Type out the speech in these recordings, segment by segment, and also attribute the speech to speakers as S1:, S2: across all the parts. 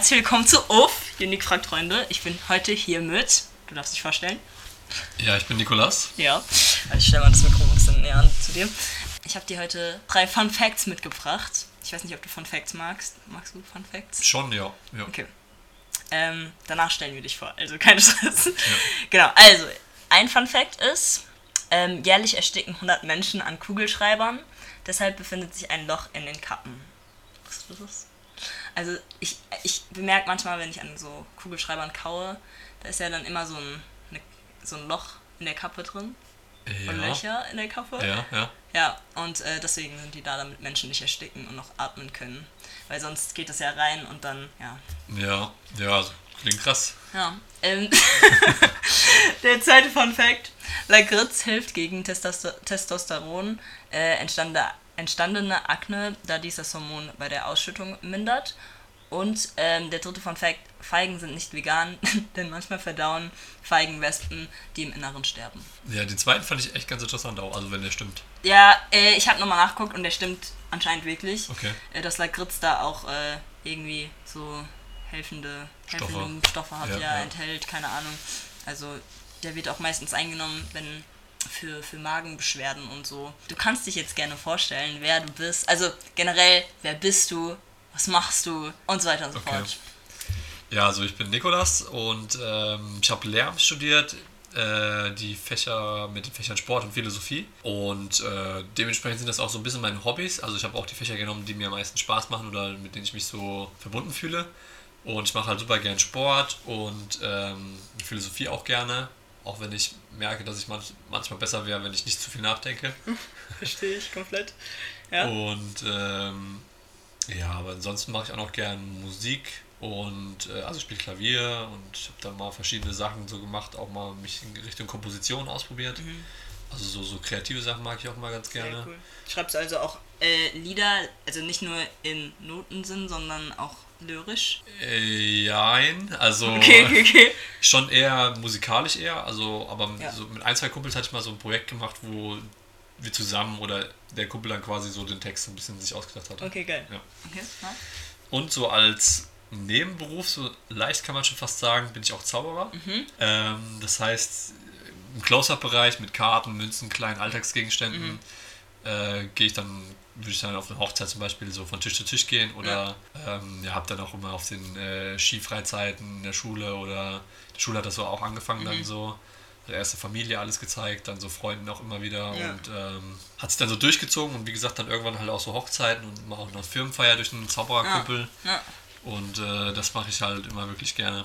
S1: herzlich willkommen zu UF, Unique fragt Freunde. Ich bin heute hier mit, du darfst dich vorstellen.
S2: Ja, ich bin Nikolas.
S1: Ja, also ich stelle mal das Mikro ein bisschen näher an zu dir. Ich habe dir heute drei Fun Facts mitgebracht. Ich weiß nicht, ob du Fun Facts magst. Magst du Fun Facts?
S2: Schon, ja. ja.
S1: Okay. Ähm, danach stellen wir dich vor, also keine Stress. Ja. Genau, also ein Fun Fact ist, ähm, jährlich ersticken 100 Menschen an Kugelschreibern, deshalb befindet sich ein Loch in den Kappen. Was ist das? Also ich, ich bemerke manchmal, wenn ich an so Kugelschreibern kaue, da ist ja dann immer so ein, eine, so ein Loch in der Kappe drin. Ja. Und Löcher in der Kappe.
S2: Ja, ja.
S1: Ja, und äh, deswegen sind die da, damit Menschen nicht ersticken und noch atmen können. Weil sonst geht das ja rein und dann, ja.
S2: Ja, ja, klingt krass.
S1: Ja. Ähm, der zweite Fun Fact: Lagritz hilft gegen Testosteron äh, entstandene, entstandene Akne, da dies das Hormon bei der Ausschüttung mindert. Und ähm, der dritte Fun Fact: Feigen sind nicht vegan, denn manchmal verdauen Feigenwespen, die im Inneren sterben.
S2: Ja, den zweiten fand ich echt ganz interessant auch, also wenn der stimmt.
S1: Ja, äh, ich habe nochmal nachgeguckt und der stimmt anscheinend wirklich.
S2: Okay.
S1: Äh, dass Lagritz da auch äh, irgendwie so helfende
S2: Stoffe,
S1: helfende Stoffe hat, ja,
S2: ja, ja,
S1: enthält, keine Ahnung. Also der wird auch meistens eingenommen, wenn für, für Magenbeschwerden und so. Du kannst dich jetzt gerne vorstellen, wer du bist. Also generell, wer bist du, was machst du und so weiter und so
S2: Okay.
S1: fort.
S2: Ja, also ich bin Nikolas und ähm, ich habe Lehramt studiert, äh, die Fächer mit den Fächern Sport und Philosophie. Und äh, dementsprechend sind das auch so ein bisschen meine Hobbys. Also ich habe auch die Fächer genommen, die mir am meisten Spaß machen oder mit denen ich mich so verbunden fühle. Und ich mache halt super gern Sport und ähm, Philosophie auch gerne. Auch wenn ich merke, dass ich manch, manchmal besser wäre, wenn ich nicht zu viel nachdenke.
S1: Verstehe ich komplett.
S2: Und ähm, ja, aber ansonsten mache ich auch noch gern Musik und äh, also spiele Klavier und ich habe da mal verschiedene Sachen so gemacht, auch mal mich in Richtung Komposition ausprobiert. Also so, so kreative Sachen mag ich auch mal ganz gerne.
S1: Sehr cool. Schreibst du also auch äh, Lieder, also nicht nur in Notensinn, sondern auch lyrisch?
S2: Äh, jein, also
S1: Okay, okay,
S2: schon eher musikalisch eher, also aber
S1: Ja.
S2: so mit ein, zwei Kumpels hatte ich mal so ein Projekt gemacht, wo wir zusammen oder der Kumpel dann quasi so den Text ein bisschen sich ausgedacht hat.
S1: Okay, geil.
S2: Ja.
S1: Okay.
S2: Und so als Nebenberuf, so leicht kann man schon fast sagen, bin ich auch Zauberer. Ähm, das heißt, im Close-Up-Bereich mit Karten, Münzen, kleinen Alltagsgegenständen äh, gehe ich dann, würde ich dann auf eine Hochzeit zum Beispiel so von Tisch zu Tisch gehen oder ähm, ja, habe dann auch immer auf den äh, Skifreizeiten in der Schule oder die Schule hat das so auch angefangen dann so. Erste Familie alles gezeigt, dann so Freunden auch immer wieder
S1: Ja.
S2: und ähm, hat sich dann so durchgezogen und wie gesagt dann irgendwann halt auch so Hochzeiten und mal auch noch Firmenfeier durch einen Zaubererkumpel.
S1: ja.
S2: Und äh, das mache ich halt immer wirklich gerne.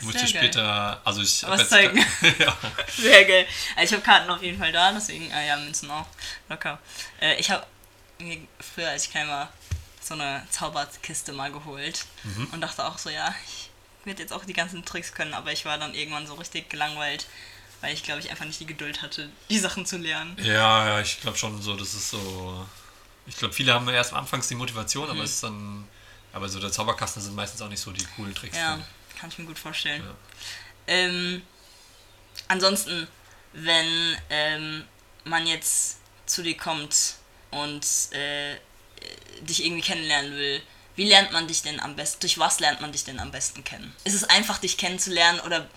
S2: Muss
S1: Sehr
S2: dir
S1: geil.
S2: später, also ich
S1: Was zeigen.
S2: ja.
S1: Sehr geil. Also ich habe Karten auf jeden Fall da, deswegen, äh, ja, Münzen auch. Locker. Äh, ich habe mir früher, als ich klein war, so eine Zauberkiste mal geholt
S2: Mhm.
S1: und dachte auch so, ja, ich werde jetzt auch die ganzen Tricks können, aber ich war dann irgendwann so richtig gelangweilt, weil ich glaube ich einfach nicht die Geduld hatte, die Sachen zu lernen.
S2: ja, ja, ich glaube schon so, das ist so. Ich glaube, viele haben erst anfangs die Motivation,
S1: Mhm.
S2: aber es ist dann. Aber so der Zauberkasten sind meistens auch nicht so die coolen Tricks.
S1: Ja,
S2: drin.
S1: Kann ich mir gut vorstellen.
S2: Ja.
S1: Ähm, ansonsten, wenn ähm, man jetzt zu dir kommt und äh, dich irgendwie kennenlernen will, wie lernt man dich denn am besten, durch was lernt man dich denn am besten kennen? Ist es einfach, dich kennenzulernen oder,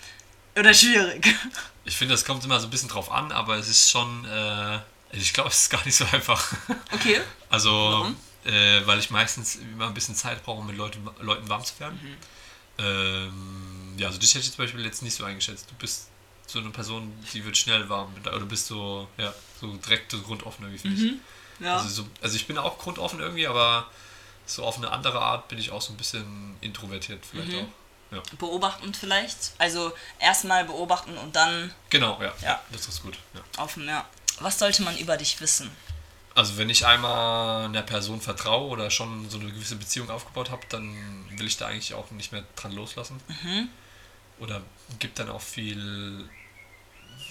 S1: oder schwierig?
S2: Ich finde, das kommt immer so ein bisschen drauf an, aber es ist schon. Äh, ich glaube, es ist gar nicht so einfach.
S1: Okay.
S2: Also,
S1: Warum?
S2: äh, weil ich meistens immer ein bisschen Zeit brauche, um mit Leuten, Leuten warm zu werden.
S1: Mhm.
S2: Ähm, ja, also dich hätte ich zum Beispiel jetzt nicht so eingeschätzt. Du bist so eine Person, die wird schnell warm. Oder du bist so, ja, so direkt so grundoffen irgendwie, finde ich.
S1: Mhm. Ja.
S2: Also, so, also ich bin auch grundoffen irgendwie, aber so auf eine andere Art bin ich auch so ein bisschen introvertiert vielleicht
S1: Mhm.
S2: auch. Ja.
S1: Beobachtend vielleicht. Also erstmal beobachten und dann
S2: Genau, ja.
S1: Ja.
S2: Das ist gut. Ja.
S1: offen, ja. Was sollte man über dich wissen?
S2: Also wenn ich einmal einer Person vertraue oder schon so eine gewisse Beziehung aufgebaut habe, dann will ich da eigentlich auch nicht mehr dran loslassen.
S1: Mhm.
S2: Oder gibt dann auch viel,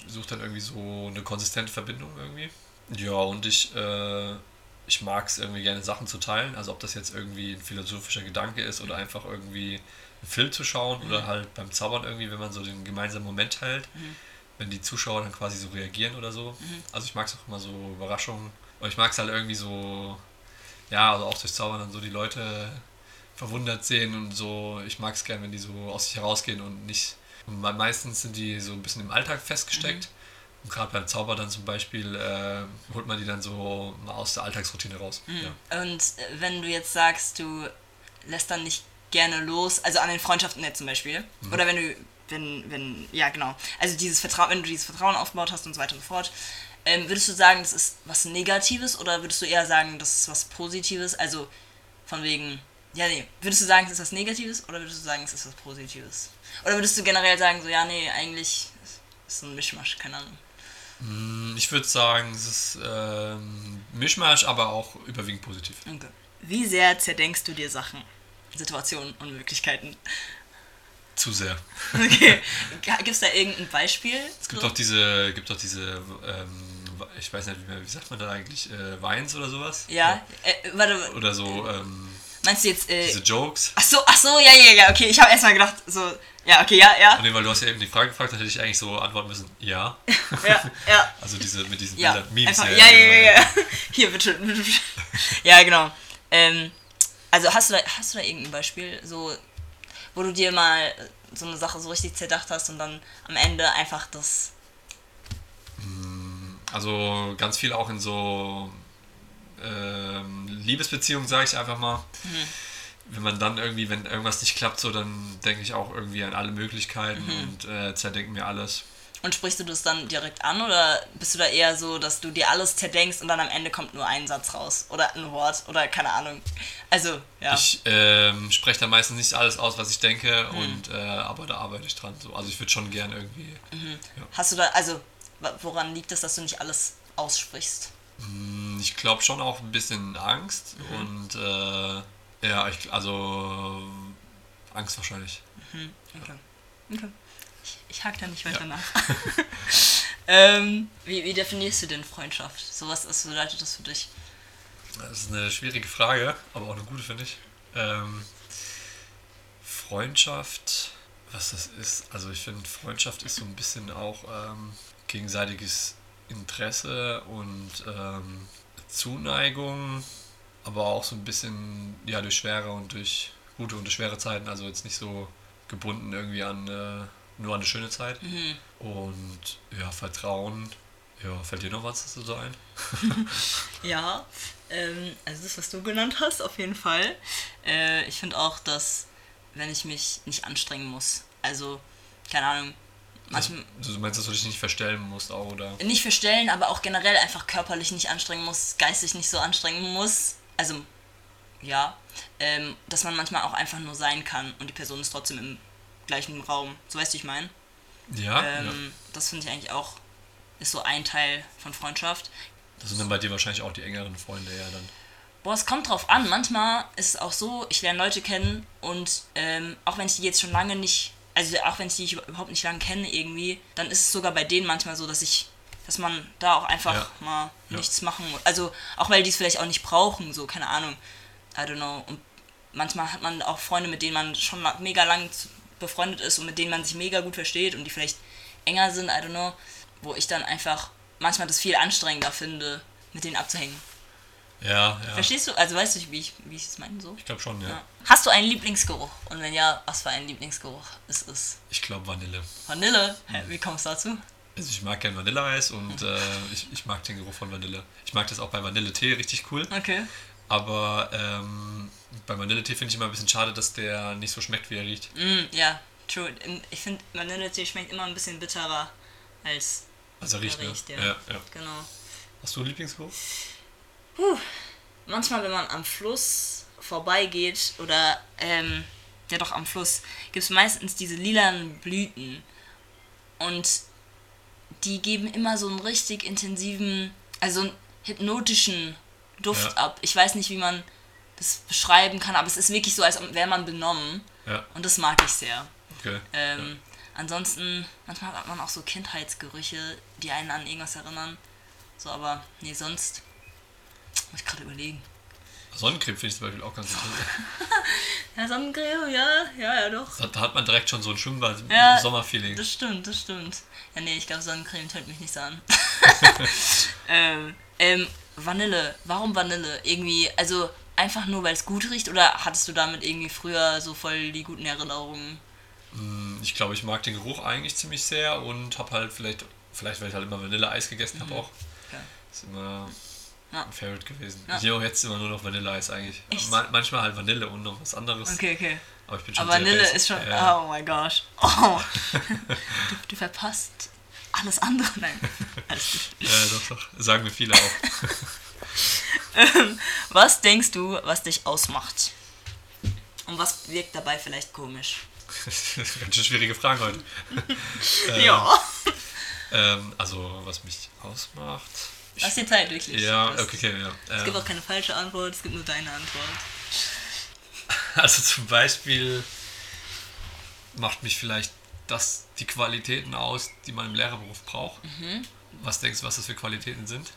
S2: sucht dann irgendwie so eine konsistente Verbindung irgendwie. Ja, und ich, äh, ich mag es irgendwie gerne Sachen zu teilen. Also ob das jetzt irgendwie ein philosophischer Gedanke ist oder einfach irgendwie einen Film zu schauen oder halt beim Zaubern irgendwie, wenn man so den gemeinsamen Moment hält, wenn die Zuschauer dann quasi so reagieren oder so. Also ich mag es auch immer so Überraschungen. Und ich mag es halt irgendwie so, ja, also auch durch Zaubern dann so die Leute verwundert sehen und so. Ich mag es gerne, wenn die so aus sich herausgehen und nicht. Und meistens sind die so ein bisschen im Alltag festgesteckt. Mhm. Und gerade beim Zauber dann zum Beispiel äh, holt man die dann so mal aus der Alltagsroutine raus.
S1: Mhm. Ja. Und äh, wenn du jetzt sagst, du lässt dann nicht gerne los, also an den Freundschaften jetzt zum Beispiel, mhm. oder wenn du, wenn, wenn, ja genau, also dieses Vertrauen, wenn du dieses Vertrauen aufgebaut hast und so weiter und so fort, ähm, würdest du sagen, das ist was Negatives oder würdest du eher sagen, das ist was Positives? Also von wegen, ja, nee, würdest du sagen, es ist was Negatives oder würdest du sagen, es ist was Positives? Oder würdest du generell sagen, so, ja, nee, eigentlich ist es ein Mischmasch, keine Ahnung.
S2: Hm, ich würde sagen, es ist ähm, Mischmasch, aber auch überwiegend positiv.
S1: Okay. Wie sehr zerdenkst du dir Sachen, Situationen und Möglichkeiten?
S2: Zu sehr.
S1: Okay. Gibt es da irgendein Beispiel?
S2: Es gibt so? auch diese, gibt auch diese, ähm, ich weiß nicht, wie, wie sagt man da eigentlich, äh, Weins oder sowas?
S1: Ja,
S2: äh, warte. Oder so, ähm,
S1: Meinst du jetzt. Äh,
S2: diese Jokes?
S1: Ach so, ach so, ja, ja, ja, okay. Ich habe erstmal gedacht, so, ja, okay, ja, ja.
S2: Nee, weil du hast ja eben die Frage gefragt, dann hätte ich eigentlich so antworten müssen, ja.
S1: ja, ja.
S2: Also diese, mit diesen
S1: ja,
S2: Bildern, Memes.
S1: Einfach, ja, ja, ja, ja, ja. Hier, bitte, bitte, bitte. Ja, genau. Ähm, also hast du, da, hast du da irgendein Beispiel, so, wo du dir mal so eine Sache so richtig zerdacht hast und dann am Ende einfach das.
S2: Hm, also ganz viel auch in so ähm, Liebesbeziehungen, sage ich einfach mal. Mhm. Wenn man dann irgendwie, wenn irgendwas nicht klappt, so dann denke ich auch irgendwie an alle Möglichkeiten mhm. und äh, zerdenke mir alles.
S1: Und sprichst du das dann direkt an oder bist du da eher so, dass du dir alles zerdenkst und dann am Ende kommt nur ein Satz raus oder ein Wort oder keine Ahnung? Also, ja.
S2: Ich ähm, spreche da meistens nicht alles aus, was ich denke, mhm. und, äh, aber da arbeite ich dran. So. Also ich würde schon gern irgendwie.
S1: Mhm. Ja. Hast du da, also woran liegt es, dass du nicht alles aussprichst?
S2: Hm, ich glaube schon auch ein bisschen Angst mhm. und äh, ja, ich, also Angst wahrscheinlich.
S1: Mhm. Okay. okay. Ich, hake da nicht weiter ja. nach. ähm, wie, wie definierst du denn Freundschaft? So was ist, bedeutet das für dich?
S2: Das ist eine schwierige Frage, aber auch eine gute, finde ich. Ähm, Freundschaft, was das ist, also ich finde, Freundschaft ist so ein bisschen auch ähm, gegenseitiges Interesse und ähm, Zuneigung, aber auch so ein bisschen ja durch schwere und durch gute und durch schwere Zeiten, also jetzt nicht so gebunden irgendwie an äh, nur eine schöne Zeit. Mhm. Und ja, Vertrauen. Ja, fällt dir noch was dazu so ein?
S1: ja, ähm, also das, was du genannt hast, auf jeden Fall. Äh, ich finde auch, dass wenn ich mich nicht anstrengen muss, also keine Ahnung,
S2: Manchmal, also, du meinst, dass du dich nicht verstellen musst auch, oder?
S1: Nicht verstellen, aber auch generell einfach körperlich nicht anstrengen muss, geistig nicht so anstrengen muss. Also, ja. Ähm, dass man manchmal auch einfach nur sein kann und die Person ist trotzdem im gleichen Raum. So weißt du, ich meine?
S2: Ja,
S1: ähm,
S2: ja.
S1: Das finde ich eigentlich auch, ist so ein Teil von Freundschaft.
S2: Das sind dann bei dir wahrscheinlich auch die engeren Freunde, ja, dann.
S1: Boah, es kommt drauf an. Manchmal ist es auch so, ich lerne Leute kennen und ähm, auch wenn ich die jetzt schon lange nicht also auch wenn ich die überhaupt nicht lange kenne irgendwie, dann ist es sogar bei denen manchmal so, dass ich, dass man da auch einfach ja. mal ja. nichts machen muss. Also auch weil die es vielleicht auch nicht brauchen, so, keine Ahnung. I don't know. Und manchmal hat man auch Freunde, mit denen man schon mega lang befreundet ist und mit denen man sich mega gut versteht und die vielleicht enger sind, I don't know, wo ich dann einfach manchmal das viel anstrengender finde, mit denen abzuhängen.
S2: Ja, ja.
S1: Verstehst du? Also weißt du, wie ich, wie ich es meine so?
S2: Ich glaube schon, ja. ja.
S1: Hast du einen Lieblingsgeruch? Und wenn ja, was für ein Lieblingsgeruch ist es?
S2: Ich glaube Vanille.
S1: Vanille? Hä, wie kommst du dazu?
S2: Also ich mag gerne Vanilleeis und äh, ich, ich mag den Geruch von Vanille. Ich mag das auch bei Vanilletee richtig cool.
S1: Okay.
S2: Aber ähm, bei Vanilletee finde ich immer ein bisschen schade, dass der nicht so schmeckt, wie er riecht.
S1: Mm, ja, true. Ich finde Vanilletee schmeckt immer ein bisschen bitterer als
S2: also er riecht, ne? riecht ja. ja. ja.
S1: Genau.
S2: Hast du einen Lieblingsgeruch?
S1: Puh. Manchmal, wenn man am Fluss vorbeigeht oder, ähm, ja doch am Fluss, gibt es meistens diese lilanen Blüten. Und die geben immer so einen richtig intensiven, also einen hypnotischen Duft ja. ab. Ich weiß nicht, wie man das beschreiben kann, aber es ist wirklich so, als wäre man benommen.
S2: Ja.
S1: Und das mag ich sehr.
S2: Okay.
S1: Ähm. Ansonsten, manchmal hat man auch so Kindheitsgerüche, die einen an irgendwas erinnern. So, aber nee, sonst muss ich gerade überlegen.
S2: Sonnencreme finde ich zum Beispiel auch ganz interessant.
S1: ja, Sonnencreme, ja, ja, ja, doch.
S2: Da, hat man direkt schon so ein Schwimmbad ja, Sommerfeeling.
S1: Das stimmt, das stimmt. Ja, nee, ich glaube, Sonnencreme tönt mich nicht so an. ähm, ähm, Vanille. Warum Vanille? Irgendwie, also einfach nur, weil es gut riecht oder hattest du damit irgendwie früher so voll die guten Erinnerungen?
S2: Mm, Ich glaube, ich mag den Geruch eigentlich ziemlich sehr und habe halt vielleicht, vielleicht weil ich halt immer Vanilleeis gegessen habe auch.
S1: Ja.
S2: Ist immer
S1: Ja.
S2: ein Favorite gewesen.
S1: Ja.
S2: Ich auch jetzt immer nur noch Vanilleeis eigentlich.
S1: Echt?
S2: Ma manchmal halt Vanille und noch was anderes.
S1: Okay, okay.
S2: Aber ich bin schon
S1: Aber Vanille ist schon. Oh mein Gott. Oh. du, du verpasst alles andere. Nein. Alles gut.
S2: Ja, doch, doch. Sagen mir viele auch.
S1: Was denkst du, was dich ausmacht? Und was wirkt dabei vielleicht komisch?
S2: Ganz schön schwierige Fragen heute. Äh,
S1: Ja.
S2: Ähm, also, was mich ausmacht. Ich,
S1: Lass dir Zeit, wirklich.
S2: ja, okay, okay, ja.
S1: Es gibt
S2: Ähm,
S1: auch keine falsche Antwort, es gibt nur deine Antwort.
S2: also zum Beispiel macht mich vielleicht das die Qualitäten aus, die man im Lehrerberuf braucht.
S1: Mhm.
S2: Was denkst du, was das für Qualitäten sind?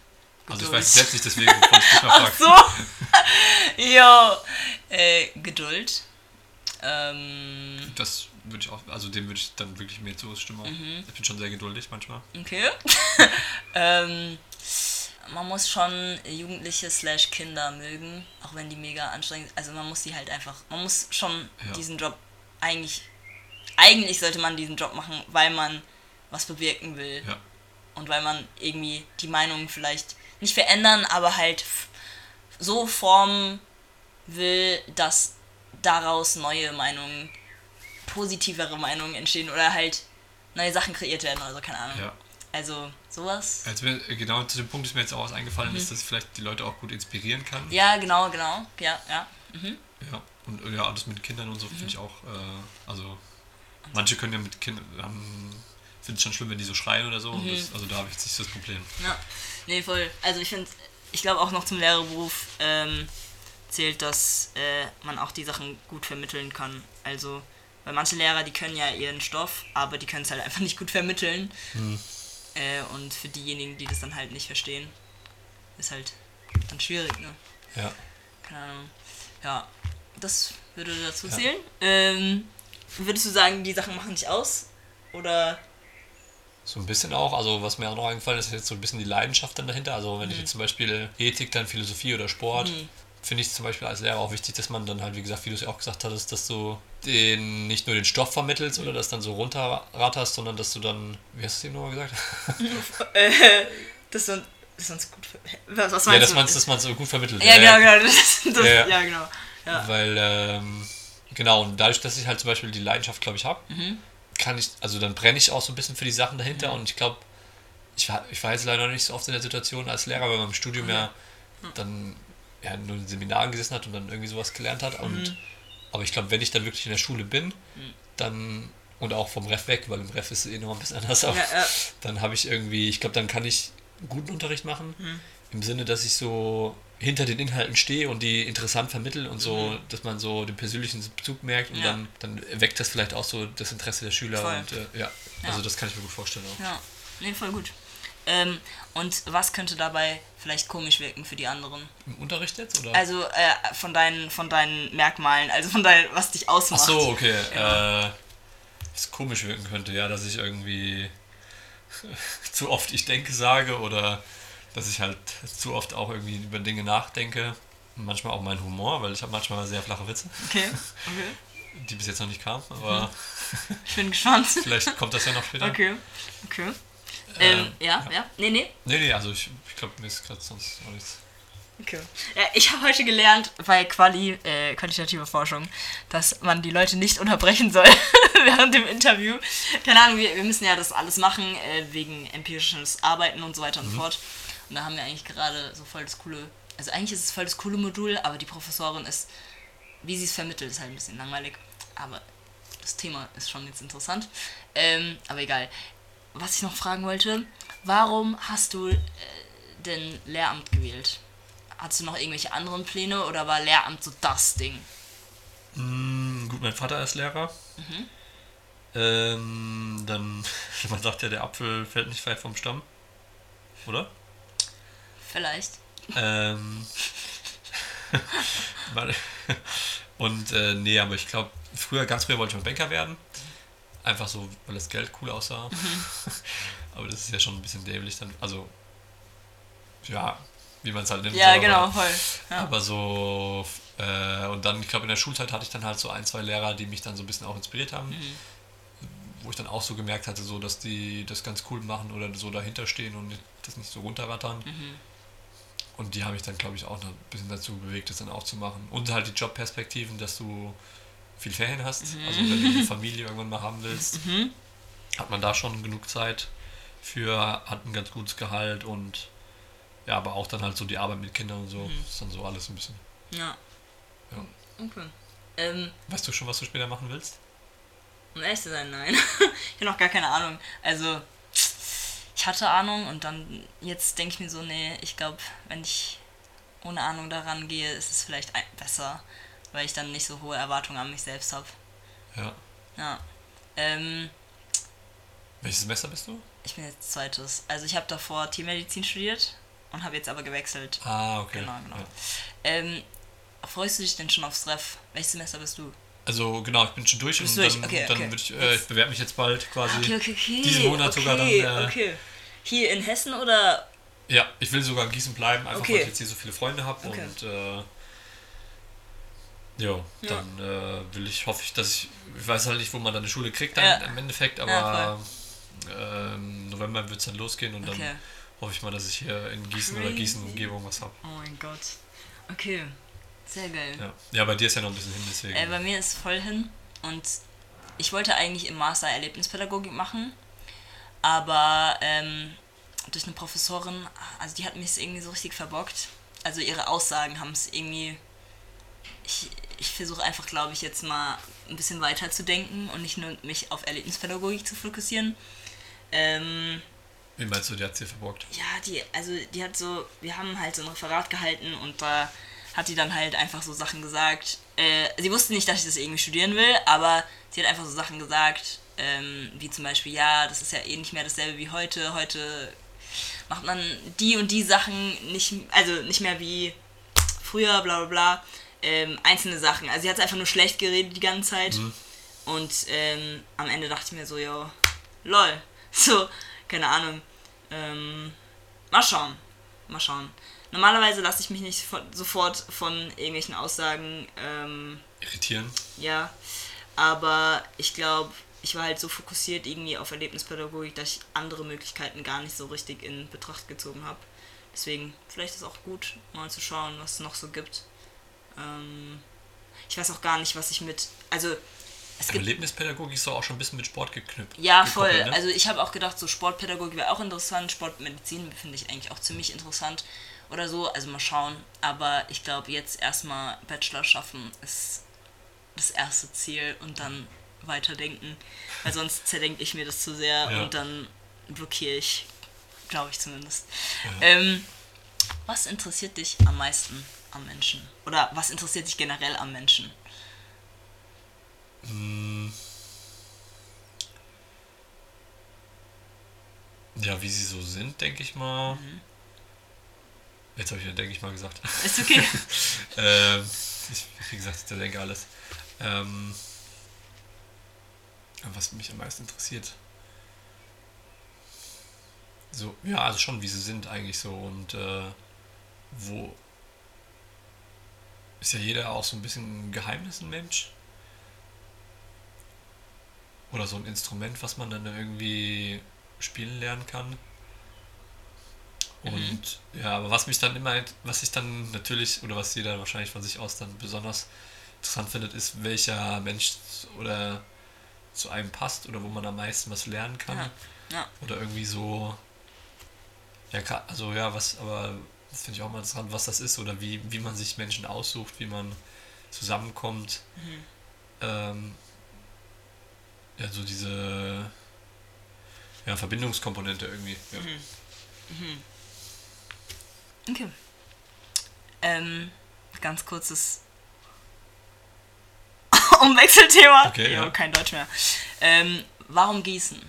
S2: Also ich
S1: Geduld.
S2: weiß es selbst nicht, deswegen wollte ich dich mal fragen.
S1: So. ja. Äh, Geduld. Ähm,
S2: Das würde ich auch, also dem würde ich dann wirklich mehr zustimmen.
S1: Mhm.
S2: Ich bin schon sehr geduldig manchmal.
S1: okay. ähm, man muss schon Jugendliche slash Kinder mögen, auch wenn die mega anstrengend sind. Also man muss die halt einfach, man muss schon
S2: Ja.
S1: diesen Job eigentlich, eigentlich sollte man diesen Job machen, weil man was bewirken will.
S2: Ja.
S1: und weil man irgendwie die Meinung vielleicht nicht verändern, aber halt so formen will, dass daraus neue Meinungen, positivere Meinungen entstehen oder halt neue Sachen kreiert werden oder so, keine Ahnung.
S2: ja.
S1: Also sowas.
S2: Also genau zu dem Punkt ist mir jetzt auch was eingefallen, ist, dass ich vielleicht die Leute auch gut inspirieren kann.
S1: Mhm. Ja, genau, genau. Ja, ja. Mhm.
S2: Ja, und ja, alles mit Kindern und so finde ich auch, äh, also manche können ja mit Kindern, finde es schon schlimm, wenn die so schreien oder so. und
S1: Mhm.
S2: Das, also da habe ich jetzt nicht das Problem.
S1: Ja, nee, voll. Also ich finde, ich glaube auch noch zum Lehrerberuf ähm, zählt, dass äh, man auch die Sachen gut vermitteln kann. Also, weil manche Lehrer, die können ja ihren Stoff, aber die können es halt einfach nicht gut vermitteln. Äh, und für diejenigen, die das dann halt nicht verstehen, ist halt dann schwierig, ne?
S2: Ja.
S1: Keine Ahnung. Ja, das würde dazu
S2: Ja.
S1: zählen. Ähm, würdest du sagen, die Sachen machen dich aus? Oder
S2: So ein bisschen auch, also was mir auch noch eingefallen ist, ist jetzt so ein bisschen die Leidenschaft dann dahinter. Also wenn ich
S1: Mhm.
S2: jetzt zum Beispiel Ethik, dann Philosophie oder Sport, finde ich zum Beispiel als Lehrer auch wichtig, dass man dann halt, wie gesagt, wie du es ja auch gesagt hattest, dass du den nicht nur den Stoff vermittelst oder das dann so runterratterst, sondern dass du dann, wie hast du es eben nochmal gesagt?
S1: äh, das uns gut was, was
S2: ja,
S1: meinst
S2: dass
S1: du?
S2: man es dass gut vermittelt.
S1: Ja, genau, genau. Das, das,
S2: Ja, ja.
S1: ja, genau. Ja.
S2: Weil, ähm, genau, und dadurch, dass ich halt zum Beispiel die Leidenschaft, glaube ich, habe,
S1: Mhm.
S2: kann ich, also dann brenne ich auch so ein bisschen für die Sachen dahinter und ich glaube, ich war, ich war jetzt leider noch nicht so oft in der Situation als Lehrer, weil man im Studium ja dann ja, nur in Seminaren gesessen hat und dann irgendwie sowas gelernt hat. Und,
S1: Mhm.
S2: Aber ich glaube, wenn ich dann wirklich in der Schule bin, dann, und auch vom Ref weg, weil im Ref ist es eh noch ein bisschen anders, aber
S1: Ja, ja.
S2: dann habe ich irgendwie, ich glaube, dann kann ich guten Unterricht machen,
S1: Mhm.
S2: im Sinne, dass ich so hinter den Inhalten stehe und die interessant vermittel und so, dass man so den persönlichen Bezug merkt und
S1: Mhm. Ja.
S2: dann, dann weckt das vielleicht auch so das Interesse der Schüler
S1: Voll.
S2: und äh, ja, also das kann ich mir gut vorstellen auch.
S1: Ja, nee, voll gut. Ähm, und was könnte dabei vielleicht komisch wirken für die anderen?
S2: Im Unterricht jetzt oder?
S1: Also äh, von deinen von deinen Merkmalen, also von deinem, was dich
S2: Ach
S1: ausmacht.
S2: so, okay.
S1: Ja.
S2: Äh, was komisch wirken könnte, ja, dass ich irgendwie zu oft ich denke sage oder dass ich halt zu oft auch irgendwie über Dinge nachdenke. Manchmal auch mein Humor, weil ich habe manchmal sehr flache Witze,
S1: Okay, okay.
S2: die bis jetzt noch nicht kamen, aber
S1: Ich bin gespannt.
S2: vielleicht kommt das ja noch später.
S1: Okay, okay.
S2: Ähm,
S1: Ähm, ja, ja, Nee, nee.
S2: Nee, nee, also ich, ich glaube, mir ist gerade sonst auch nichts.
S1: Okay. Ja, ich habe heute gelernt bei Quali, äh, qualitativer Forschung, dass man die Leute nicht unterbrechen soll während dem Interview. Keine Ahnung, wir, wir müssen ja das alles machen, äh, wegen empirisches Arbeiten und so weiter und so fort. Und da haben wir eigentlich gerade so voll das coole, also eigentlich ist es voll das coole Modul, aber die Professorin ist, wie sie es vermittelt, ist halt ein bisschen langweilig. Aber das Thema ist schon jetzt interessant. Ähm, aber egal. Was ich noch fragen wollte, warum hast du äh, denn Lehramt gewählt? Hattest du noch irgendwelche anderen Pläne oder war Lehramt so das Ding?
S2: Mm, gut, mein Vater ist Lehrer.
S1: Mhm.
S2: Ähm, dann, man sagt ja, der Apfel fällt nicht weit vom Stamm. Oder?
S1: Vielleicht.
S2: Ähm, und äh, nee, aber ich glaube, früher, ganz früher wollte ich mal Banker werden. Einfach so, weil das Geld cool aussah. aber das ist ja schon ein bisschen dämlich dann. Also, ja, wie man es halt nimmt.
S1: Ja,
S2: so,
S1: genau,
S2: aber,
S1: voll. Ja.
S2: aber so, äh, und dann, ich glaube, in der Schulzeit hatte ich dann halt so ein, zwei Lehrer, die mich dann so ein bisschen auch inspiriert haben.
S1: Mhm.
S2: Wo ich dann auch so gemerkt hatte, so, dass die das ganz cool machen oder so dahinter stehen und das nicht so runterrattern.
S1: Mhm.
S2: Und die haben mich dann, glaube ich, auch noch ein bisschen dazu bewegt, das dann auch zu machen. Und halt die Jobperspektiven, dass du viel Ferien hast. Also wenn du eine Familie irgendwann mal haben willst,
S1: Mhm.
S2: hat man da schon genug Zeit für, hat ein ganz gutes Gehalt und ja, aber auch dann halt so die Arbeit mit Kindern und so.
S1: Mhm.
S2: ist dann so alles ein bisschen.
S1: Ja.
S2: Ja.
S1: Okay. Ähm,
S2: Weißt du schon, was du später machen willst?
S1: um ehrlich zu sein, nein. ich habe noch gar keine Ahnung. Also, ich hatte Ahnung und dann, jetzt denke ich mir so, nee, ich glaube, wenn ich ohne Ahnung daran gehe, ist es vielleicht besser, weil ich dann nicht so hohe Erwartungen an mich selbst habe.
S2: Ja.
S1: Ja. Ähm,
S2: Welches Semester bist du?
S1: ich bin jetzt zweites. Also, ich habe davor Tiermedizin studiert und habe jetzt aber gewechselt.
S2: Ah, okay.
S1: Genau, genau.
S2: Ja.
S1: Ähm, freust du dich denn schon aufs Ref? Welches Semester bist du?
S2: Also genau, ich bin schon durch
S1: Bist
S2: und
S1: du
S2: dann,
S1: durch? Okay,
S2: dann
S1: okay.
S2: würde ich, äh, ich bewerbe mich jetzt bald quasi.
S1: Okay, okay, okay.
S2: Diesen Monat
S1: okay,
S2: sogar dann, äh,
S1: okay. Hier in Hessen oder
S2: Ja, ich will sogar in Gießen bleiben, einfach
S1: Okay.
S2: weil ich jetzt hier so viele Freunde habe
S1: Okay.
S2: und äh, jo,
S1: Ja.
S2: dann äh, will ich, hoffe ich, dass ich, ich weiß halt nicht, wo man dann eine Schule kriegt dann
S1: Ja.
S2: im Endeffekt, aber
S1: Ja,
S2: ähm, November wird es dann losgehen und
S1: Okay.
S2: dann hoffe ich mal, dass ich hier in Gießen oder
S1: Crazy.
S2: Gießen Umgebung was habe.
S1: Oh mein Gott. Okay. Sehr geil.
S2: Ja. ja, bei dir ist ja noch ein bisschen hin, deswegen.
S1: Äh, bei mir ist voll hin und ich wollte eigentlich im Master Erlebnispädagogik machen, aber ähm, durch eine Professorin, also die hat mich irgendwie so richtig verbockt. Also ihre Aussagen haben es irgendwie. Ich, ich versuche einfach, glaube ich, jetzt mal ein bisschen weiter zu denken und nicht nur mich auf Erlebnispädagogik zu fokussieren. Ähm,
S2: Wie meinst du, die hat sie verborgt?
S1: ja, die, also die hat so, wir haben halt so ein Referat gehalten und da hat die dann halt einfach so Sachen gesagt. Äh, sie wusste nicht, dass ich das irgendwie studieren will, aber sie hat einfach so Sachen gesagt, ähm, wie zum Beispiel, ja, das ist ja eh nicht mehr dasselbe wie heute. Heute macht man die und die Sachen nicht, also nicht mehr wie früher, bla bla bla. Ähm, einzelne Sachen. Also sie hat einfach nur schlecht geredet die ganze Zeit. Und ähm, am Ende dachte ich mir so, yo, lol. So, keine Ahnung. Ähm, mal schauen. Mal schauen. Normalerweise lasse ich mich nicht sofort von irgendwelchen Aussagen, ähm,
S2: Irritieren?
S1: ja. Aber ich glaube, ich war halt so fokussiert irgendwie auf Erlebnispädagogik, dass ich andere Möglichkeiten gar nicht so richtig in Betracht gezogen habe. Deswegen, vielleicht ist es auch gut, mal zu schauen, was es noch so gibt. Ähm, ich weiß auch gar nicht, was ich mit. Also, es gibt
S2: Erlebnispädagogik ist doch auch schon ein bisschen mit Sport geknüpft.
S1: ja, voll.
S2: ne?
S1: Also ich habe auch gedacht, so Sportpädagogik wäre auch interessant. Sportmedizin finde ich eigentlich auch ziemlich interessant oder so. Also mal schauen. Aber ich glaube, jetzt erstmal Bachelor schaffen ist das erste Ziel und dann weiterdenken. Weil sonst zerdenke ich mir das zu sehr
S2: Ja.
S1: und dann blockiere ich. Glaube ich zumindest.
S2: Ja.
S1: Ähm, was interessiert dich am meisten am Menschen? Oder was interessiert dich generell am Menschen?
S2: Hm. Ja, wie sie so sind, denke ich mal.
S1: Mhm.
S2: Jetzt habe ich ja, denke ich mal, gesagt.
S1: Ist okay.
S2: ähm, ich, wie gesagt, ich denke alles. Ähm, was mich am meisten interessiert. So, ja, also schon, wie sie sind eigentlich so und äh, wo ist ja jeder auch so ein bisschen ein Geheimnis ein Mensch. Oder so ein Instrument, was man dann irgendwie spielen lernen kann. Und ja, aber was mich dann immer, was ich dann natürlich, oder was jeder wahrscheinlich von sich aus dann besonders interessant findet, ist, welcher Mensch oder zu einem passt oder wo man am meisten was lernen kann.
S1: Ja. Ja.
S2: Oder irgendwie so, ja, also ja, was, aber das finde ich auch mal interessant, was das ist oder wie, wie man sich Menschen aussucht, wie man zusammenkommt.
S1: Mhm.
S2: Ähm, ja, so diese ja, Verbindungskomponente irgendwie. Ja.
S1: Mhm. Okay. Ähm, ganz kurzes Umwechselthema.
S2: Okay, ja.
S1: kein Deutsch mehr. Ähm, warum Gießen?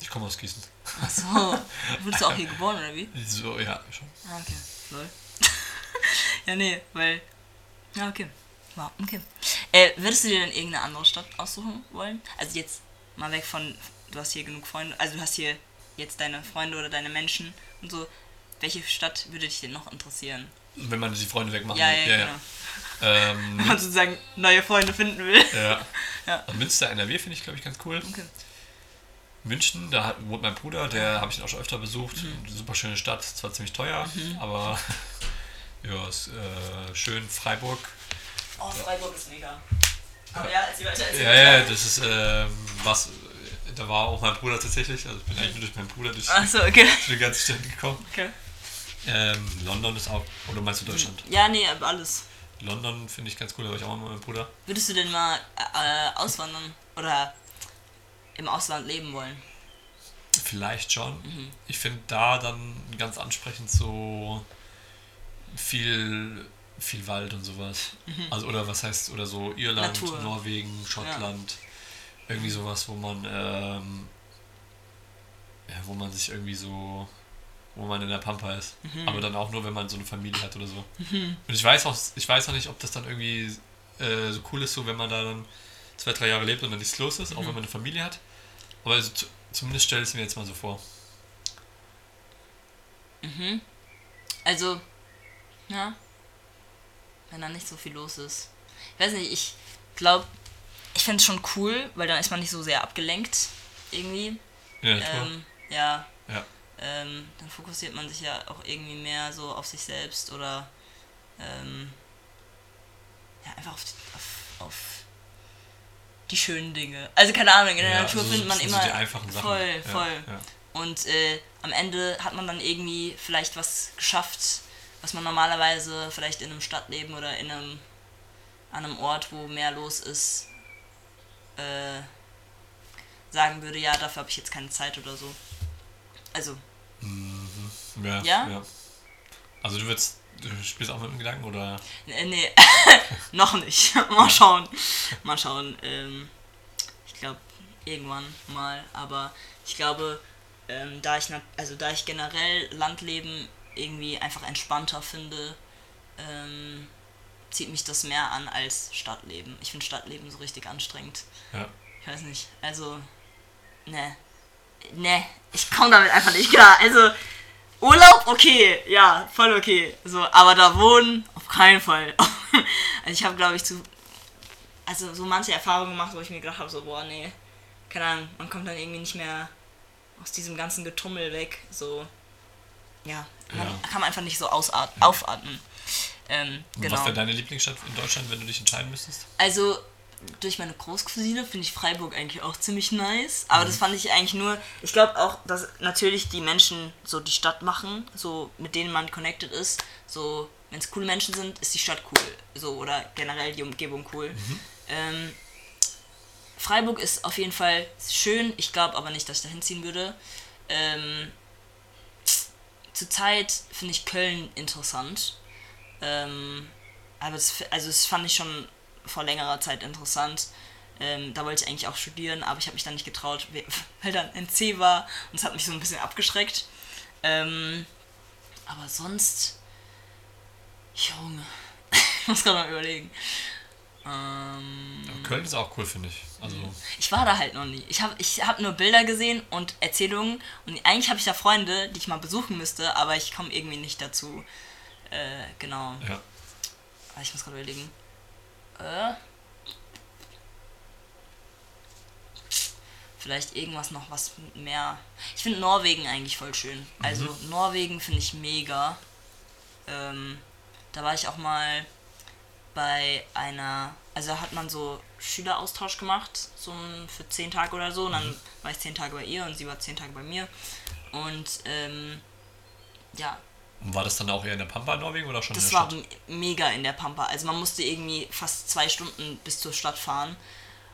S2: Ich komme aus Gießen.
S1: Achso, wurdest du auch hier geboren oder wie?
S2: So, ja, schon.
S1: Ah, okay. Lol. ja, nee, weil. Ja, okay. Wow, okay. Äh, würdest du dir denn irgendeine andere Stadt aussuchen wollen? Also jetzt mal weg von, du hast hier genug Freunde, also du hast hier jetzt deine Freunde oder deine Menschen und so. welche Stadt würde dich denn noch interessieren?
S2: Wenn man die Freunde wegmachen
S1: Ja,
S2: will.
S1: ja, genau.
S2: Ähm,
S1: Wenn man sozusagen neue Freunde finden will.
S2: ja.
S1: Ja.
S2: Münster, NRW finde ich, glaube ich, ganz cool.
S1: Okay.
S2: München, da hat- wohnt mein Bruder, der habe ich auch schon öfter besucht.
S1: Mhm.
S2: Super schöne Stadt, zwar ziemlich teuer, aber ja, ist äh, schön. Freiburg.
S1: Oh, Freiburg ist mega. Aber ja, erzähl weiter, erzähl
S2: Ja, ja, das ist ähm, was. Da war auch mein Bruder tatsächlich. Also ich bin eigentlich nur durch meinen Bruder durch
S1: Achso, okay.
S2: die ganze Stadt gekommen.
S1: okay.
S2: Ähm, London ist auch. Oder meinst du Deutschland?
S1: Ja, nee, aber alles.
S2: London finde ich ganz cool, da war ich auch mal mit meinem Bruder.
S1: Würdest du denn mal äh, auswandern oder im Ausland leben wollen?
S2: Vielleicht schon.
S1: Mhm.
S2: Ich finde da dann ganz ansprechend so viel, viel Wald und sowas. Also oder was heißt, oder so Irland,
S1: Mhm. Natur.
S2: Norwegen, Schottland. Irgendwie sowas, wo man ähm, ja, wo man sich irgendwie so wo man in der Pampa ist.
S1: Mhm.
S2: Aber dann auch nur, wenn man so eine Familie hat oder so. Und ich weiß auch, ich weiß auch nicht, ob das dann irgendwie äh, so cool ist, so wenn man da dann zwei, drei Jahre lebt und dann nichts los ist,
S1: Mhm.
S2: auch wenn man eine Familie hat. Aber also, zu- zumindest stelle ich es mir jetzt mal so vor.
S1: Mhm. Also, ja. Wenn da nicht so viel los ist. Ich weiß nicht, ich glaube, ich finde es schon cool, weil dann ist man nicht so sehr abgelenkt. Irgendwie.
S2: Ja.
S1: Ähm, ja.
S2: Ja.
S1: Ähm, dann fokussiert man sich ja auch irgendwie mehr so auf sich selbst oder ähm, ja, einfach auf, die- auf, auf die schönen Dinge. Also keine Ahnung, in der
S2: Ja,
S1: Natur
S2: also
S1: findet man
S2: so
S1: immer
S2: die einfachen Sachen.
S1: voll,
S2: Ja,
S1: voll.
S2: Ja.
S1: Und äh, am Ende hat man dann irgendwie vielleicht was geschafft, was man normalerweise vielleicht in einem Stadtleben oder in einem, an einem Ort, wo mehr los ist, äh, sagen würde, ja, dafür habe ich jetzt keine Zeit oder so. Also,
S2: Ja,
S1: Ja?
S2: ja. Also du würdest, du spielst auch mit dem Gedanken oder?
S1: äh, nee, noch nicht. mal schauen. Mal schauen. Ähm, ich glaube, irgendwann mal. Aber ich glaube, ähm, da ich also da ich generell Landleben irgendwie einfach entspannter finde, ähm, zieht mich das mehr an als Stadtleben. Ich finde Stadtleben so richtig anstrengend.
S2: Ja.
S1: Ich weiß nicht. Also, ne. Ne, ich komme damit einfach nicht klar. Also, Urlaub, okay, ja, voll okay. So, aber da wohnen, auf keinen Fall. also ich habe, glaube ich, zu. Also so manche Erfahrungen gemacht, wo ich mir gedacht habe, so, boah, nee, keine Ahnung, man kommt dann irgendwie nicht mehr aus diesem ganzen Getummel weg. So, ja, man
S2: Ja.
S1: kann man einfach nicht so ausat aufatmen. Ähm,
S2: Und
S1: genau.
S2: Was wäre deine Lieblingsstadt in Deutschland, wenn du dich entscheiden müsstest?
S1: Also, durch meine Großcousine finde ich Freiburg eigentlich auch ziemlich nice. Aber das fand ich eigentlich nur. Ich glaube auch, dass natürlich die Menschen so die Stadt machen, so mit denen man connected ist. So, wenn es coole Menschen sind, ist die Stadt cool. So, oder generell die Umgebung cool. Ähm, Freiburg ist auf jeden Fall schön. Ich glaube aber nicht, dass ich da hinziehen würde. Ähm, Zurzeit finde ich Köln interessant. Ähm, aber das, also das fand ich schon vor längerer Zeit interessant. Ähm, da wollte ich eigentlich auch studieren, aber ich habe mich dann nicht getraut, we- weil dann NC war und es hat mich so ein bisschen abgeschreckt. Ähm, aber sonst, Junge, ich muss gerade mal überlegen. Ähm,
S2: Aber Köln ist auch cool, finde ich. Also,
S1: ich war da halt noch nie. Ich habe ich hab nur Bilder gesehen und Erzählungen und eigentlich habe ich da Freunde, die ich mal besuchen müsste, aber ich komme irgendwie nicht dazu. Äh, genau.
S2: ja.
S1: Ah, Ich muss gerade überlegen. Äh. Vielleicht irgendwas noch, was mehr. Ich finde Norwegen eigentlich voll schön. Also Norwegen finde ich mega. Ähm, da war ich auch mal bei einer. Also da hat man so Schüleraustausch gemacht, so für zehn Tage oder so. Und dann war ich zehn Tage bei ihr und sie war zehn Tage bei mir. Und ähm, ja,
S2: war das dann auch eher in der Pampa in Norwegen oder schon
S1: das
S2: in der
S1: war
S2: Stadt?
S1: me- mega in der Pampa. Also man musste irgendwie fast zwei Stunden bis zur Stadt fahren.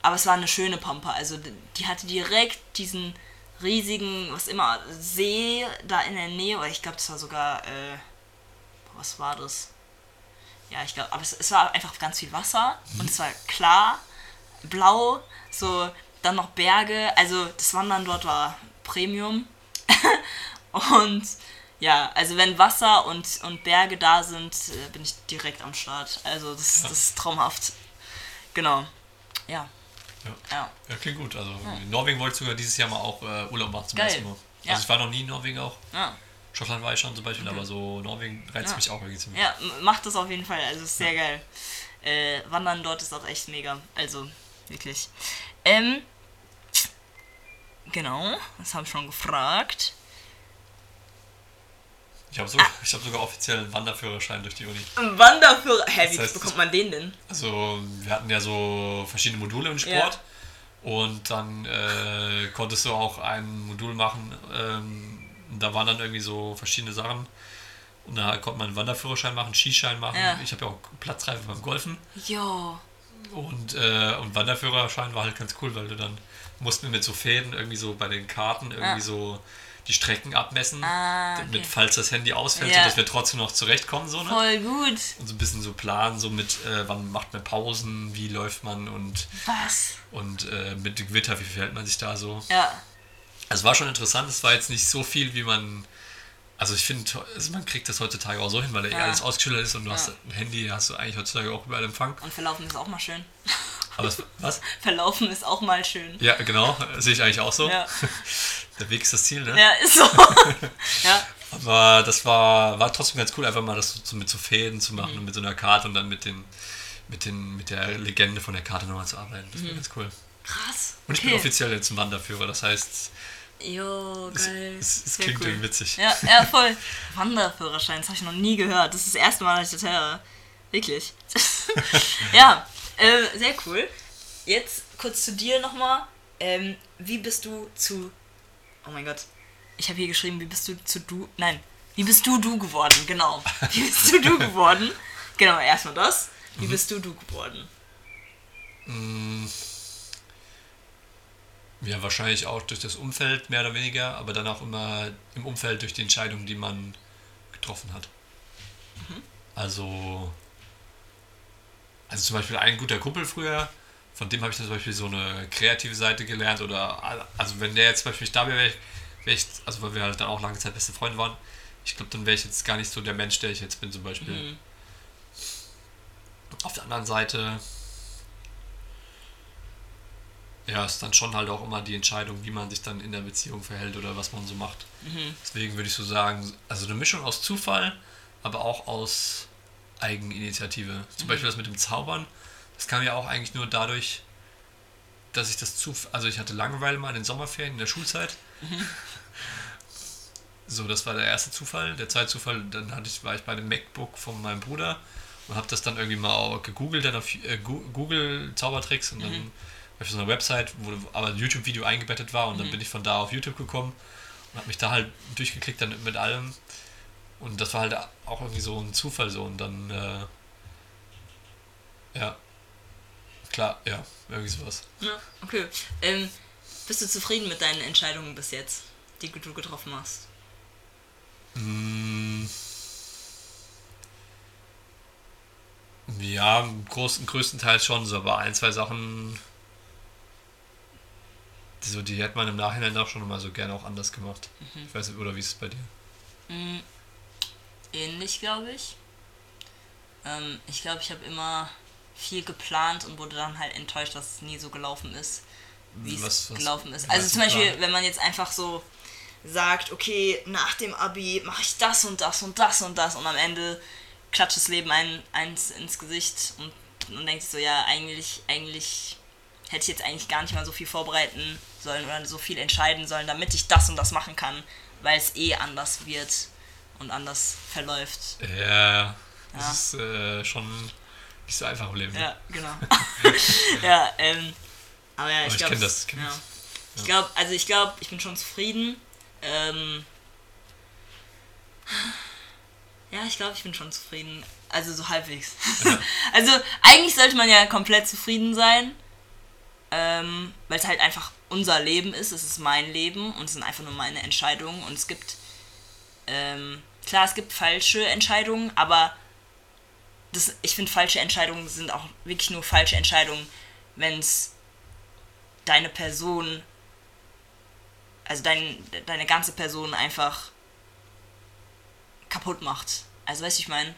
S1: Aber es war eine schöne Pampa. Also die hatte direkt diesen riesigen, was immer, See da in der Nähe. Oder ich glaube, das war sogar, äh, was war das? Ja, ich glaube, aber es, es war einfach ganz viel Wasser und es war klar, blau, so, dann noch Berge. Also das Wandern dort war Premium. und ja, also wenn Wasser und, und Berge da sind, äh, bin ich direkt am Start. Also das, das ist traumhaft. Genau. Ja.
S2: Ja.
S1: Ja.
S2: Ja, klingt gut. Also in Norwegen wollte ich sogar dieses Jahr mal auch äh, Urlaub machen zum
S1: Geil.
S2: ersten Mal. Also
S1: Ja.
S2: ich war noch nie in Norwegen auch.
S1: Ja.
S2: Schottland war ich schon zum Beispiel, aber so Norwegen reizt
S1: Ja.
S2: mich auch irgendwie ziemlich.
S1: Ja, macht das auf jeden Fall. Also ist sehr geil. Äh, Wandern dort ist auch echt mega. Also, wirklich. Ähm, genau, das habe ich schon gefragt.
S2: Ich habe sogar, ich hab sogar offiziell einen Wanderführerschein durch die Uni.
S1: Ein Wanderführer. Hä, wie
S2: Das heißt-
S1: bekommt man den denn?
S2: Also wir hatten ja so verschiedene Module im Sport und dann äh, konntest du auch ein Modul machen. Ähm, da waren dann irgendwie so verschiedene Sachen. Und da konnte man einen Wanderführerschein machen, Skischein machen.
S1: Ja.
S2: Ich habe ja auch Platzreife beim Golfen.
S1: Ja.
S2: Und, äh, und Wanderführerschein war halt ganz cool, weil du dann mussten wir mit so Fäden irgendwie so bei den Karten irgendwie
S1: Ah.
S2: so die Strecken abmessen.
S1: Ah, okay.
S2: falls das Handy ausfällt,
S1: Ja.
S2: sodass wir trotzdem noch zurechtkommen. So, ne?
S1: Voll gut.
S2: Und so ein bisschen so planen, so mit äh, wann macht man Pausen, wie läuft man und,
S1: Was?
S2: und äh, mit Gewitter, wie verhält man sich da so.
S1: Ja.
S2: Also es war schon interessant, es war jetzt nicht so viel, wie man. Also ich finde, also man kriegt das heutzutage auch so hin, weil ja
S1: Ja.
S2: alles ausgeschildert ist und du
S1: Ja.
S2: hast ein Handy, hast du eigentlich heutzutage auch überall Empfang.
S1: Und verlaufen ist auch mal schön.
S2: Aber es, was?
S1: Verlaufen ist auch mal schön.
S2: Ja, genau, sehe ich eigentlich auch so.
S1: Ja,
S2: Der Weg ist das Ziel, ne?
S1: ja ist so. ja.
S2: Aber das war, war trotzdem ganz cool, einfach mal das so mit so Fäden zu
S1: Mhm.
S2: machen und mit so einer Karte und dann mit den mit den mit der Legende von der Karte nochmal zu arbeiten. Das war ganz cool.
S1: Krass.
S2: Und ich bin offiziell jetzt ein Wanderführer, das heißt,
S1: Jo,
S2: es,
S1: geil.
S2: es, es
S1: Sehr
S2: klingt
S1: cool.
S2: irgendwie witzig.
S1: Ja, ja, voll. Wanderführerschein, das habe ich noch nie gehört. Das ist das erste Mal, dass ich das höre. Wirklich. ja, äh, sehr cool. Jetzt kurz zu dir nochmal. Ähm, wie bist du zu. Oh mein Gott. Ich habe hier geschrieben, wie bist du zu du. Nein, wie bist du du geworden? Genau. Wie bist du du geworden? Genau, erstmal das. Wie bist du du geworden?
S2: Mm. Ja, wahrscheinlich auch durch das Umfeld mehr oder weniger, aber dann auch immer im Umfeld durch die Entscheidungen, die man getroffen hat. Also, also zum Beispiel ein guter Kumpel früher, von dem habe ich zum Beispiel so eine kreative Seite gelernt oder also wenn der jetzt zum Beispiel nicht da wäre, wäre ich, wär ich, also weil wir halt dann auch lange Zeit beste Freunde waren, ich glaube, dann wäre ich jetzt gar nicht so der Mensch, der ich jetzt bin zum Beispiel.
S1: Mhm.
S2: Auf der anderen Seite, ja, ist dann schon halt auch immer die Entscheidung, wie man sich dann in der Beziehung verhält oder was man so macht.
S1: Mhm.
S2: Deswegen würde ich so sagen, also eine Mischung aus Zufall, aber auch aus Eigeninitiative. Zum Beispiel das mit dem Zaubern, das kam ja auch eigentlich nur dadurch, dass ich das zu, also ich hatte Langeweile mal in den Sommerferien in der Schulzeit. So, das war der erste Zufall. Der zweite Zufall, dann hatte ich, war ich bei dem MacBook von meinem Bruder und habe das dann irgendwie mal auch gegoogelt, dann auf äh, Google Zaubertricks und dann war ich auf so einer Website, wo aber ein YouTube-Video eingebettet war und dann bin ich von da auf YouTube gekommen und habe mich da halt durchgeklickt dann mit allem und das war halt auch irgendwie so ein Zufall so und dann äh, ja klar, ja, irgendwie sowas.
S1: Ja, okay. Ähm, bist du zufrieden mit deinen Entscheidungen bis jetzt, die du getroffen hast?
S2: Mm. Ja, im großen, größtenteils schon, so, aber ein, zwei Sachen, die, so, die hätte man im Nachhinein auch schon mal so gerne auch anders gemacht. Ich weiß nicht, oder wie ist es bei dir?
S1: Mm, ähnlich, glaube ich. Ähm, ich glaube, ich habe immer viel geplant und wurde dann halt enttäuscht, dass es nie so gelaufen ist, wie
S2: Was-
S1: es gelaufen ist. Also zum Beispiel,
S2: Plan?
S1: wenn man jetzt einfach so sagt, okay, nach dem Abi mache ich das und das und das und das und am Ende klatscht das Leben ein, eins ins Gesicht und man denkt so, ja, eigentlich, eigentlich hätte ich jetzt eigentlich gar nicht mal so viel vorbereiten sollen oder so viel entscheiden sollen, damit ich das und das machen kann, weil es eh anders wird und anders verläuft.
S2: Ja, das
S1: Ja.
S2: ist äh, schon nicht so einfach im Leben. ne?
S1: Ja, genau. ja, ähm, aber ja,
S2: Aber
S1: ich
S2: ich
S1: glaube.
S2: kenn das, ich kenn
S1: ja.
S2: das.
S1: Ich glaube, also ich glaube, ich bin schon zufrieden. Ähm, ja, ich glaube, ich bin schon zufrieden. Also so halbwegs. also eigentlich sollte man ja komplett zufrieden sein, ähm, weil es halt einfach unser Leben ist. Es ist mein Leben und es sind einfach nur meine Entscheidungen. Und es gibt, ähm, klar, es gibt falsche Entscheidungen, aber das, ich finde, falsche Entscheidungen sind auch wirklich nur falsche Entscheidungen, wenn es deine Person, also dein, deine ganze Person einfach kaputt macht. Also weißt du, ich meine,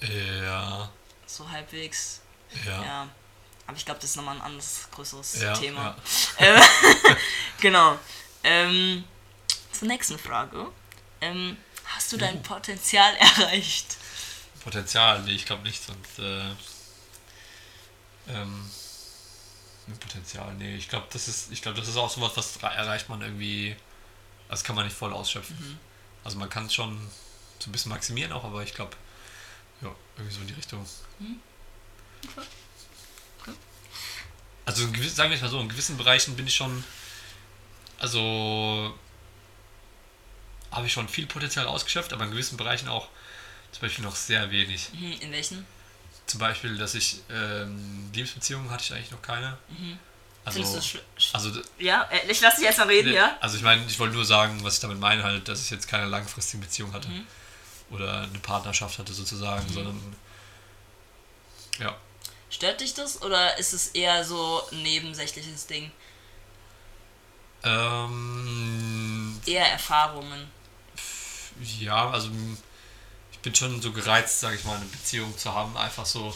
S2: Ja,
S1: so halbwegs,
S2: ja.
S1: ja. Aber ich glaube, das ist nochmal ein anderes, größeres
S2: Ja,
S1: Thema.
S2: ja.
S1: Ähm, genau. Ähm, zur nächsten Frage. Ähm, hast du dein Potenzial erreicht?
S2: Potenzial, nee, ich glaube nicht. Und äh, ähm, Potenzial, nee, ich glaube, das ist, ich glaube, das ist auch sowas, was erreicht man irgendwie, das kann man nicht voll ausschöpfen. Mhm. Also man kann es schon so ein bisschen maximieren auch, aber ich glaube, ja, irgendwie so in die Richtung. Mhm. Okay. Okay. Also sagen wir mal so, in gewissen Bereichen bin ich schon, also habe ich schon viel Potenzial ausgeschöpft, aber in gewissen Bereichen auch zum Beispiel noch sehr wenig.
S1: Mhm, in welchen?
S2: Zum Beispiel, dass ich ähm, Liebesbeziehungen hatte ich eigentlich noch keine. Mhm. Also,
S1: also, ja, äh, ich lasse dich erstmal reden, ne, ja?
S2: Also ich meine, ich wollte nur sagen, was ich damit meine, halt, dass ich jetzt keine langfristige Beziehung hatte. Mhm. Oder eine Partnerschaft hatte sozusagen, mhm. sondern ja.
S1: Stört dich das oder ist es eher so ein nebensächliches Ding?
S2: Ähm,
S1: eher Erfahrungen.
S2: Ja, also ich bin schon so gereizt, sage ich mal, eine Beziehung zu haben, einfach so.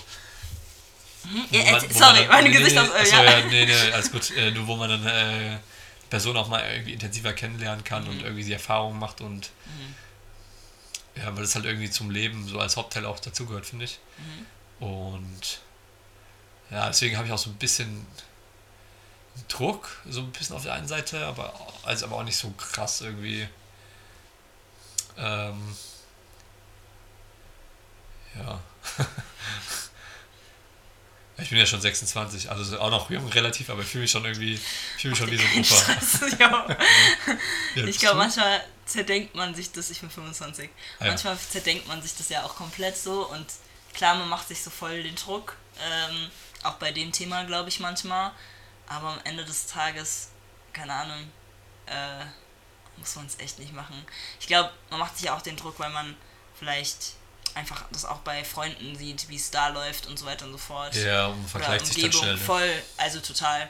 S1: Mhm. Ja, man, sorry, dann, meine nee, Gesicht nee,
S2: ja. ja, nee, nee, alles gut. Äh, nur wo man dann äh, Person auch mal irgendwie intensiver kennenlernen kann mhm. und irgendwie die Erfahrungen macht und mhm. ja, weil das halt irgendwie zum Leben so als Hauptteil auch dazugehört, finde ich. Mhm. Und ja, deswegen habe ich auch so ein bisschen Druck, so ein bisschen auf der einen Seite, aber, also aber auch nicht so krass irgendwie. Ähm, ja. ich bin ja schon 26, also auch noch jung relativ, aber ich fühle mich schon irgendwie, ich fühle mich schon wie so ein Opa.
S1: ja. ja, ich glaube, manchmal zerdenkt man sich das, ich bin 25, ah, manchmal zerdenkt man sich das ja auch komplett so und klar, man macht sich so voll den Druck, ähm, auch bei dem Thema, glaube ich, manchmal, aber am Ende des Tages, keine Ahnung, äh, muss man es echt nicht machen. Ich glaube, man macht sich auch den Druck, weil man vielleicht einfach das auch bei Freunden sieht, wie es da läuft und so weiter und so fort.
S2: Ja, und vergleicht sich dann schnell. Ne?
S1: Voll, also total.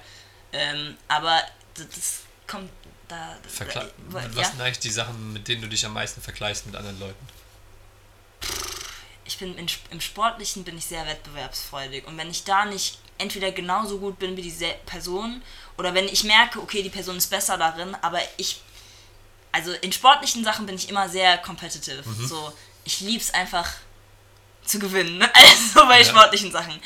S1: Ähm, aber das, das kommt da.
S2: Verkle äh, was ja? sind eigentlich die Sachen, mit denen du dich am meisten vergleichst mit anderen Leuten?
S1: Ich bin in, im Sportlichen bin ich sehr wettbewerbsfreudig und wenn ich da nicht entweder genauso gut bin wie diese Person oder wenn ich merke, okay, die Person ist besser darin, aber ich also in sportlichen Sachen bin ich immer sehr competitive. Mhm. So, ich lieb's einfach zu gewinnen. Also bei ja. sportlichen Sachen.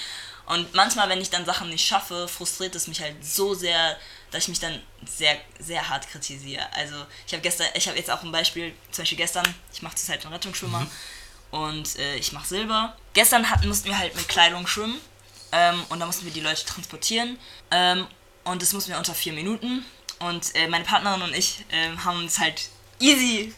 S1: Und manchmal, wenn ich dann Sachen nicht schaffe, frustriert es mich halt so sehr, dass ich mich dann sehr, sehr hart kritisiere. Also ich habe gestern, ich habe jetzt auch ein Beispiel, zum Beispiel gestern, ich mache zurzeit einen Rettungsschwimmer mhm. und äh, ich mache Silber. Gestern hatten, mussten wir halt mit Kleidung schwimmen ähm, und da mussten wir die Leute transportieren ähm, und das mussten wir unter vier Minuten. Und äh, meine Partnerin und ich äh, haben es halt easy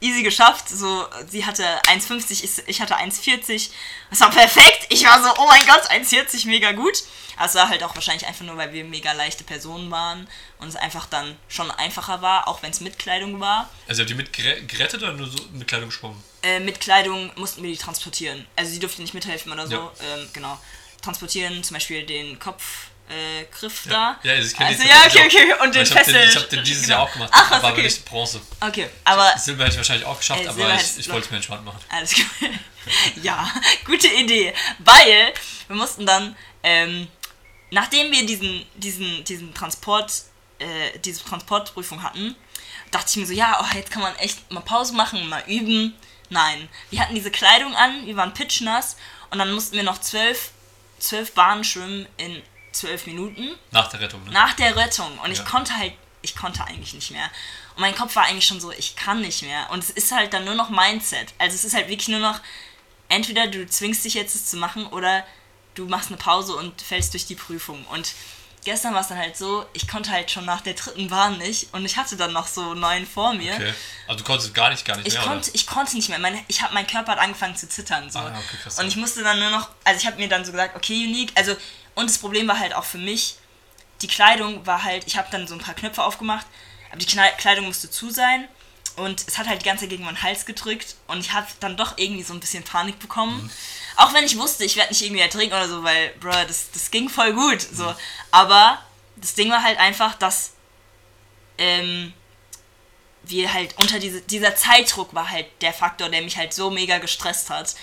S1: easy geschafft. So, sie hatte 1,50, ich hatte 1,40. Das war perfekt. Ich war so, oh mein Gott, 1,40, mega gut. Aber es war halt auch wahrscheinlich einfach nur, weil wir mega leichte Personen waren und es einfach dann schon einfacher war, auch wenn es mit Kleidung war.
S2: Also habt ihr mit gerettet oder nur so mit Kleidung geschwommen?
S1: Äh, mit Kleidung mussten wir die transportieren. Also sie durfte nicht mithelfen oder so. Ja. Ähm, genau. Transportieren, zum Beispiel den Kopf äh, Griff
S2: ja.
S1: da.
S2: Ja, das kenne
S1: also, ich. Ja, okay, okay. Und den
S2: ich
S1: Fessel.
S2: Ich habe den dieses genau. Jahr auch gemacht. Ach, was, aber okay. nicht Bronze.
S1: Okay, aber.
S2: Silber hätte ich wahrscheinlich auch geschafft, äh, aber ich, ich wollte es mir entspannt machen.
S1: Alles gut. ja, gute Idee. Weil wir mussten dann, ähm, nachdem wir diesen, diesen, diesen Transport, äh, diese Transportprüfung hatten, dachte ich mir so, ja, oh, jetzt kann man echt mal Pause machen, mal üben. Nein, wir hatten diese Kleidung an, wir waren pitchnass und dann mussten wir noch zwölf, zwölf Bahnen schwimmen in zwölf Minuten.
S2: Nach der Rettung, ne?
S1: Nach der Rettung. Und ja. ich konnte halt, ich konnte eigentlich nicht mehr. Und mein Kopf war eigentlich schon so, ich kann nicht mehr. Und es ist halt dann nur noch Mindset. Also es ist halt wirklich nur noch, entweder du zwingst dich jetzt es zu machen oder du machst eine Pause und fällst durch die Prüfung. Und gestern war es dann halt so, ich konnte halt schon nach der dritten Bahn nicht und ich hatte dann noch so neun vor mir.
S2: Okay. Also du konntest gar nicht, gar nicht
S1: ich
S2: mehr,
S1: konnte, Ich konnte nicht mehr. Meine, ich hab, mein Körper hat angefangen zu zittern. So. Ah, okay, krass. Und ich musste dann nur noch, also ich habe mir dann so gesagt, okay, Unique, also und das Problem war halt auch für mich, die Kleidung war halt, ich habe dann so ein paar Knöpfe aufgemacht, aber die Kleidung musste zu sein und es hat halt die ganze Zeit gegen meinen Hals gedrückt und ich habe dann doch irgendwie so ein bisschen Panik bekommen. Mhm. Auch wenn ich wusste, ich werde nicht irgendwie ertrinken oder so, weil, bro, das, das ging voll gut. So. Mhm. Aber das Ding war halt einfach, dass ähm, wir halt unter diese, dieser Zeitdruck war halt der Faktor, der mich halt so mega gestresst hat.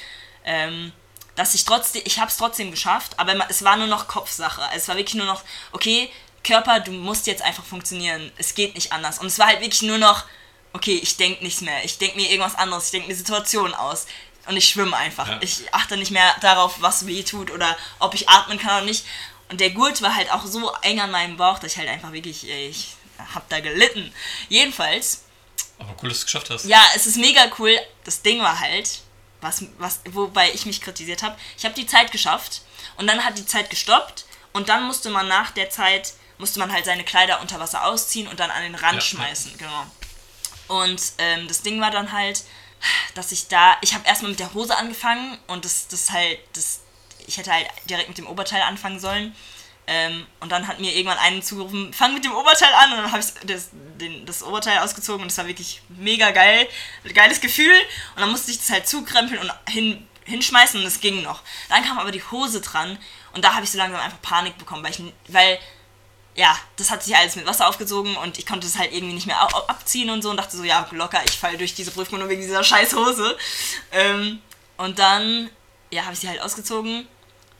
S1: Ähm, dass ich trotzdem, ich habe es trotzdem geschafft, aber es war nur noch Kopfsache. Es war wirklich nur noch, okay, Körper, du musst jetzt einfach funktionieren. Es geht nicht anders. Und es war halt wirklich nur noch, okay, ich denke nichts mehr. Ich denke mir irgendwas anderes. Ich denke mir Situationen aus. Und ich schwimme einfach.
S2: Ja.
S1: Ich achte nicht mehr darauf, was weh tut oder ob ich atmen kann oder nicht. Und der Gurt war halt auch so eng an meinem Bauch, dass ich halt einfach wirklich, ey, ich hab da gelitten. Jedenfalls,
S2: Aber cool, dass du es geschafft hast.
S1: ja, es ist mega cool. Das Ding war halt, was, was, wobei ich mich kritisiert habe, ich habe die Zeit geschafft und dann hat die Zeit gestoppt und dann musste man nach der Zeit, musste man halt seine Kleider unter Wasser ausziehen und dann an den Rand
S2: Ja,
S1: schmeißen, genau. Und ähm, das Ding war dann halt, dass ich da, ich habe erstmal mit der Hose angefangen und das, das halt, das, ich hätte halt direkt mit dem Oberteil anfangen sollen. Ähm, und dann hat mir irgendwann einen zugerufen, fang mit dem Oberteil an. Und dann habe ich das, den, das Oberteil ausgezogen und es war wirklich mega geil. Geiles Gefühl. Und dann musste ich das halt zukrempeln und hin, hinschmeißen und es ging noch. Dann kam aber die Hose dran und da habe ich so langsam einfach Panik bekommen, weil ich, weil ja, das hat sich alles mit Wasser aufgezogen und ich konnte es halt irgendwie nicht mehr abziehen und so und dachte so, ja, locker, ich falle durch diese Prüfung nur wegen dieser scheiß Hose. Ähm, und dann, ja, habe ich sie halt ausgezogen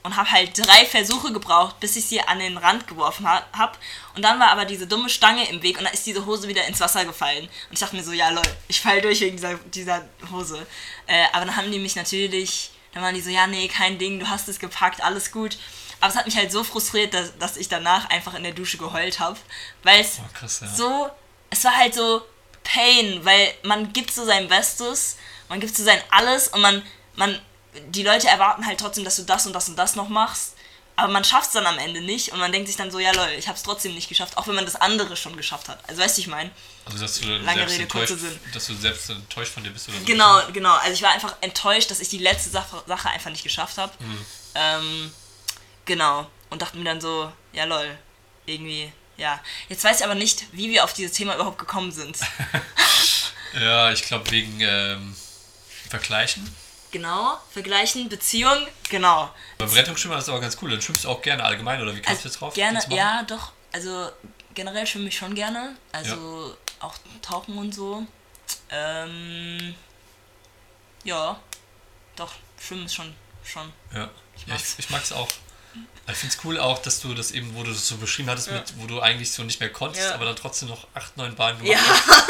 S1: und habe halt drei Versuche gebraucht, bis ich sie an den Rand geworfen ha habe. Und dann war aber diese dumme Stange im Weg und da ist diese Hose wieder ins Wasser gefallen. Und ich dachte mir so, ja, lol, ich falle durch wegen dieser, dieser Hose. Äh, aber dann haben die mich natürlich, dann waren die so, ja, nee, kein Ding, du hast es gepackt, alles gut. Aber es hat mich halt so frustriert, dass, dass ich danach einfach in der Dusche geheult habe. Weil es
S2: Oh, krass, ja.
S1: so, es war halt so Pain, weil man gibt so sein Bestes, man gibt so sein Alles und man, man, die Leute erwarten halt trotzdem, dass du das und das und das noch machst. Aber man schafft es dann am Ende nicht und man denkt sich dann so, ja lol, ich habe es trotzdem nicht geschafft, auch wenn man das andere schon geschafft hat. Also weißt du, ich meine?
S2: Also, dass du
S1: Lange
S2: selbst
S1: Rede,
S2: enttäuscht,
S1: kurzer Sinn.
S2: dass du selbst enttäuscht von dir bist oder so.
S1: Genau, genau. Also ich war einfach enttäuscht, dass ich die letzte Sache, Sache einfach nicht geschafft habe. Ähm, genau. Und dachte mir dann so, ja lol, irgendwie, ja. Jetzt weiß ich aber nicht, wie wir auf dieses Thema überhaupt gekommen sind.
S2: Ja, ich glaube wegen ähm, Vergleichen.
S1: Genau, vergleichen, Beziehung, genau.
S2: Beim Rettungsschwimmer ist das aber ganz cool. Dann schwimmst du auch gerne allgemein oder wie kommst du jetzt drauf?
S1: Also Gerne, ja, doch. Also generell schwimme ich schon gerne. Also auch tauchen und so. Ähm, ja, doch, schwimmen ist schon, schon.
S2: Ja, ja ich, ich mag es auch. Ich finde es cool auch, dass du das eben, wo du das so beschrieben hattest,
S1: Ja.
S2: mit, wo du eigentlich so nicht mehr konntest,
S1: Ja.
S2: aber dann trotzdem noch 8, 9 Bahnen gemacht
S1: Ja,
S2: hast.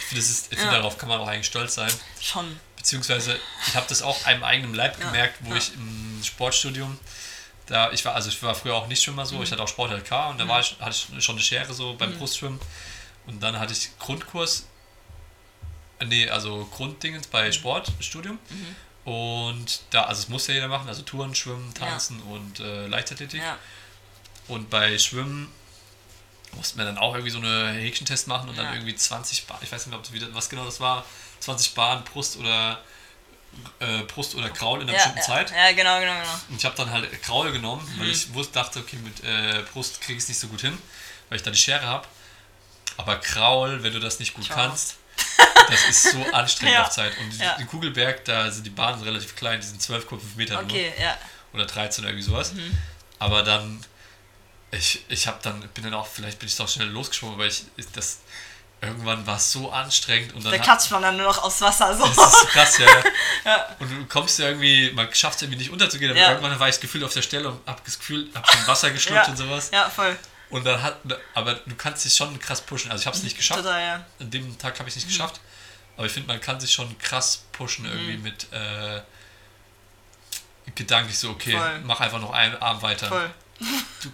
S2: Ich finde, ich find,
S1: Ja.
S2: darauf kann man auch eigentlich stolz sein.
S1: schon.
S2: Beziehungsweise, ich habe das auch einem eigenen Leib
S1: Ja.
S2: gemerkt, wo
S1: Ja.
S2: ich im Sportstudium, da ich war, also ich war früher auch nicht Schwimmer so,
S1: Mhm.
S2: ich hatte auch Sport LK und da war ich, hatte ich schon eine Schere so beim Brustschwimmen. Und dann hatte ich Grundkurs, äh, nee, also Grunddingens
S1: Mhm.
S2: bei Sportstudium. Und da, also es muss ja jeder machen, also Touren, Schwimmen, Tanzen und äh, Leichtathletik.
S1: Ja,
S2: Und bei Schwimmen mussten wir dann auch irgendwie so eine Häkchentest machen und
S1: Ja.
S2: dann irgendwie 20 Bahnen, ich weiß nicht, ob das wieder, was genau das war, 20 Bahnen Brust oder äh, Brust oder Kraul in einer
S1: ja,
S2: bestimmten
S1: ja,
S2: Zeit.
S1: ja, genau, genau, genau.
S2: Und ich habe dann halt Kraul genommen, weil
S1: Mhm.
S2: ich wusste, dachte, okay, mit äh, Brust kriege ich es nicht so gut hin, weil ich da die Schere habe. Aber Kraul, wenn du das nicht gut
S1: Ciao.
S2: kannst, das ist so anstrengend
S1: Ja.
S2: auf Zeit. Und
S1: Ja.
S2: in Kugelberg, da sind die Bahnen relativ klein, die sind 12,5 Meter nur
S1: Okay, ja.
S2: oder 13 oder irgendwie sowas.
S1: Mhm.
S2: Aber dann, ich, ich habe dann, bin dann auch, vielleicht bin ich doch schnell losgeschwommen, weil ich das, irgendwann war es so anstrengend und dann
S1: Da klatscht man dann nur noch aus Wasser so.
S2: das ist krass, ja.
S1: Ja.
S2: Und du kommst ja irgendwie, man schafft es irgendwie nicht unterzugehen, aber
S1: Ja.
S2: irgendwann war ich das Gefühl auf der Stelle und hab das Gefühl, hab schon Wasser geschluckt
S1: Ja.
S2: und sowas.
S1: Ja, voll.
S2: Und dann hat, aber du kannst dich schon krass pushen. Also ich habe es nicht geschafft.
S1: Total, ja.
S2: An dem Tag habe ich es
S1: Mhm.
S2: nicht geschafft. Aber ich finde, man kann sich schon krass pushen irgendwie mit äh, gedanklich so, okay,
S1: Voll.
S2: mach einfach noch einen Arm weiter.
S1: Voll.
S2: Du,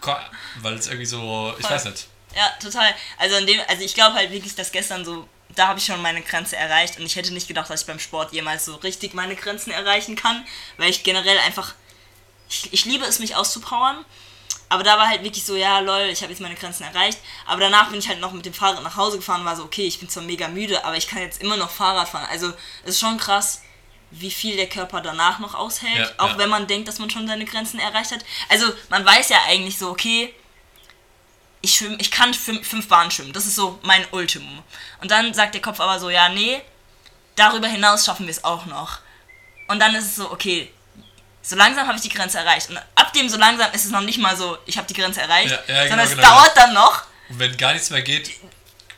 S2: weil es irgendwie so, ich
S1: Voll.
S2: weiß nicht.
S1: Ja, total. Also in dem, also ich glaube halt wirklich, dass gestern so, da habe ich schon meine Grenze erreicht und ich hätte nicht gedacht, dass ich beim Sport jemals so richtig meine Grenzen erreichen kann, weil ich generell einfach, ich, ich liebe es, mich auszupowern. Aber da war halt wirklich so, ja, lol, ich habe jetzt meine Grenzen erreicht. Aber danach bin ich halt noch mit dem Fahrrad nach Hause gefahren und war so, okay, ich bin zwar mega müde, aber ich kann jetzt immer noch Fahrrad fahren. Also es ist schon krass, wie viel der Körper danach noch aushält,
S2: Ja,
S1: auch
S2: ja.
S1: wenn man denkt, dass man schon seine Grenzen erreicht hat. Also man weiß ja eigentlich so, okay, ich schwimm, ich kann fünf, fünf Bahnen schwimmen. Das ist so mein Ultimum. Und dann sagt der Kopf aber so, ja, nee, darüber hinaus schaffen wir es auch noch. Und dann ist es so, okay, so langsam habe ich die Grenze erreicht. Und ab dem so langsam ist es noch nicht mal so, ich habe die Grenze erreicht,
S2: Ja, ja, genau,
S1: sondern es
S2: genau,
S1: dauert dann noch.
S2: Und wenn gar nichts mehr geht,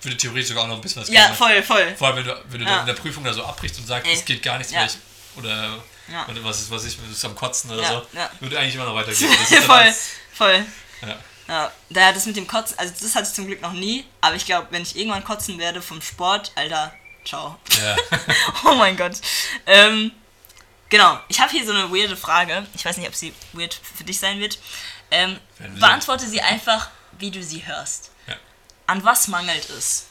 S2: würde theoretisch sogar auch noch ein bisschen was
S1: Ja,
S2: gehen.
S1: voll, voll.
S2: Vor allem, wenn du, wenn du
S1: Ja.
S2: in der Prüfung da so abbrichst und sagst,
S1: Ey.
S2: es geht gar nichts
S1: Ja.
S2: mehr, ich, oder,
S1: Ja.
S2: was ist, was ich, du bist am Kotzen oder
S1: Ja,
S2: so,
S1: ja.
S2: würde eigentlich immer noch weitergehen. Ist
S1: voll, voll.
S2: Ja.
S1: Ja, da das mit dem Kotzen, also das hatte ich zum Glück noch nie, aber ich glaube, wenn ich irgendwann kotzen werde vom Sport, Alter, Ciao.
S2: Ja.
S1: oh mein Gott. Ähm, genau, ich habe hier so eine weirde Frage. Ich weiß nicht, ob sie weird für dich sein wird. Ähm,
S2: wir
S1: beantworte sie einfach, wie du sie hörst.
S2: Ja.
S1: An was mangelt es?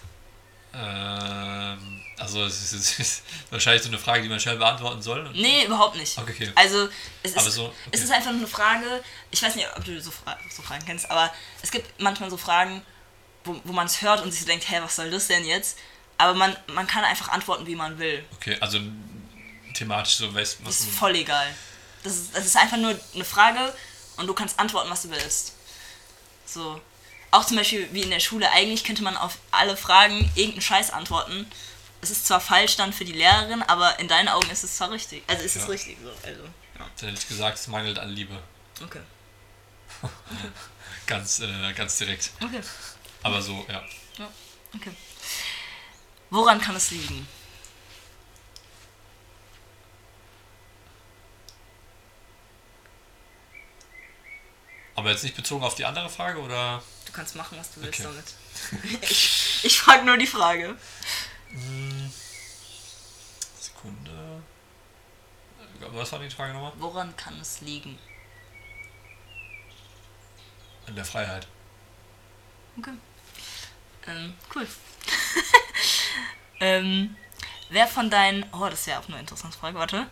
S2: Ähm, also es ist, es ist wahrscheinlich so eine Frage, die man schnell beantworten soll.
S1: Nee, überhaupt nicht.
S2: Okay, okay.
S1: Also, es ist,
S2: so,
S1: es
S2: okay.
S1: ist einfach nur eine Frage, ich weiß nicht, ob du so, Fra so Fragen kennst, aber es gibt manchmal so Fragen, wo, wo man es hört und sich so denkt, hä, was soll das denn jetzt? Aber man, man kann einfach antworten, wie man will.
S2: Okay, also thematisch so weißt
S1: Das
S2: was
S1: ist
S2: du-
S1: voll egal. Das ist, das ist einfach nur eine Frage und du kannst antworten, was du willst. So. Auch zum Beispiel wie in der Schule, eigentlich könnte man auf alle Fragen irgendeinen Scheiß antworten. Es ist zwar falsch dann für die Lehrerin, aber in deinen Augen ist es zwar richtig. Also ist es
S2: Ja.
S1: richtig so. Also, ja.
S2: Dann hätte ich gesagt, es mangelt an Liebe.
S1: Okay.
S2: Ganz, äh, ganz direkt.
S1: Okay.
S2: Aber so, ja.
S1: Ja. Okay. Woran kann es liegen?
S2: Aber jetzt nicht bezogen auf die andere Frage oder?
S1: Du kannst machen, was du willst
S2: Okay.
S1: damit. ich ich frage nur die Frage.
S2: Sekunde. Äh, Was war die Frage nochmal?
S1: Woran kann es liegen?
S2: An der Freiheit.
S1: Okay. Ähm, cool. ähm, wer von deinen. Oh, das wäre auch eine interessante Frage, warte.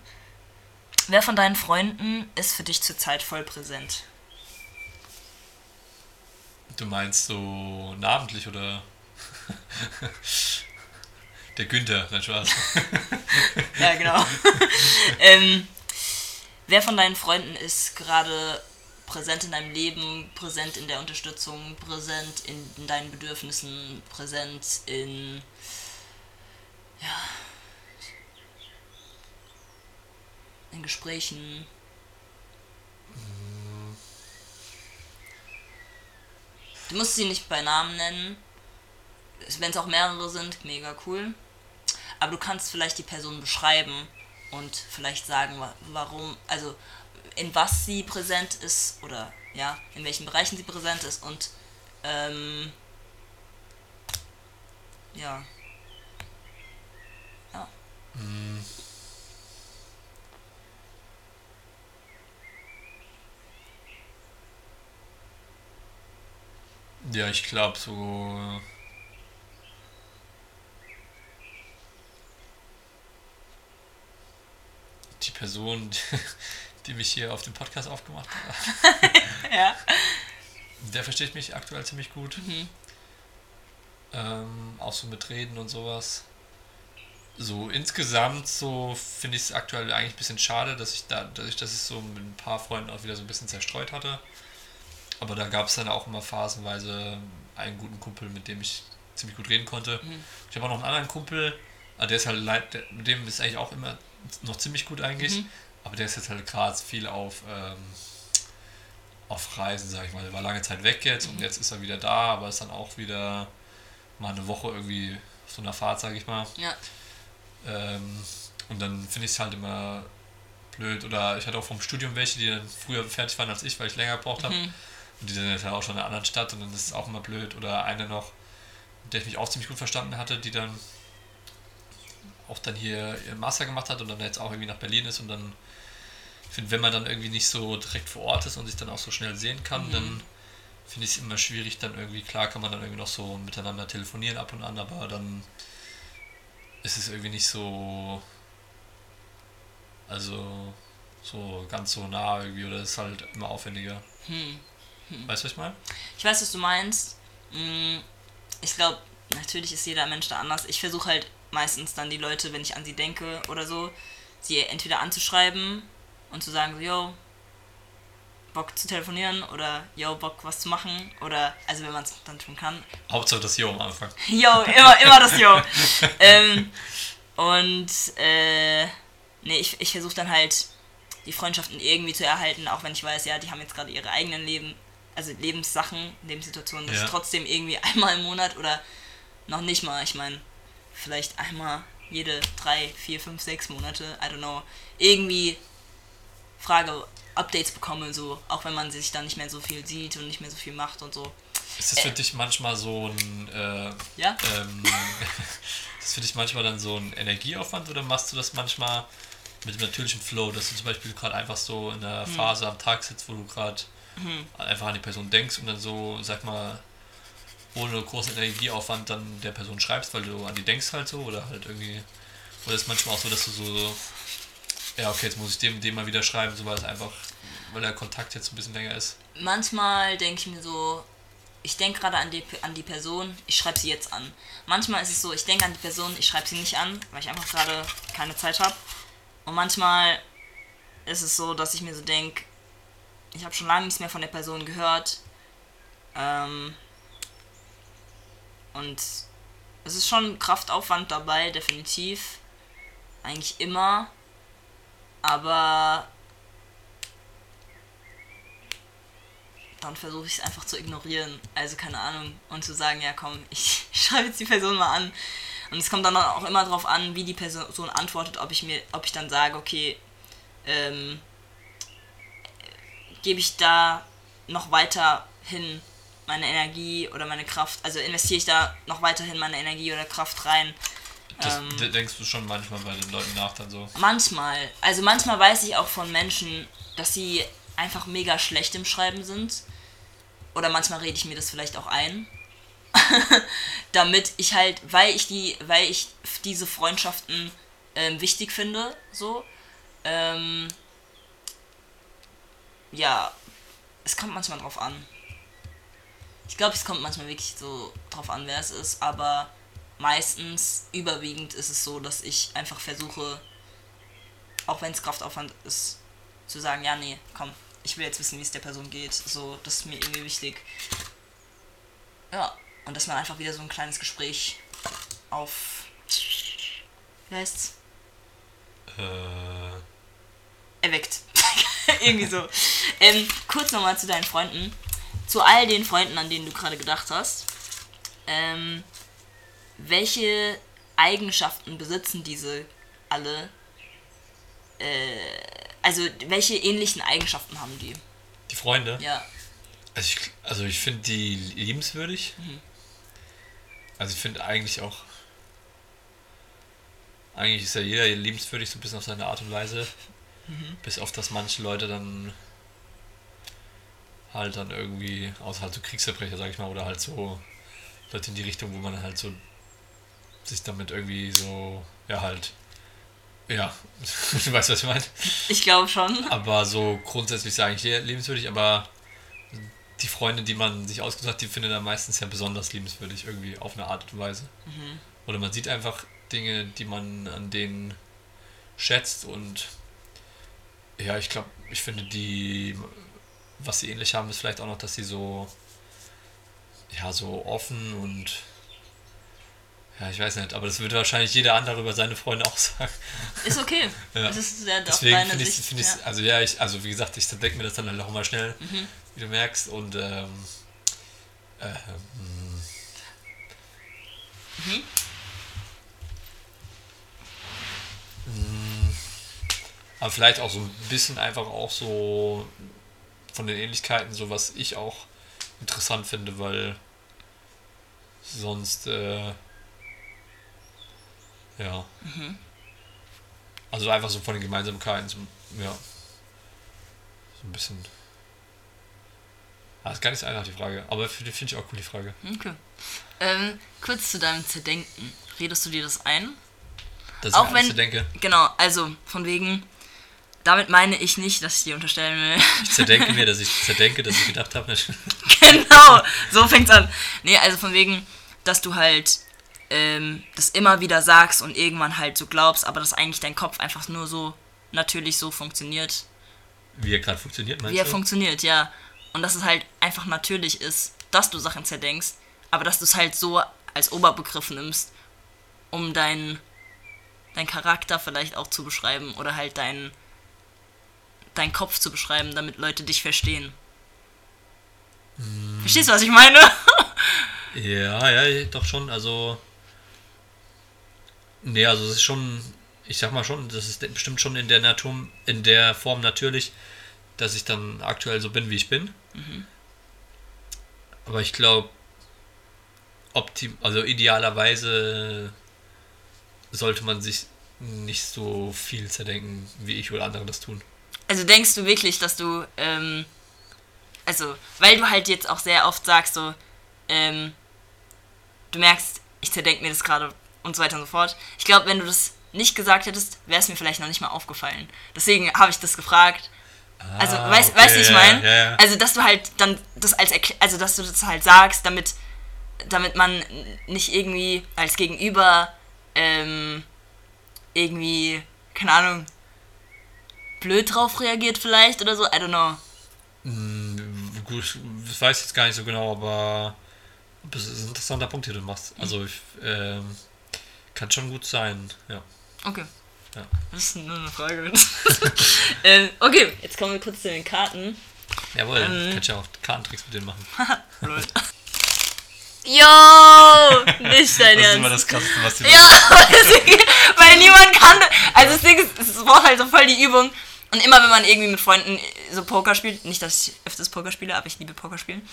S1: Wer von deinen Freunden ist für dich zurzeit voll präsent?
S2: Du meinst so namentlich oder? der Günther, nein Spaß.
S1: Ja, genau. ähm, wer von deinen Freunden ist gerade präsent in deinem Leben, präsent in der Unterstützung, präsent in, in deinen Bedürfnissen, präsent in. Ja. In Gesprächen. Du musst sie nicht bei Namen nennen. Wenn es auch mehrere sind, mega cool. Aber du kannst vielleicht die Person beschreiben und vielleicht sagen, wa- warum, also in was sie präsent ist oder ja, in welchen Bereichen sie präsent ist und ähm, ja. Ja.
S2: Ja, ich glaube so. Die Person, die, mich hier auf dem Podcast aufgemacht hat,
S1: Ja.
S2: der versteht mich aktuell ziemlich gut.
S1: Mhm.
S2: Ähm, auch so mit Reden und sowas. So insgesamt so finde ich es aktuell eigentlich ein bisschen schade, dass ich da, dass ich das so mit ein paar Freunden auch wieder so ein bisschen zerstreut hatte. Aber da gab es dann auch immer phasenweise einen guten Kumpel, mit dem ich ziemlich gut reden konnte.
S1: Mhm.
S2: Ich habe auch noch einen anderen Kumpel, ah, der ist halt leid, mit dem ist eigentlich auch immer noch ziemlich gut eigentlich.
S1: Mhm.
S2: Aber der ist jetzt halt gerade viel auf, ähm, auf Reisen, sag ich mal. Der war lange Zeit weg jetzt und jetzt ist er wieder da, aber ist dann auch wieder mal eine Woche irgendwie auf so einer Fahrt, sag ich mal.
S1: Ja.
S2: Ähm, und dann finde ich es halt immer blöd. Oder ich hatte auch vom Studium welche, die dann früher fertig waren als ich, weil ich länger gebraucht habe.
S1: Mhm.
S2: Und die sind jetzt halt auch schon in einer anderen Stadt und dann ist es auch immer blöd. Oder eine noch, mit der ich mich auch ziemlich gut verstanden hatte, die dann auch dann hier ihren Master gemacht hat und dann jetzt auch irgendwie nach Berlin ist und dann ich finde, wenn man dann irgendwie nicht so direkt vor Ort ist und sich dann auch so schnell sehen kann,
S1: Mhm.
S2: dann finde ich es immer schwierig, dann irgendwie, klar kann man dann irgendwie noch so miteinander telefonieren ab und an, aber dann ist es irgendwie nicht so, also so ganz so nah irgendwie oder ist halt immer aufwendiger.
S1: Hm.
S2: Weißt du, was ich meine?
S1: Ich weiß, was du meinst. Mm, Ich glaube, natürlich ist jeder Mensch da anders. Ich versuche halt meistens dann die Leute, wenn ich an sie denke oder so, sie entweder anzuschreiben und zu sagen, so, yo, Bock zu telefonieren oder yo, Bock was zu machen oder, also wenn man es dann tun kann,
S2: Hauptsache das Jo am Anfang.
S1: Yo, immer, immer das Yo. ähm, und äh, nee, ich, ich versuche dann halt die Freundschaften irgendwie zu erhalten, auch wenn ich weiß, ja, die haben jetzt gerade ihre eigenen Leben, also Lebenssachen, Lebenssituationen, das
S2: Ja.
S1: ist trotzdem irgendwie einmal im Monat oder noch nicht mal, ich meine, vielleicht einmal jede drei, vier, fünf, sechs Monate, I don't know, irgendwie Frage, Updates bekomme, so, auch wenn man sich dann nicht mehr so viel sieht und nicht mehr so viel macht und so.
S2: Ist das für äh, dich manchmal so ein. Äh,
S1: ja?
S2: Ähm, ist das für dich manchmal dann so ein Energieaufwand oder machst du das manchmal mit dem natürlichen Flow, dass du zum Beispiel gerade einfach so in einer hm. Phase am Tag sitzt, wo du gerade hm. einfach an die Person denkst und dann so, sag mal, ohne großen Energieaufwand dann der Person schreibst, weil du an die denkst halt so oder halt irgendwie. Oder ist es manchmal auch so, dass du so, so ja, okay, jetzt muss ich dem, dem mal wieder schreiben, so weil es einfach, weil der Kontakt jetzt ein bisschen länger ist.
S1: Manchmal denke ich mir so, ich denke gerade an die, an die Person, ich schreibe sie jetzt an. Manchmal ist es so, ich denke an die Person, ich schreibe sie nicht an, weil ich einfach gerade keine Zeit habe. Und manchmal ist es so, dass ich mir so denke, ich habe schon lange nichts mehr von der Person gehört. Ähm, und es ist schon Kraftaufwand dabei, definitiv. Eigentlich immer. Aber dann versuche ich es einfach zu ignorieren. Also keine Ahnung. Und zu sagen, ja komm, ich schreibe jetzt die Person mal an. Und es kommt dann auch immer darauf an, wie die Person antwortet, ob ich mir, ob ich dann sage, okay, ähm, gebe ich da noch weiter hin meine Energie oder meine Kraft, also investiere ich da noch weiterhin meine Energie oder Kraft rein.
S2: Das ähm, denkst du schon manchmal bei den Leuten nach dann so?
S1: Manchmal. Also manchmal weiß ich auch von Menschen, dass sie einfach mega schlecht im Schreiben sind. Oder manchmal rede ich mir das vielleicht auch ein. Damit ich halt, weil ich die, weil ich diese Freundschaften ähm, wichtig finde, so, ähm, ja, es kommt manchmal drauf an. Ich glaube, es kommt manchmal wirklich so drauf an, wer es ist, aber meistens, überwiegend ist es so, dass ich einfach versuche, auch wenn es Kraftaufwand ist, zu sagen, ja, nee, komm, ich will jetzt wissen, wie es der Person geht. So, das ist mir irgendwie wichtig. Ja, und dass man einfach wieder so ein kleines Gespräch auf. Wie heißt's?
S2: Äh.
S1: Erweckt. irgendwie so. Ähm, kurz nochmal zu deinen Freunden zu all den Freunden, an denen du gerade gedacht hast, ähm, welche Eigenschaften besitzen diese alle? Äh, also welche ähnlichen Eigenschaften haben die?
S2: Die Freunde?
S1: Ja.
S2: Also ich, also ich finde die liebenswürdig. Mhm. Also ich finde eigentlich auch. Eigentlich ist ja jeder liebenswürdig, so ein bisschen auf seine Art und Weise. Mhm. Bis auf dass manche Leute dann halt dann irgendwie, außer halt so Kriegsverbrecher, sag ich mal, oder halt so Leute in die Richtung, wo man halt so sich damit irgendwie so, ja halt, ja, du weißt, was ich meine?
S1: Ich glaube schon.
S2: Aber so grundsätzlich sage ich lebenswürdig, aber die Freunde, die man sich ausgesucht hat, die findet er meistens ja besonders liebenswürdig, irgendwie auf eine Art und Weise. Mhm. Oder man sieht einfach Dinge, die man an denen schätzt und ja, ich glaube, ich finde die was sie ähnlich haben, ist vielleicht auch noch, dass sie so, ja, so offen und, ja, ich weiß nicht, aber das würde wahrscheinlich jeder andere über seine Freunde auch sagen.
S1: Ist okay.
S2: ja. Das ist ja Deswegen finde ich, find ja. also ja, ich, also wie gesagt, ich denke mir das dann halt auch mal schnell, mhm. wie du merkst, und, ähm, ähm, mhm. Mm, aber vielleicht auch so ein bisschen einfach auch so von den Ähnlichkeiten, so was ich auch interessant finde, weil sonst, äh, ja. Mhm. Also einfach so von den Gemeinsamkeiten, so, ja. So ein bisschen. Ah, ist gar nicht so einfach die Frage, aber finde ich auch cool die Frage.
S1: Okay. Ähm, kurz zu deinem Zerdenken. Redest du dir das ein?
S2: Dass auch ich wenn, zerdenke.
S1: Genau, also von wegen, damit meine ich nicht, dass ich dir unterstellen will.
S2: Ich zerdenke mir, dass ich zerdenke, dass ich gedacht habe.
S1: genau, so fängt's an. Nee, also von wegen, dass du halt ähm, das immer wieder sagst und irgendwann halt so glaubst, aber dass eigentlich dein Kopf einfach nur so natürlich so funktioniert.
S2: Wie er gerade funktioniert, meinst
S1: Wie er du? funktioniert, ja. Und dass es halt einfach natürlich ist, dass du Sachen zerdenkst, aber dass du es halt so als Oberbegriff nimmst, um deinen dein Charakter vielleicht auch zu beschreiben oder halt deinen deinen Kopf zu beschreiben, damit Leute dich verstehen. Hm. Verstehst du, was ich meine?
S2: ja, ja, doch schon. Also. Nee, also es ist schon, ich sag mal schon, das ist bestimmt schon in der Natur, in der Form natürlich, dass ich dann aktuell so bin, wie ich bin. Mhm. Aber ich glaube, optim also idealerweise sollte man sich nicht so viel zerdenken, wie ich oder andere das tun.
S1: Also denkst du wirklich, dass du, ähm, also, weil du halt jetzt auch sehr oft sagst, so, ähm, du merkst, ich zerdenke mir das gerade und so weiter und so fort. Ich glaube, wenn du das nicht gesagt hättest, wäre es mir vielleicht noch nicht mal aufgefallen. Deswegen habe ich das gefragt. Also, ah, weißt, okay, weißt du, ich meine? Ja, ja. Also, dass du halt dann das als also dass du das halt sagst, damit, damit man nicht irgendwie als Gegenüber ähm, irgendwie, keine Ahnung, blöd drauf reagiert vielleicht oder so, I don't know.
S2: Hm, gut, das weiß ich jetzt gar nicht so genau, aber das ist ein interessanter Punkt, den du machst. Also, ich, ähm, kann schon gut sein, ja.
S1: Okay. Ja. Das ist nur eine Frage. ähm, okay, jetzt kommen wir kurz zu den Karten.
S2: Jawohl, ähm, kannst ja auch Kartentricks mit denen machen.
S1: Yo! Nicht dein Ernst.
S2: Das ist immer das Krasseste, was die
S1: Ja, weil niemand kann. Also das Ding ist, es braucht halt so voll die Übung. Und immer wenn man irgendwie mit Freunden so Poker spielt, nicht, dass ich öfters Poker spiele, aber ich liebe Poker spielen.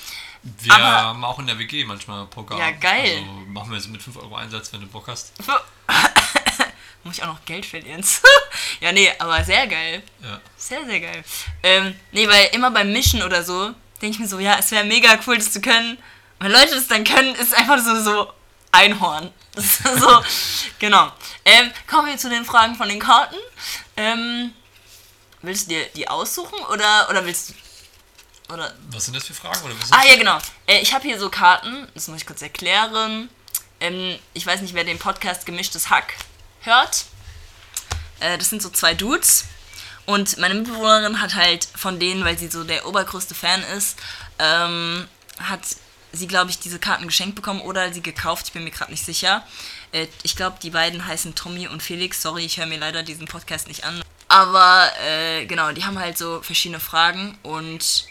S2: Wir aber, haben auch in der WG manchmal Poker.
S1: Ja, geil.
S2: Also machen wir so mit 5 Euro Einsatz, wenn du Bock hast.
S1: Muss ich auch noch Geld verlieren? ja, nee, aber sehr geil.
S2: Ja.
S1: Sehr, sehr geil. Ähm, nee, weil immer beim Mischen oder so, denke ich mir so, ja, es wäre mega cool, das zu können. Wenn Leute das dann können, ist einfach so, so Einhorn. So, genau. Ähm, kommen wir zu den Fragen von den Karten. Ähm, willst du dir die aussuchen oder, oder willst du. Oder?
S2: Was sind das für Fragen? Oder
S1: ah, ja, genau. Äh, ich habe hier so Karten, das muss ich kurz erklären. Ähm, ich weiß nicht, wer den Podcast Gemischtes Hack hört. Äh, das sind so zwei Dudes. Und meine Mitbewohnerin hat halt von denen, weil sie so der obergrößte Fan ist, ähm, hat sie, glaube ich, diese Karten geschenkt bekommen oder sie gekauft. Ich bin mir gerade nicht sicher. Äh, ich glaube, die beiden heißen Tommy und Felix. Sorry, ich höre mir leider diesen Podcast nicht an. Aber äh, genau, die haben halt so verschiedene Fragen und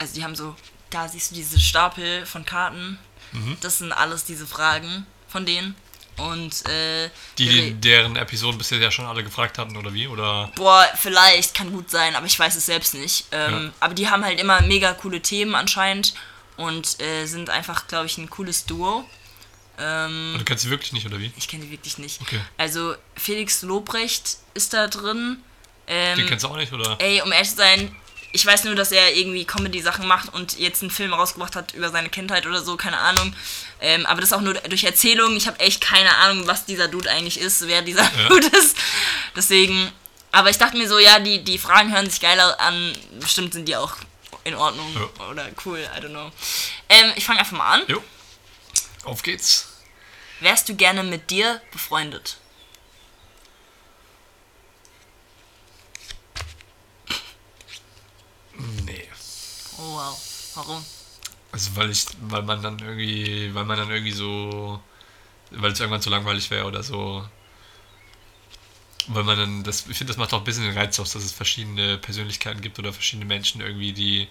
S1: also die haben so, da siehst du diese Stapel von Karten. Mhm. Das sind alles diese Fragen von denen. Und äh,
S2: die, deren Episoden bisher ja schon alle gefragt hatten, oder wie? Oder?
S1: Boah, vielleicht, kann gut sein, aber ich weiß es selbst nicht. Ähm, ja. Aber die haben halt immer mega coole Themen anscheinend und äh, sind einfach, glaube ich, ein cooles Duo.
S2: Ähm, du kennst sie wirklich nicht, oder wie?
S1: Ich kenne die wirklich nicht.
S2: Okay.
S1: Also Felix Lobrecht ist da drin.
S2: Ähm, Den kennst du auch nicht, oder?
S1: Ey, um ehrlich zu sein, ich weiß nur, dass er irgendwie Comedy-Sachen macht und jetzt einen Film rausgebracht hat über seine Kindheit oder so, keine Ahnung. Ähm, aber das auch nur durch Erzählungen. Ich habe echt keine Ahnung, was dieser Dude eigentlich ist, wer dieser ja. Dude ist. Deswegen, aber ich dachte mir so, ja, die, die Fragen hören sich geiler an. Bestimmt sind die auch in Ordnung ja. oder cool, I don't know. Ähm, ich fange einfach mal an.
S2: Jo. Auf geht's.
S1: Wärst du gerne mit dir befreundet?
S2: Nee.
S1: Oh wow. Warum?
S2: Also weil ich, weil man dann irgendwie, weil man dann irgendwie so, weil es irgendwann zu langweilig wäre oder so. Weil man dann, das, ich finde, das macht auch ein bisschen den Reiz aus, dass es verschiedene Persönlichkeiten gibt oder verschiedene Menschen irgendwie, die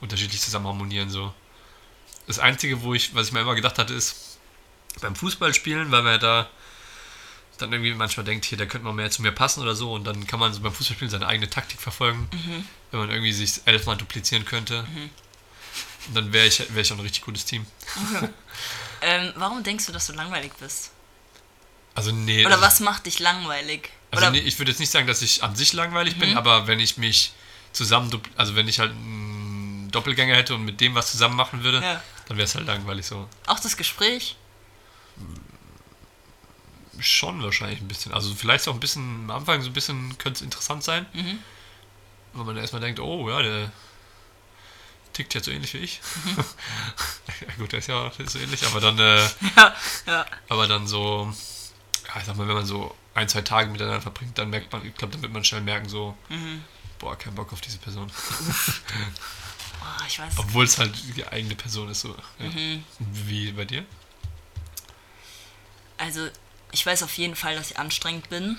S2: unterschiedlich zusammen harmonieren so. Das Einzige, wo ich, was ich mir immer gedacht hatte, ist beim Fußballspielen, weil man ja da dann irgendwie manchmal denkt, hier, der könnte mal mehr zu mir passen oder so und dann kann man so beim Fußballspielen seine eigene Taktik verfolgen. Mhm wenn man irgendwie sich elfmal duplizieren könnte. Mhm. Dann wäre ich, wär ich auch ein richtig gutes Team.
S1: Okay. ähm, warum denkst du, dass du langweilig bist?
S2: Also nee.
S1: Oder also, was macht dich langweilig?
S2: Also nee, ich würde jetzt nicht sagen, dass ich an sich langweilig mhm. bin, aber wenn ich mich zusammen, also wenn ich halt einen Doppelgänger hätte und mit dem was zusammen machen würde, ja. dann wäre es halt langweilig so.
S1: Auch das Gespräch?
S2: Schon wahrscheinlich ein bisschen. Also vielleicht auch ein bisschen am Anfang so ein bisschen könnte es interessant sein. Mhm. Weil man erstmal denkt, oh ja, der tickt ja so ähnlich wie ich. Mhm. ja, gut, der ist ja so ähnlich, aber dann, äh,
S1: ja, ja.
S2: aber dann so, ja, ich sag mal, wenn man so ein, zwei Tage miteinander verbringt, dann merkt man, ich glaube, dann wird man schnell merken, so, mhm. boah, kein Bock auf diese Person.
S1: oh, ich weiß.
S2: Obwohl es halt die eigene Person ist, so. Ja. Mhm. Wie bei dir?
S1: Also, ich weiß auf jeden Fall, dass ich anstrengend bin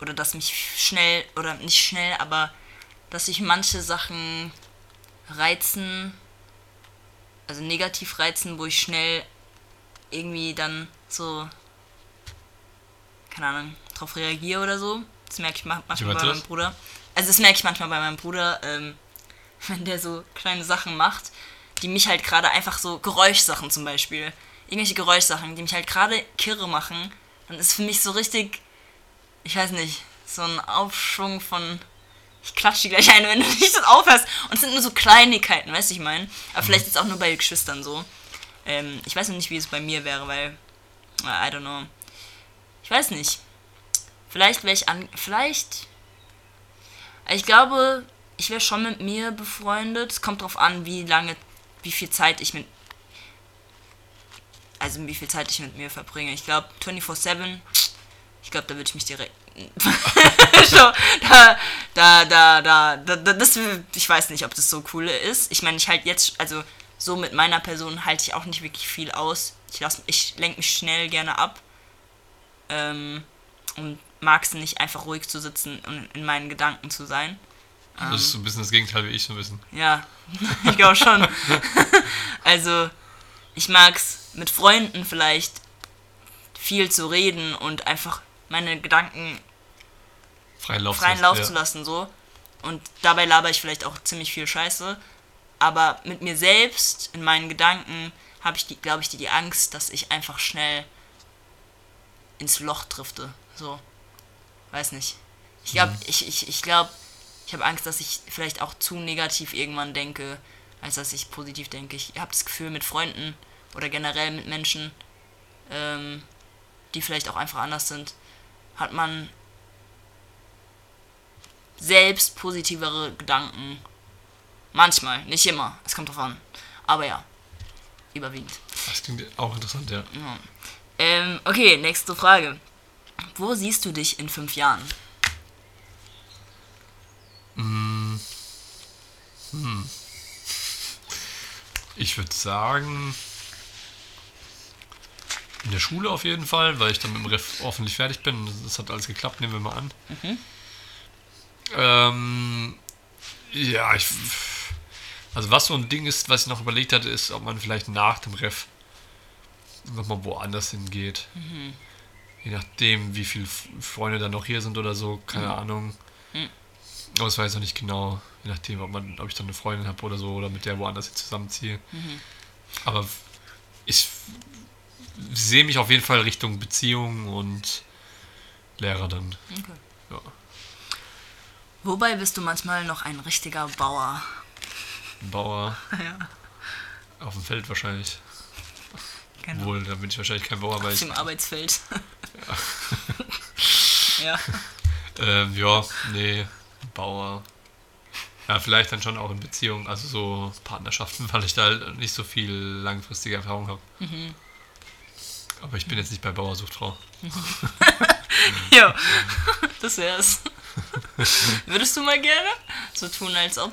S1: oder dass mich schnell, oder nicht schnell, aber dass sich manche Sachen reizen, also negativ reizen, wo ich schnell irgendwie dann so, keine Ahnung, drauf reagiere oder so. Das merke ich manchmal bei meinem Bruder. Also das merke ich manchmal bei meinem Bruder, ähm, wenn der so kleine Sachen macht, die mich halt gerade einfach so Geräuschsachen zum Beispiel. Irgendwelche Geräuschsachen, die mich halt gerade kirre machen, dann ist für mich so richtig, ich weiß nicht, so ein Aufschwung von. Ich klatsche die gleich ein, wenn du nicht so aufhörst. Und es sind nur so Kleinigkeiten, weißt du, ich meine. Aber mhm. vielleicht ist es auch nur bei Geschwistern so. Ähm, ich weiß noch nicht, wie es bei mir wäre, weil. I don't know. Ich weiß nicht. Vielleicht wäre ich an. Vielleicht. Ich glaube, ich wäre schon mit mir befreundet. Es kommt drauf an, wie lange, wie viel Zeit ich mit. Also wie viel Zeit ich mit mir verbringe. Ich glaube 24-7. Ich glaube, da würde ich mich direkt. so, da, da, da, da, da, das, ich weiß nicht, ob das so cool ist. Ich meine, ich halt jetzt, also so mit meiner Person halte ich auch nicht wirklich viel aus. Ich, lass, ich lenke mich schnell gerne ab. Ähm, und mag es nicht, einfach ruhig zu sitzen und in meinen Gedanken zu sein.
S2: Ähm, das ist so ein bisschen das Gegenteil wie ich so ein bisschen.
S1: Ja, ich glaube schon. also, ich mag es mit Freunden vielleicht viel zu reden und einfach meine Gedanken
S2: freien Lauf,
S1: freien Lauf zu lassen, so. Und dabei laber ich vielleicht auch ziemlich viel Scheiße. Aber mit mir selbst, in meinen Gedanken, habe ich, glaube ich, die, die Angst, dass ich einfach schnell ins Loch drifte. So. Weiß nicht. Ich glaube, mhm. ich, ich, ich glaube, ich habe Angst, dass ich vielleicht auch zu negativ irgendwann denke, als dass ich positiv denke. Ich habe das Gefühl, mit Freunden oder generell mit Menschen, ähm, die vielleicht auch einfach anders sind, hat man selbst positivere Gedanken. Manchmal, nicht immer. Es kommt drauf an. Aber ja, überwiegend.
S2: Das klingt auch interessant, ja. ja.
S1: Ähm, okay, nächste Frage. Wo siehst du dich in fünf Jahren?
S2: Hm. Hm. Ich würde sagen, in der Schule auf jeden Fall, weil ich dann mit dem Ref hoffentlich fertig bin. Das hat alles geklappt, nehmen wir mal an. Mhm. Ähm, ja, ich. Also, was so ein Ding ist, was ich noch überlegt hatte, ist, ob man vielleicht nach dem Ref nochmal woanders hingeht. Mhm. Je nachdem, wie viele Freunde dann noch hier sind oder so, keine mhm. Ahnung. Mhm. Aber das weiß ich noch nicht genau. Je nachdem, ob, man, ob ich dann eine Freundin habe oder so oder mit der woanders zusammenziehe. Mhm. Aber ich sehe mich auf jeden Fall Richtung Beziehung und Lehrer dann. Okay. Ja.
S1: Wobei bist du manchmal noch ein richtiger Bauer?
S2: Bauer? ja. Auf dem Feld wahrscheinlich. Genau. Wohl, da bin ich wahrscheinlich kein Bauer, weil
S1: Auf dem Arbeitsfeld.
S2: Ja. ja. Ähm, ja, nee, Bauer. Ja, vielleicht dann schon auch in Beziehungen, also so Partnerschaften, weil ich da halt nicht so viel langfristige Erfahrung habe. Mhm. Aber ich bin jetzt nicht bei Bauersuchtfrau.
S1: ja, das wär's. Würdest du mal gerne so tun, als ob?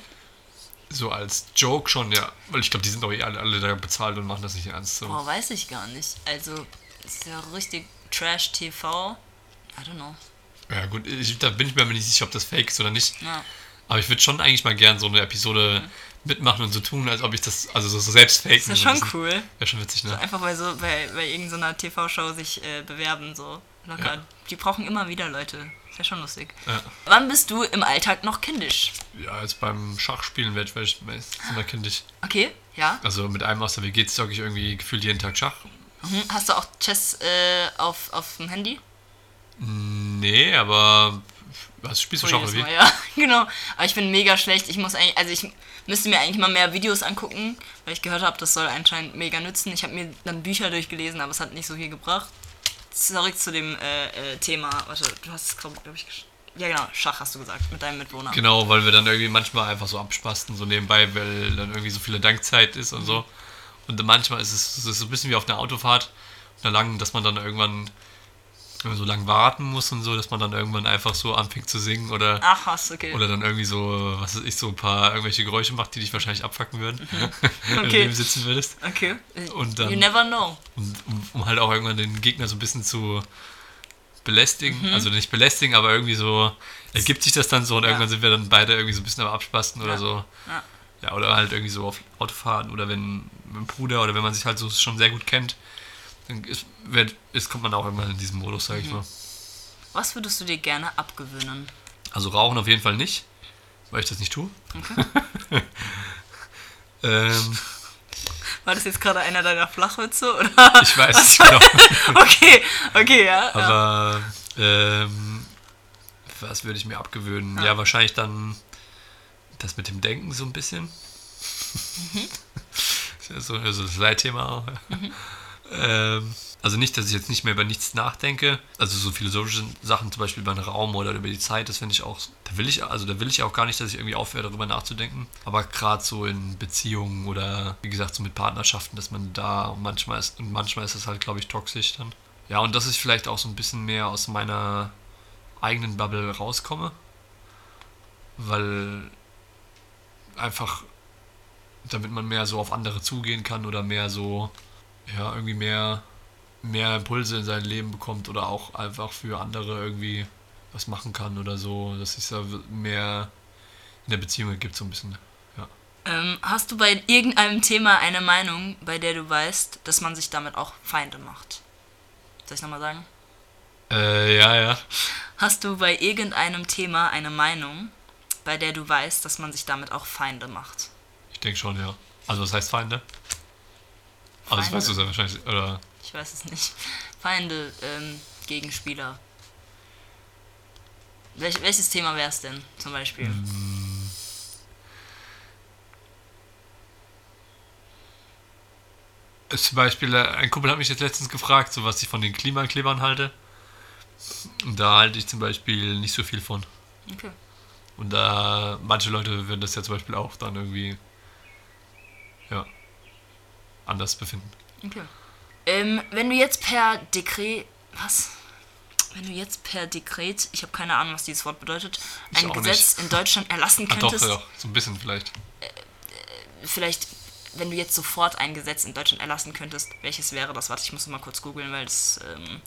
S2: So als Joke schon, ja. Weil ich glaube, die sind doch eh alle, alle da bezahlt und machen das nicht ernst. So.
S1: Boah, weiß ich gar nicht. Also, ist ja richtig Trash-TV. I don't know.
S2: Ja, gut, ich, da bin ich mir nicht sicher, ob das fake ist oder nicht. Ja. Aber ich würde schon eigentlich mal gern so eine Episode mhm. Mitmachen und so tun, als ob ich das, also so, so selbst fake.
S1: Das ist ja schon cool.
S2: Wäre schon witzig, ne? So
S1: einfach bei so, bei, bei irgendeiner TV-Show sich äh, bewerben, so locker. Ja. Die brauchen immer wieder Leute. Ist ja schon lustig. Ja. Wann bist du im Alltag noch kindisch?
S2: Ja, jetzt beim Schachspielen werde ich meistens immer kindisch.
S1: Okay, ja.
S2: Also mit einem aus der WG zocke ich irgendwie gefühlt jeden Tag Schach.
S1: Mhm. Hast du auch Chess äh, auf, auf dem Handy?
S2: Nee, aber was spielst du Schach oder wie?
S1: Ja, genau. Aber ich bin mega schlecht. Ich muss eigentlich, also ich müsste mir eigentlich mal mehr Videos angucken, weil ich gehört habe, das soll anscheinend mega nützen. Ich habe mir dann Bücher durchgelesen, aber es hat nicht so viel gebracht zurück zu dem äh, äh, Thema. Warte, du hast es, glaube glaub ich, ja genau, Schach hast du gesagt, mit deinem Mitwohner.
S2: Genau, weil wir dann irgendwie manchmal einfach so abspasten, so nebenbei, weil dann irgendwie so viele Dankzeit ist und so. Und manchmal ist es, es ist so ein bisschen wie auf einer Autofahrt, einer langen, dass man dann irgendwann wenn man so lange warten muss und so, dass man dann irgendwann einfach so anfängt zu singen oder
S1: Ach, was, okay.
S2: oder dann irgendwie so, was weiß ich, so ein paar irgendwelche Geräusche macht, die dich wahrscheinlich abfacken würden, mhm. wenn okay. du neben sitzen würdest.
S1: Okay.
S2: Und dann,
S1: you never know.
S2: Und, um, um, halt auch irgendwann den Gegner so ein bisschen zu belästigen, mhm. also nicht belästigen, aber irgendwie so ergibt sich das dann so und ja. irgendwann sind wir dann beide irgendwie so ein bisschen am Abspasten ja. oder so. Ja. ja. oder halt irgendwie so auf Autofahren oder wenn mit dem Bruder oder wenn man sich halt so schon sehr gut kennt dann ist, wird, ist, kommt man auch irgendwann in diesen Modus, sag ich mhm. mal.
S1: Was würdest du dir gerne abgewöhnen?
S2: Also rauchen auf jeden Fall nicht, weil ich das nicht tue. Okay. ähm,
S1: War das jetzt gerade einer deiner Flachwitze? Oder?
S2: Ich weiß es genau.
S1: okay, okay, ja. ja.
S2: Aber ähm, was würde ich mir abgewöhnen? Ja. wahrscheinlich dann das mit dem Denken so ein bisschen. Mhm. so, also das Leitthema auch. Mhm. Ähm, also nicht, dass ich jetzt nicht mehr über nichts nachdenke. Also so philosophische Sachen, zum Beispiel über den Raum oder über die Zeit, das finde ich auch. Da will ich, also da will ich auch gar nicht, dass ich irgendwie aufhöre, darüber nachzudenken. Aber gerade so in Beziehungen oder wie gesagt so mit Partnerschaften, dass man da manchmal ist und manchmal ist das halt, glaube ich, toxisch dann. Ja, und dass ich vielleicht auch so ein bisschen mehr aus meiner eigenen Bubble rauskomme. Weil einfach damit man mehr so auf andere zugehen kann oder mehr so, ja, irgendwie mehr mehr Impulse in sein Leben bekommt oder auch einfach für andere irgendwie was machen kann oder so, dass es da mehr in der Beziehung gibt, so ein bisschen. Ja.
S1: Ähm, hast du bei irgendeinem Thema eine Meinung, bei der du weißt, dass man sich damit auch Feinde macht? Soll ich nochmal sagen?
S2: Äh, ja, ja.
S1: Hast du bei irgendeinem Thema eine Meinung, bei der du weißt, dass man sich damit auch Feinde macht?
S2: Ich denke schon, ja. Also was heißt Feinde? Also das weißt du ja wahrscheinlich, oder?
S1: Ich weiß es nicht. Feinde, ähm, Gegenspieler. Welch, welches Thema wäre es denn zum Beispiel? Mm.
S2: Zum Beispiel, äh, ein Kumpel hat mich jetzt letztens gefragt, so was ich von den Klimaklebern halte. Und da halte ich zum Beispiel nicht so viel von. Okay. Und da, manche Leute würden das ja zum Beispiel auch dann irgendwie, anders befinden.
S1: Okay. Ähm, wenn du jetzt per Dekret. Was? Wenn du jetzt per Dekret, ich habe keine Ahnung, was dieses Wort bedeutet, ein Gesetz nicht. in Deutschland erlassen könntest.
S2: Ah, doch, doch, so ein bisschen vielleicht.
S1: Äh, äh, vielleicht, wenn du jetzt sofort ein Gesetz in Deutschland erlassen könntest, welches wäre das? Warte, ich muss mal kurz googeln, weil das. Ähm,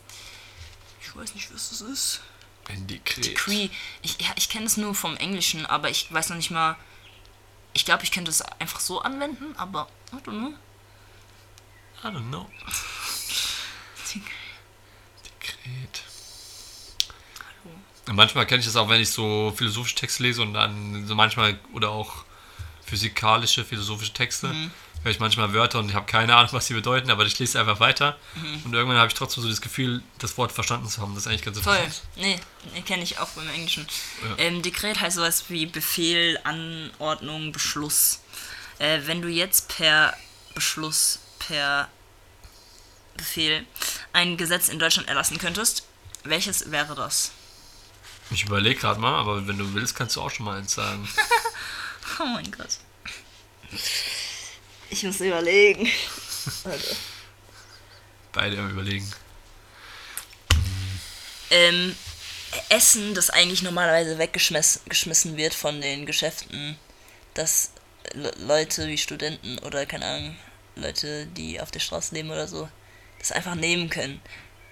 S1: ich weiß nicht, was das ist.
S2: Ein Dekret.
S1: Decree. Ich, ja, ich kenne es nur vom Englischen, aber ich weiß noch nicht mal. Ich glaube, ich könnte es einfach so anwenden, aber. I don't know.
S2: I don't know. Dekret. Hallo. Manchmal kenne ich das auch, wenn ich so philosophische Texte lese und dann so manchmal oder auch physikalische, philosophische Texte. Mhm. Höre ich manchmal Wörter und ich habe keine Ahnung, was sie bedeuten, aber ich lese einfach weiter. Mhm. Und irgendwann habe ich trotzdem so das Gefühl, das Wort verstanden zu haben. Das ist eigentlich ganz
S1: Toll. Nee, kenne ich auch beim Englischen. Ja. Ähm, Dekret heißt sowas wie Befehl, Anordnung, Beschluss. Äh, wenn du jetzt per Beschluss, per Befehl ein Gesetz in Deutschland erlassen könntest, welches wäre das?
S2: Ich überlege gerade mal, aber wenn du willst, kannst du auch schon mal eins sagen.
S1: oh mein Gott. Ich muss überlegen. Warte.
S2: Beide am Überlegen.
S1: Ähm, Essen, das eigentlich normalerweise weggeschmissen wird von den Geschäften, dass Leute wie Studenten oder keine Ahnung, Leute, die auf der Straße leben oder so, das einfach nehmen können.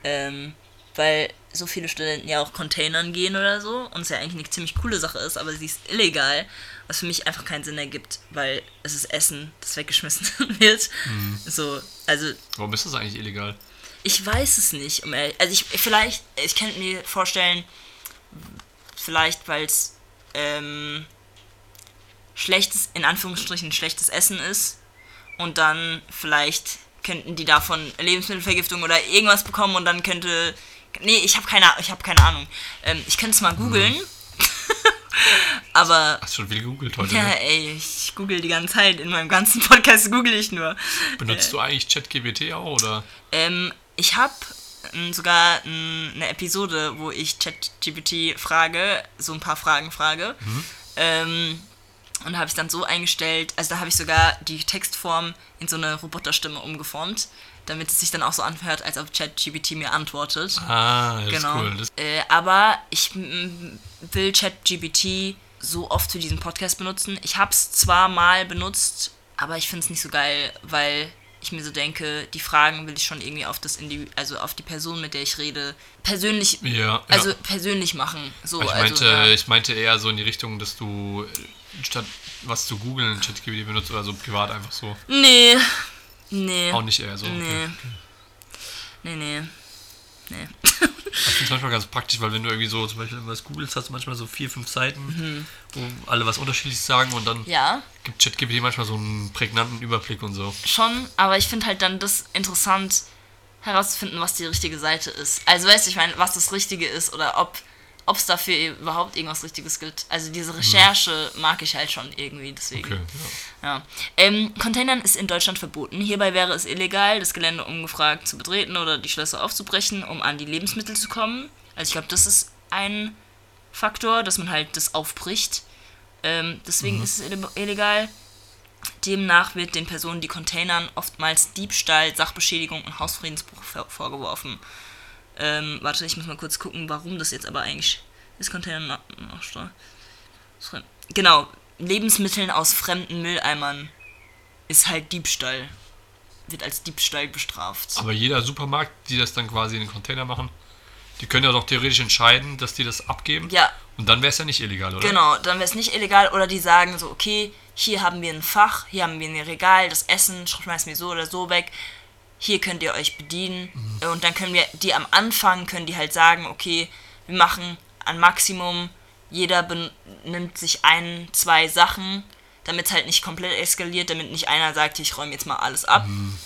S1: Ähm, weil so viele Studenten ja auch Containern gehen oder so und es ja eigentlich eine ziemlich coole Sache ist, aber sie ist illegal, was für mich einfach keinen Sinn ergibt, weil es ist Essen, das weggeschmissen wird. Mhm. So, also.
S2: Warum ist das eigentlich illegal?
S1: Ich weiß es nicht. Um ehrlich, also ich vielleicht, ich könnte mir vorstellen, vielleicht weil es ähm, schlechtes, in Anführungsstrichen schlechtes Essen ist und dann vielleicht könnten die davon Lebensmittelvergiftung oder irgendwas bekommen und dann könnte. Nee, ich habe keine, ich hab keine Ahnung. Ähm, ich könnte es mal googeln. Hm. Aber.
S2: Hast du schon viel gegoogelt heute?
S1: Ja, ne? ey, ich google die ganze Zeit. In meinem ganzen Podcast google ich nur.
S2: Benutzt äh, du eigentlich ChatGPT auch, oder?
S1: Ähm, ich habe ähm, sogar eine Episode, wo ich ChatGPT frage, so ein paar Fragen frage. Mhm. Ähm, und habe ich dann so eingestellt, also da habe ich sogar die Textform in so eine Roboterstimme umgeformt, damit es sich dann auch so anhört, als ob ChatGPT mir antwortet.
S2: Ah, das genau. ist cool. Das
S1: äh, aber ich will ChatGPT so oft für diesen Podcast benutzen. Ich habe es zwar mal benutzt, aber ich finde es nicht so geil, weil ich mir so denke, die Fragen will ich schon irgendwie auf das Indiv also auf die Person, mit der ich rede, persönlich,
S2: ja,
S1: also
S2: ja.
S1: persönlich machen. So,
S2: ich,
S1: also,
S2: meinte, ja. ich meinte eher so in die Richtung, dass du statt was zu googeln ChatGPT benutzt oder so privat einfach so?
S1: Nee. Nee.
S2: Auch nicht eher so.
S1: Nee. Okay. Nee, nee. Nee.
S2: Ich finde es manchmal ganz praktisch, weil wenn du irgendwie so zum Beispiel was googelst, hast du manchmal so vier, fünf Seiten, mhm. wo alle was unterschiedliches sagen und dann
S1: ja.
S2: gibt ChatGPT manchmal so einen prägnanten Überblick und so.
S1: Schon, aber ich finde halt dann das interessant herauszufinden, was die richtige Seite ist. Also weißt du, ich meine, was das Richtige ist oder ob ob es dafür überhaupt irgendwas Richtiges gibt. Also diese. Recherche mhm. mag ich halt schon irgendwie, deswegen. Okay, ja. ja. Ähm, Containern ist in Deutschland verboten. Hierbei wäre es illegal, das Gelände ungefragt zu betreten oder die Schlösser aufzubrechen, um an die Lebensmittel zu kommen. Also ich glaube, das ist ein Faktor, dass man halt das aufbricht. Ähm, deswegen mhm. ist es illegal. Demnach wird den Personen, die Containern, oftmals Diebstahl, Sachbeschädigung und Hausfriedensbruch vorgeworfen. Ähm, warte, ich muss mal kurz gucken, warum das jetzt aber eigentlich ist. Container Genau, Lebensmitteln aus fremden Mülleimern ist halt Diebstahl. Wird als Diebstahl bestraft.
S2: Aber jeder Supermarkt, die das dann quasi in den Container machen, die können ja doch theoretisch entscheiden, dass die das abgeben.
S1: Ja.
S2: Und dann wäre es ja nicht illegal, oder?
S1: Genau, dann wäre es nicht illegal. Oder die sagen so, okay, hier haben wir ein Fach, hier haben wir ein Regal, das Essen schmeißen wir so oder so weg hier könnt ihr euch bedienen. Mhm. Und dann können wir, die am Anfang können die halt sagen, okay, wir machen ein Maximum, jeder nimmt sich ein, zwei Sachen, damit es halt nicht komplett eskaliert, damit nicht einer sagt, ich räume jetzt mal alles ab. Mhm.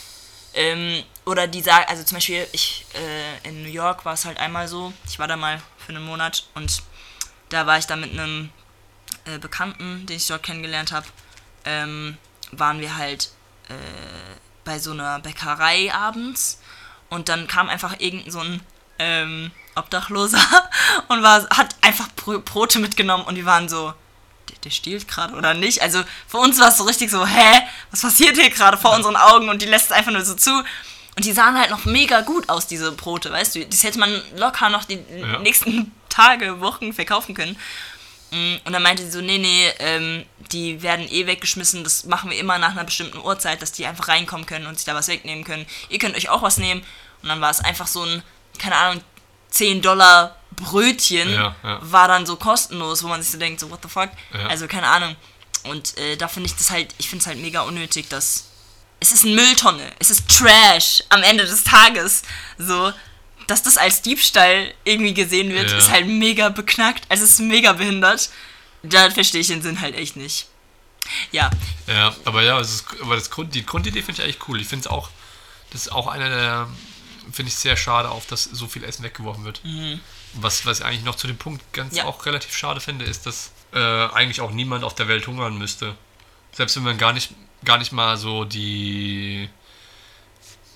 S1: Ähm, oder die sagen, also zum Beispiel, ich, äh, in New York war es halt einmal so, ich war da mal für einen Monat und da war ich da mit einem äh, Bekannten, den ich dort kennengelernt habe, ähm, waren wir halt äh, bei so einer Bäckerei abends und dann kam einfach irgend so ein ähm, Obdachloser und war, hat einfach Brote mitgenommen und wir waren so, der, der stiehlt gerade oder nicht? Also für uns war es so richtig so, hä, was passiert hier gerade vor unseren Augen und die lässt es einfach nur so zu. Und die sahen halt noch mega gut aus, diese Brote, weißt du? Das hätte man locker noch die ja. nächsten Tage, Wochen verkaufen können. Mm, und dann meinte sie so, nee, nee, ähm, die werden eh weggeschmissen, das machen wir immer nach einer bestimmten Uhrzeit, dass die einfach reinkommen können und sich da was wegnehmen können. Ihr könnt euch auch was nehmen. Und dann war es einfach so ein, keine Ahnung, 10 Dollar Brötchen ja, ja. war dann so kostenlos, wo man sich so denkt, so what the fuck? Ja. Also keine Ahnung. Und äh, da finde ich das halt, ich finde es halt mega unnötig, dass es ist eine Mülltonne, es ist Trash am Ende des Tages. So, dass das als Diebstahl irgendwie gesehen wird, ja. ist halt mega beknackt. Also es ist mega behindert. Da verstehe ich den Sinn halt echt nicht. Ja.
S2: Ja, aber ja, ist, aber das Grund, die Grundidee finde ich eigentlich cool. Ich finde es auch, das ist auch einer der, finde ich sehr schade auf, dass so viel Essen weggeworfen wird. Mhm. Was, was ich eigentlich noch zu dem Punkt ganz ja. auch relativ schade finde, ist, dass äh, eigentlich auch niemand auf der Welt hungern müsste. Selbst wenn man gar nicht, gar nicht mal so die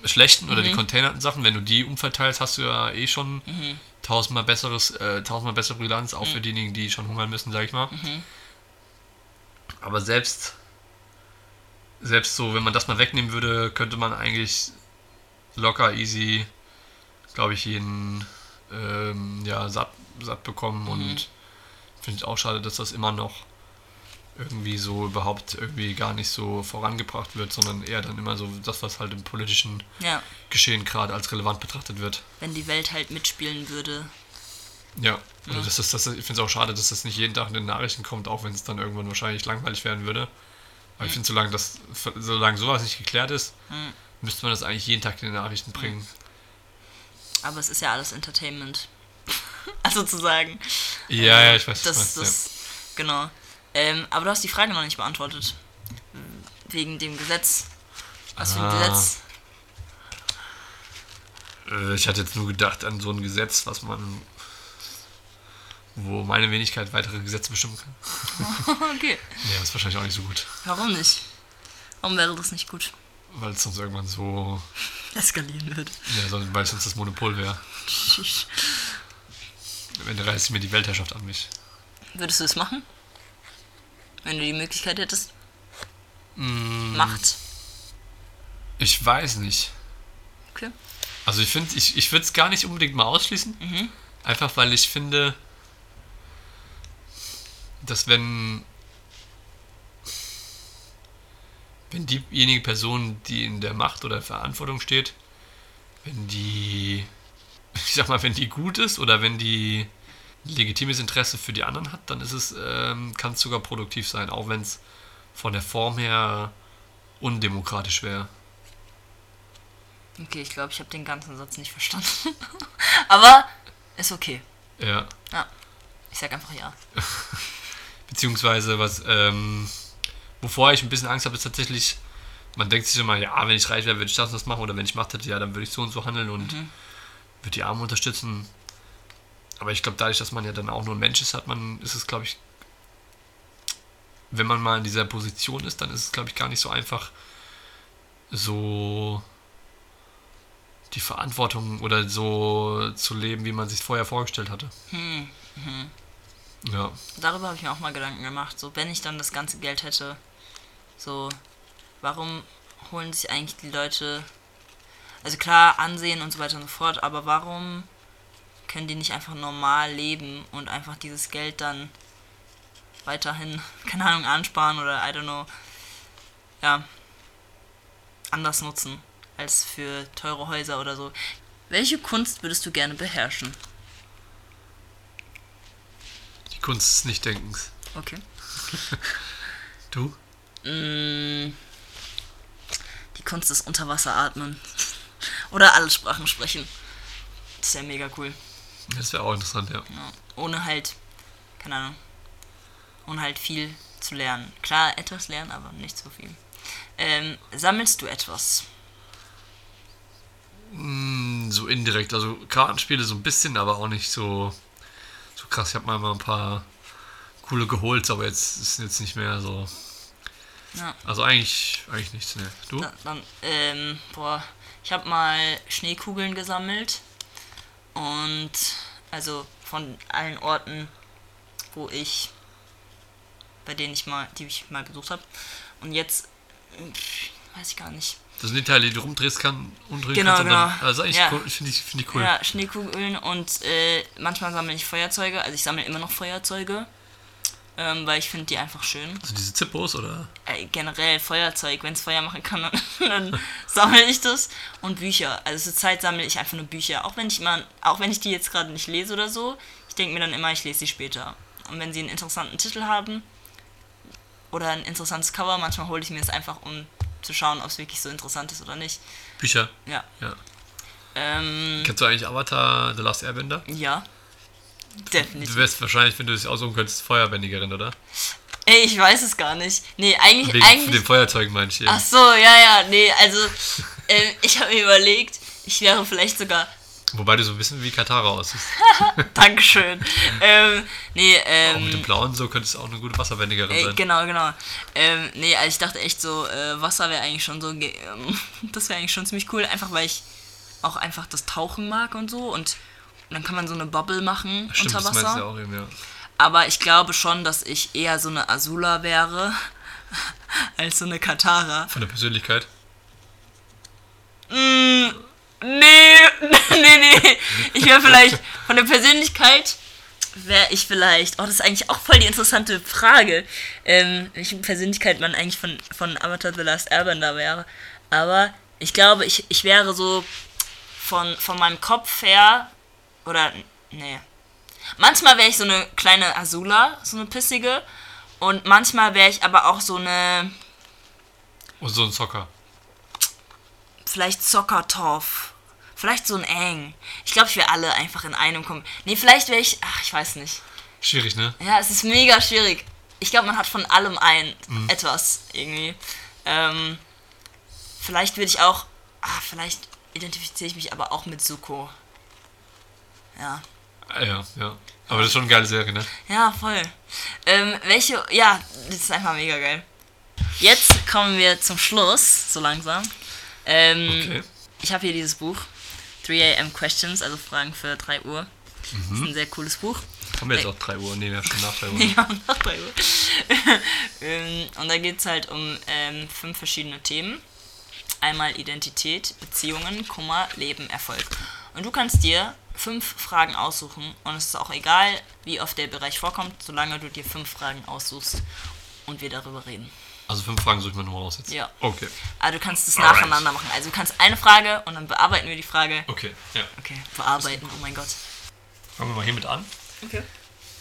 S2: schlechten oder mhm. die containerten Sachen, wenn du die umverteilst, hast du ja eh schon mhm. tausendmal besseres, äh, tausendmal bessere Bilanz, auch mhm. für diejenigen, die schon hungern müssen, sag ich mal. Mhm. Aber selbst, selbst so, wenn man das mal wegnehmen würde, könnte man eigentlich locker, easy, glaube ich, jeden ähm, ja, satt, satt bekommen und mhm. finde ich auch schade, dass das immer noch irgendwie so überhaupt irgendwie gar nicht so vorangebracht wird, sondern eher dann immer so das, was halt im politischen ja. Geschehen gerade als relevant betrachtet wird.
S1: Wenn die Welt halt mitspielen würde.
S2: Ja, also ja. das ist, das, ich finde es auch schade, dass das nicht jeden Tag in den Nachrichten kommt, auch wenn es dann irgendwann wahrscheinlich langweilig werden würde. Aber mhm. ich finde, solange, das, solange sowas nicht geklärt ist, mhm. müsste man das eigentlich jeden Tag in den Nachrichten bringen.
S1: Aber es ist ja alles Entertainment. also zu sagen.
S2: Ja, ja, ich weiß,
S1: das, was das, ja. Genau. Ähm, aber du hast die Frage noch nicht beantwortet. Wegen dem Gesetz. Was für ein ah. Gesetz?
S2: Äh, ich hatte jetzt nur gedacht an so ein Gesetz, was man. wo meine Wenigkeit weitere Gesetze bestimmen kann. okay. Nee, das ist wahrscheinlich auch nicht so gut.
S1: Warum nicht? Warum wäre das nicht gut?
S2: Weil es sonst irgendwann so.
S1: eskalieren wird.
S2: Ja, weil es sonst das Monopol wäre. Am Ende reißt mir die Weltherrschaft an mich.
S1: Würdest du es machen? Wenn du die Möglichkeit hättest? Mm. Macht.
S2: Ich weiß nicht. Okay. Also ich finde, ich, ich würde es gar nicht unbedingt mal ausschließen. Mhm. Einfach weil ich finde, dass wenn wenn diejenige Person, die in der Macht oder Verantwortung steht, wenn die, ich sag mal, wenn die gut ist oder wenn die legitimes Interesse für die anderen hat, dann ist es, ähm, kann es sogar produktiv sein, auch wenn es von der Form her undemokratisch wäre.
S1: Okay, ich glaube, ich habe den ganzen Satz nicht verstanden. Aber Ist okay.
S2: Ja.
S1: Ja. Ich sag einfach ja.
S2: Beziehungsweise, was, ähm, wovor ich ein bisschen Angst habe, ist tatsächlich, man denkt sich immer, ja, wenn ich reich wäre, würde ich das und das machen, oder wenn ich Macht hätte, ja, dann würde ich so und so handeln und
S1: Mhm.
S2: würde die Armen unterstützen. Aber ich glaube, dadurch, dass man ja dann auch nur ein Mensch ist, hat man, ist es, glaube ich, wenn man mal in dieser Position ist, dann ist es, glaube ich, gar nicht so einfach, so die Verantwortung oder so zu leben, wie man sich vorher vorgestellt hatte.
S1: Hm.
S2: Ja.
S1: Darüber habe ich mir auch mal Gedanken gemacht. So, wenn ich dann das ganze Geld hätte, so, warum holen sich eigentlich die Leute, also klar, Ansehen und so weiter und so fort, aber warum können die nicht einfach normal leben und einfach dieses Geld dann weiterhin, keine Ahnung, ansparen oder, I don't know, ja, anders nutzen als für teure Häuser oder so. Welche Kunst würdest du gerne beherrschen?
S2: Die Kunst des Nichtdenkens.
S1: Okay.
S2: Du?
S1: Mm, Die Kunst des Unterwasseratmen. Oder alle Sprachen sprechen. Das ist ja mega cool.
S2: Das wäre auch interessant, ja.
S1: Ja. Ohne halt, keine Ahnung, ohne halt viel zu lernen. Klar, etwas lernen, aber nicht so viel. Ähm, sammelst du etwas?
S2: Mm, So indirekt, also Kartenspiele so ein bisschen, aber auch nicht so, so krass. Ich habe mal ein paar coole geholt, aber jetzt ist jetzt nicht mehr so.
S1: Ja.
S2: Also eigentlich, eigentlich nichts, ne. Du?
S1: Na, dann, ähm, boah, ich habe mal Schneekugeln gesammelt. Und, also von allen Orten, wo ich, bei denen ich mal, die ich mal besucht habe. Und jetzt, pff, weiß ich gar nicht.
S2: Das sind die Teile, die du rumdrehst kann, umdrehen
S1: Genau,
S2: kannst. und Dann,
S1: genau.
S2: also eigentlich
S1: Ja.
S2: cool, finde ich, find ich cool.
S1: Ja, Schneekugeln und äh, manchmal sammle ich Feuerzeuge. Also ich sammle immer noch Feuerzeuge, ähm, weil ich finde die einfach schön.
S2: Also diese Zippos oder?
S1: Äh, generell Feuerzeug, wenn es Feuer machen kann, dann, dann sammle ich das. Und Bücher. Also zur Zeit sammle ich einfach nur Bücher. Auch wenn ich mal, auch wenn ich die jetzt gerade nicht lese oder so, ich denke mir dann immer, ich lese sie später. Und wenn sie einen interessanten Titel haben oder ein interessantes Cover, manchmal hole ich mir das einfach, um zu schauen, ob es wirklich so interessant ist oder nicht.
S2: Bücher.
S1: Ja.
S2: Ja.
S1: Ähm,
S2: Kennst du eigentlich Avatar The Last Airbender?
S1: ja.
S2: Du
S1: Definitiv.
S2: wärst wahrscheinlich, wenn du es aussuchen könntest, Feuerbändigerin, oder?
S1: Ey, ich weiß es gar nicht. Nee, eigentlich.
S2: Wegen
S1: eigentlich
S2: den Feuerzeugen meine ich eben.
S1: ach so, ja, ja, nee, also. ähm, ich habe mir überlegt, ich wäre vielleicht sogar.
S2: Wobei du so ein bisschen wie Katara aussiehst.
S1: Dankeschön. ähm, nee,
S2: Auch mit dem
S1: ähm.
S2: Blauen so könntest du auch eine gute Wasserbändigerin
S1: Ey,
S2: sein.
S1: genau, genau. Ähm, nee, also ich dachte echt so, äh, Wasser wäre eigentlich schon so, ähm, das wäre eigentlich schon ziemlich cool, einfach weil ich auch einfach das Tauchen mag und so und, und dann kann man so eine Bubble machen
S2: Stimmt,
S1: unter
S2: das
S1: Wasser.
S2: du ja auch eben, ja.
S1: Aber ich glaube schon, dass ich eher so eine Azula wäre als so eine Katara.
S2: Von der Persönlichkeit.
S1: Mm, nee, nee, nee. Ich wäre vielleicht von der Persönlichkeit wäre ich vielleicht. Oh, das ist eigentlich auch voll die interessante Frage, ähm, welche Persönlichkeit man eigentlich von, von Avatar The Last Airbender wäre. Aber ich glaube, ich, ich wäre so von, von meinem Kopf her. Oder. Nee. Manchmal wäre ich so eine kleine Azula, so eine pissige. Und manchmal wäre ich aber auch so eine.
S2: Und so ein Zocker.
S1: Vielleicht Soccertorf. Vielleicht so ein Eng. Ich glaube, ich wäre alle einfach in einem kommen. Nee, vielleicht wäre ich. Ach, ich weiß nicht.
S2: Schwierig, ne?
S1: Ja, es ist mega schwierig. Ich glaube, man hat von allem ein etwas irgendwie. Ähm, vielleicht würde ich auch. Ah, vielleicht identifiziere ich mich aber auch mit Suko. Ja.
S2: Ah, Ja, ja. Aber das ist schon eine geile Serie, ne?
S1: Ja, voll. Ähm, welche. Ja, das ist einfach mega geil. Jetzt kommen wir zum Schluss, so langsam. Ähm,
S2: Okay.
S1: Ich habe hier dieses Buch, 3 am Questions, also Fragen für 3 Uhr. Das ist ein sehr cooles Buch.
S2: Haben wir jetzt auch 3 Uhr? Nee, wir haben schon nach 3 Uhr.
S1: Ja, nach 3 Uhr. Ähm, Und da geht es halt um ähm, fünf verschiedene Themen. Einmal Identität, Beziehungen, Kummer, Leben, Erfolg. Und du kannst dir fünf Fragen aussuchen und es ist auch egal, wie oft der Bereich vorkommt, solange du dir fünf Fragen aussuchst und wir darüber reden.
S2: Also fünf Fragen suche ich mir nochmal raus jetzt.
S1: Ja.
S2: Okay.
S1: Aber du kannst es
S2: Alright.
S1: nacheinander machen. Also du kannst eine Frage und dann bearbeiten wir die Frage.
S2: Okay, ja.
S1: Okay, bearbeiten, oh mein Gott.
S2: Fangen wir mal hiermit an.
S1: Okay.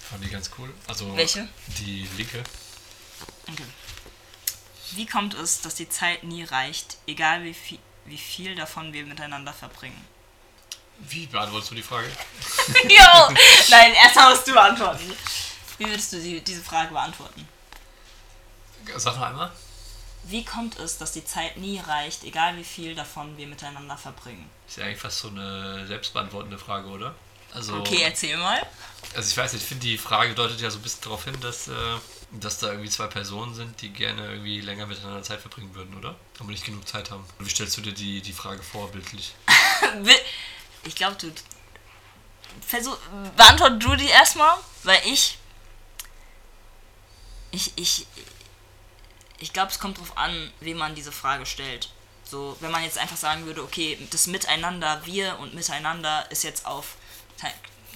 S2: Fand die ganz cool. Also
S1: Welche?
S2: Die linke.
S1: Okay. Wie kommt es, dass die Zeit nie reicht, egal wie viel, wie viel davon wir miteinander verbringen?
S2: Wie beantwortest du die Frage?
S1: jo! Nein, erstmal musst du antworten. Wie würdest du die, diese Frage beantworten?
S2: Sag noch einmal.
S1: Wie kommt es, dass die Zeit nie reicht, egal wie viel davon wir miteinander verbringen?
S2: Ist ja eigentlich fast so eine selbstbeantwortende Frage, oder? Also,
S1: Okay, erzähl mal.
S2: also ich weiß nicht, ich finde die Frage deutet ja so ein bisschen darauf hin, dass, äh, dass da irgendwie zwei Personen sind, die gerne irgendwie länger miteinander Zeit verbringen würden, oder? Aber nicht genug Zeit haben. Wie stellst du dir die, die Frage vor, bildlich?
S1: Ich glaube, du. Versuch, beantwort du die erstmal, weil ich. Ich, ich. Ich glaube, es kommt drauf an, wem man diese Frage stellt. So, wenn man jetzt einfach sagen würde, okay, das Miteinander, wir und Miteinander ist jetzt auf,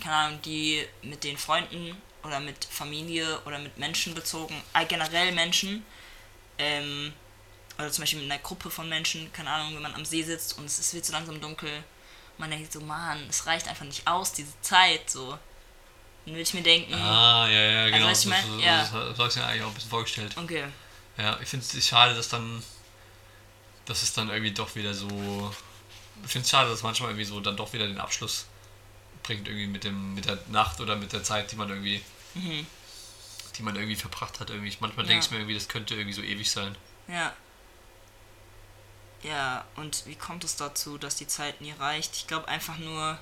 S1: keine Ahnung, die mit den Freunden oder mit Familie oder mit Menschen bezogen, äh, generell Menschen, ähm, oder zum Beispiel mit einer Gruppe von Menschen, keine Ahnung, wenn man am See sitzt und es wird so langsam dunkel, man denkt so, Mann, es reicht einfach nicht aus, diese Zeit, so. Dann würde ich mir denken,
S2: Ah, ja, ja, genau.
S1: weißt du,
S2: das,
S1: ich mein,
S2: das,
S1: ja.
S2: das, das habe ich mir eigentlich auch ein bisschen vorgestellt.
S1: okay,
S2: Ja, ich finde es schade, dass dann. Dass es dann irgendwie doch wieder so. Ich finde es schade, dass manchmal irgendwie so dann doch wieder den Abschluss bringt, irgendwie mit dem mit der Nacht oder mit der Zeit, die man irgendwie.
S1: Mhm.
S2: die man irgendwie verbracht hat. Irgendwie. Manchmal
S1: Ja.
S2: denke ich mir irgendwie, das könnte irgendwie so ewig sein.
S1: ja. Ja, und wie kommt es dazu, dass die Zeit nie reicht? Ich glaube einfach nur,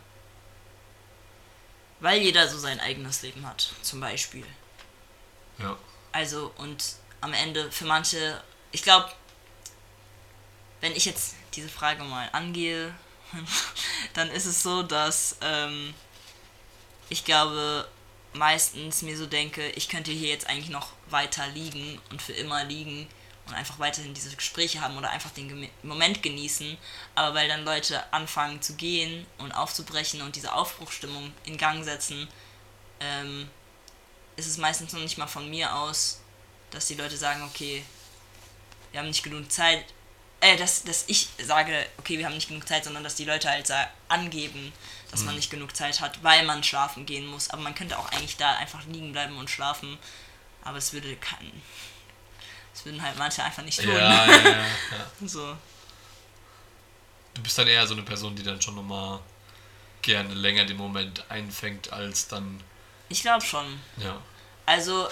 S1: weil jeder so sein eigenes Leben hat, zum Beispiel.
S2: Ja.
S1: Also, und am Ende für manche, ich glaube, wenn ich jetzt diese Frage mal angehe, dann ist es so, dass ähm, ich glaube, meistens mir so denke, ich könnte hier jetzt eigentlich noch weiter liegen und für immer liegen und einfach weiterhin diese Gespräche haben oder einfach den Moment genießen. Aber weil dann Leute anfangen zu gehen und aufzubrechen und diese Aufbruchstimmung in Gang setzen, ähm, ist es meistens noch nicht mal von mir aus, dass die Leute sagen, okay, wir haben nicht genug Zeit. Äh, dass, dass ich sage, okay, wir haben nicht genug Zeit, sondern dass die Leute halt angeben, dass man nicht genug Zeit hat, weil man schlafen gehen muss. Aber man könnte auch eigentlich da einfach liegen bleiben und schlafen. Aber es würde kein. Das würden halt manche einfach nicht tun.
S2: ja, ja, ja.
S1: So.
S2: Du bist dann eher so eine Person, die dann schon nochmal gerne länger den Moment einfängt, als dann.
S1: Ich glaube schon.
S2: Ja.
S1: Also,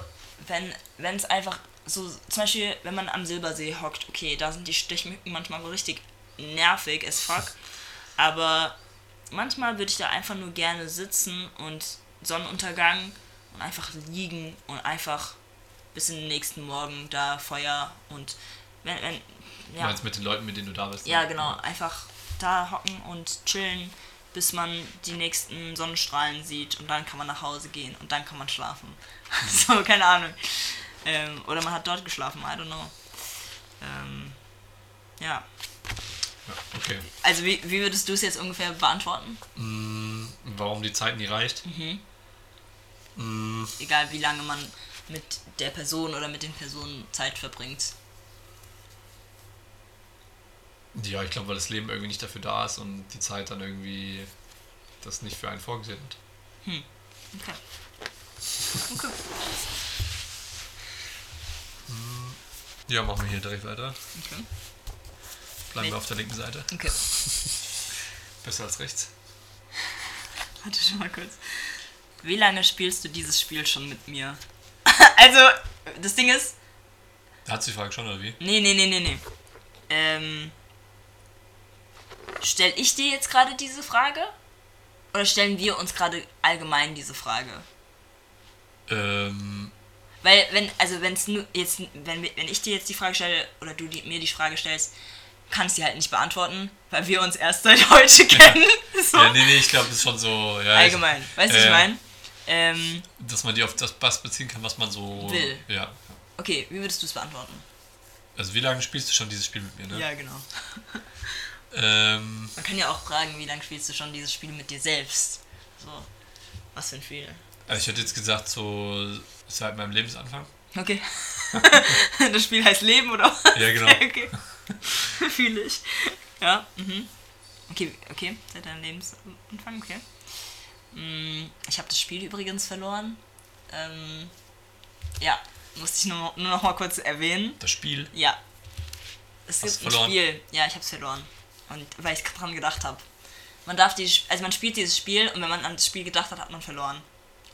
S1: wenn wenn es einfach so, zum Beispiel, wenn man am Silbersee hockt, okay, da sind die Stechmücken manchmal so richtig nervig as fuck. Aber manchmal würde ich da einfach nur gerne sitzen und Sonnenuntergang und einfach liegen und einfach bis in den nächsten Morgen da Feuer und wenn, wenn
S2: Du
S1: ja,
S2: meinst mit den Leuten, mit denen du da bist? ne?
S1: ja genau, einfach da hocken und chillen, bis man die nächsten Sonnenstrahlen sieht und dann kann man nach Hause gehen und dann kann man schlafen. so, keine Ahnung. Ähm, oder man hat dort geschlafen, I don't know. Ähm, ja.
S2: Ja, okay.
S1: Also wie, wie würdest du es jetzt ungefähr beantworten?
S2: Mm, warum die Zeit nie reicht?
S1: Mhm.
S2: Mm,
S1: Egal wie lange man mit der Person oder mit den Personen Zeit verbringt.
S2: ja, ich glaube, weil das Leben irgendwie nicht dafür da ist und die Zeit dann irgendwie das nicht für einen vorgesehen hat.
S1: Okay. Okay.
S2: Ja, machen wir hier direkt weiter.
S1: Okay.
S2: Bleiben
S1: Nee.
S2: wir auf der linken Seite.
S1: okay.
S2: Besser als rechts.
S1: Warte schon mal kurz. Wie lange spielst du dieses Spiel schon mit mir? also, das Ding ist,
S2: Hat die Frage schon, oder wie?
S1: Nee, nee, nee, nee, nee. Ähm. Stell ich dir jetzt gerade diese Frage? Oder stellen wir uns gerade allgemein diese Frage?
S2: Ähm,
S1: Weil, wenn, also wenn es nur jetzt, wenn, wenn ich dir jetzt die Frage stelle oder du die, mir die Frage stellst, kannst du die halt nicht beantworten, weil wir uns erst seit heute kennen. so.
S2: ja, nee, nee, ich glaube, das ist schon so. Ja,
S1: Allgemein. Weißt du, was
S2: äh,
S1: ich meine? Ähm,
S2: dass man die auf das Bass beziehen kann, was man so.
S1: Will.
S2: Ja.
S1: okay, wie würdest du es beantworten?
S2: Also, wie lange spielst du schon dieses Spiel mit mir, ne?
S1: Ja, genau.
S2: Ähm,
S1: Man kann ja auch fragen, wie lange spielst du schon dieses Spiel mit dir selbst? So, was für ein Spiel.
S2: also, ich hätte jetzt gesagt, so seit meinem Lebensanfang.
S1: Okay. das Spiel heißt Leben, oder was?
S2: Ja, genau.
S1: okay. Fühle ich. Ja, mhm. Okay, okay, seit deinem Lebensanfang, okay. Mm, Ich habe das Spiel übrigens verloren. Ähm, ja, musste ich nur, nur noch mal kurz erwähnen.
S2: Das Spiel.
S1: Ja. Es
S2: Hast
S1: gibt ein
S2: verloren?
S1: Spiel. Ja, ich habe es verloren. Und weil ich dran gedacht habe. man darf die, also man spielt dieses Spiel und wenn man an das Spiel gedacht hat, hat man verloren.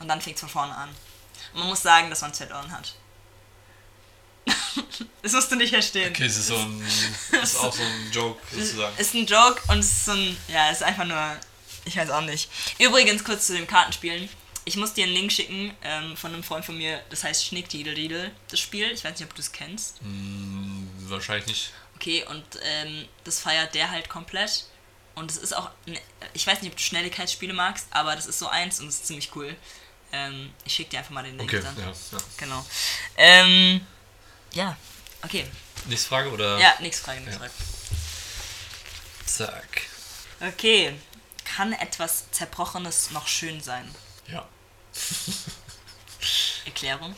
S1: Und dann fängt es von vorne an. Und man muss sagen, dass man es verloren hat. das musst du nicht verstehen.
S2: Okay, es ist, so ein, ist auch so ein Joke sozusagen.
S1: Ist ein Joke und es ist so ein, ja, es ist einfach nur, ich weiß auch nicht. Übrigens kurz zu dem Kartenspielen. Ich muss dir einen Link schicken ähm, von einem Freund von mir, das heißt Schnickdiedel das Spiel. Ich weiß nicht, ob du es kennst.
S2: Mm, wahrscheinlich nicht.
S1: Okay, und ähm, das feiert der halt komplett. Und es ist auch, ne, ich weiß nicht, ob du Schnelligkeitsspiele magst, aber das ist so eins und es ist ziemlich cool. Ähm, ich schicke dir einfach mal den Link
S2: okay,
S1: dann.
S2: Ja, ja.
S1: Genau. Ähm, ja, okay.
S2: Nächste Frage oder?
S1: Ja, nächste Frage, nächste
S2: Ja.
S1: Frage.
S2: Zack.
S1: Okay. Kann etwas Zerbrochenes noch schön sein?
S2: Ja.
S1: Erklärung?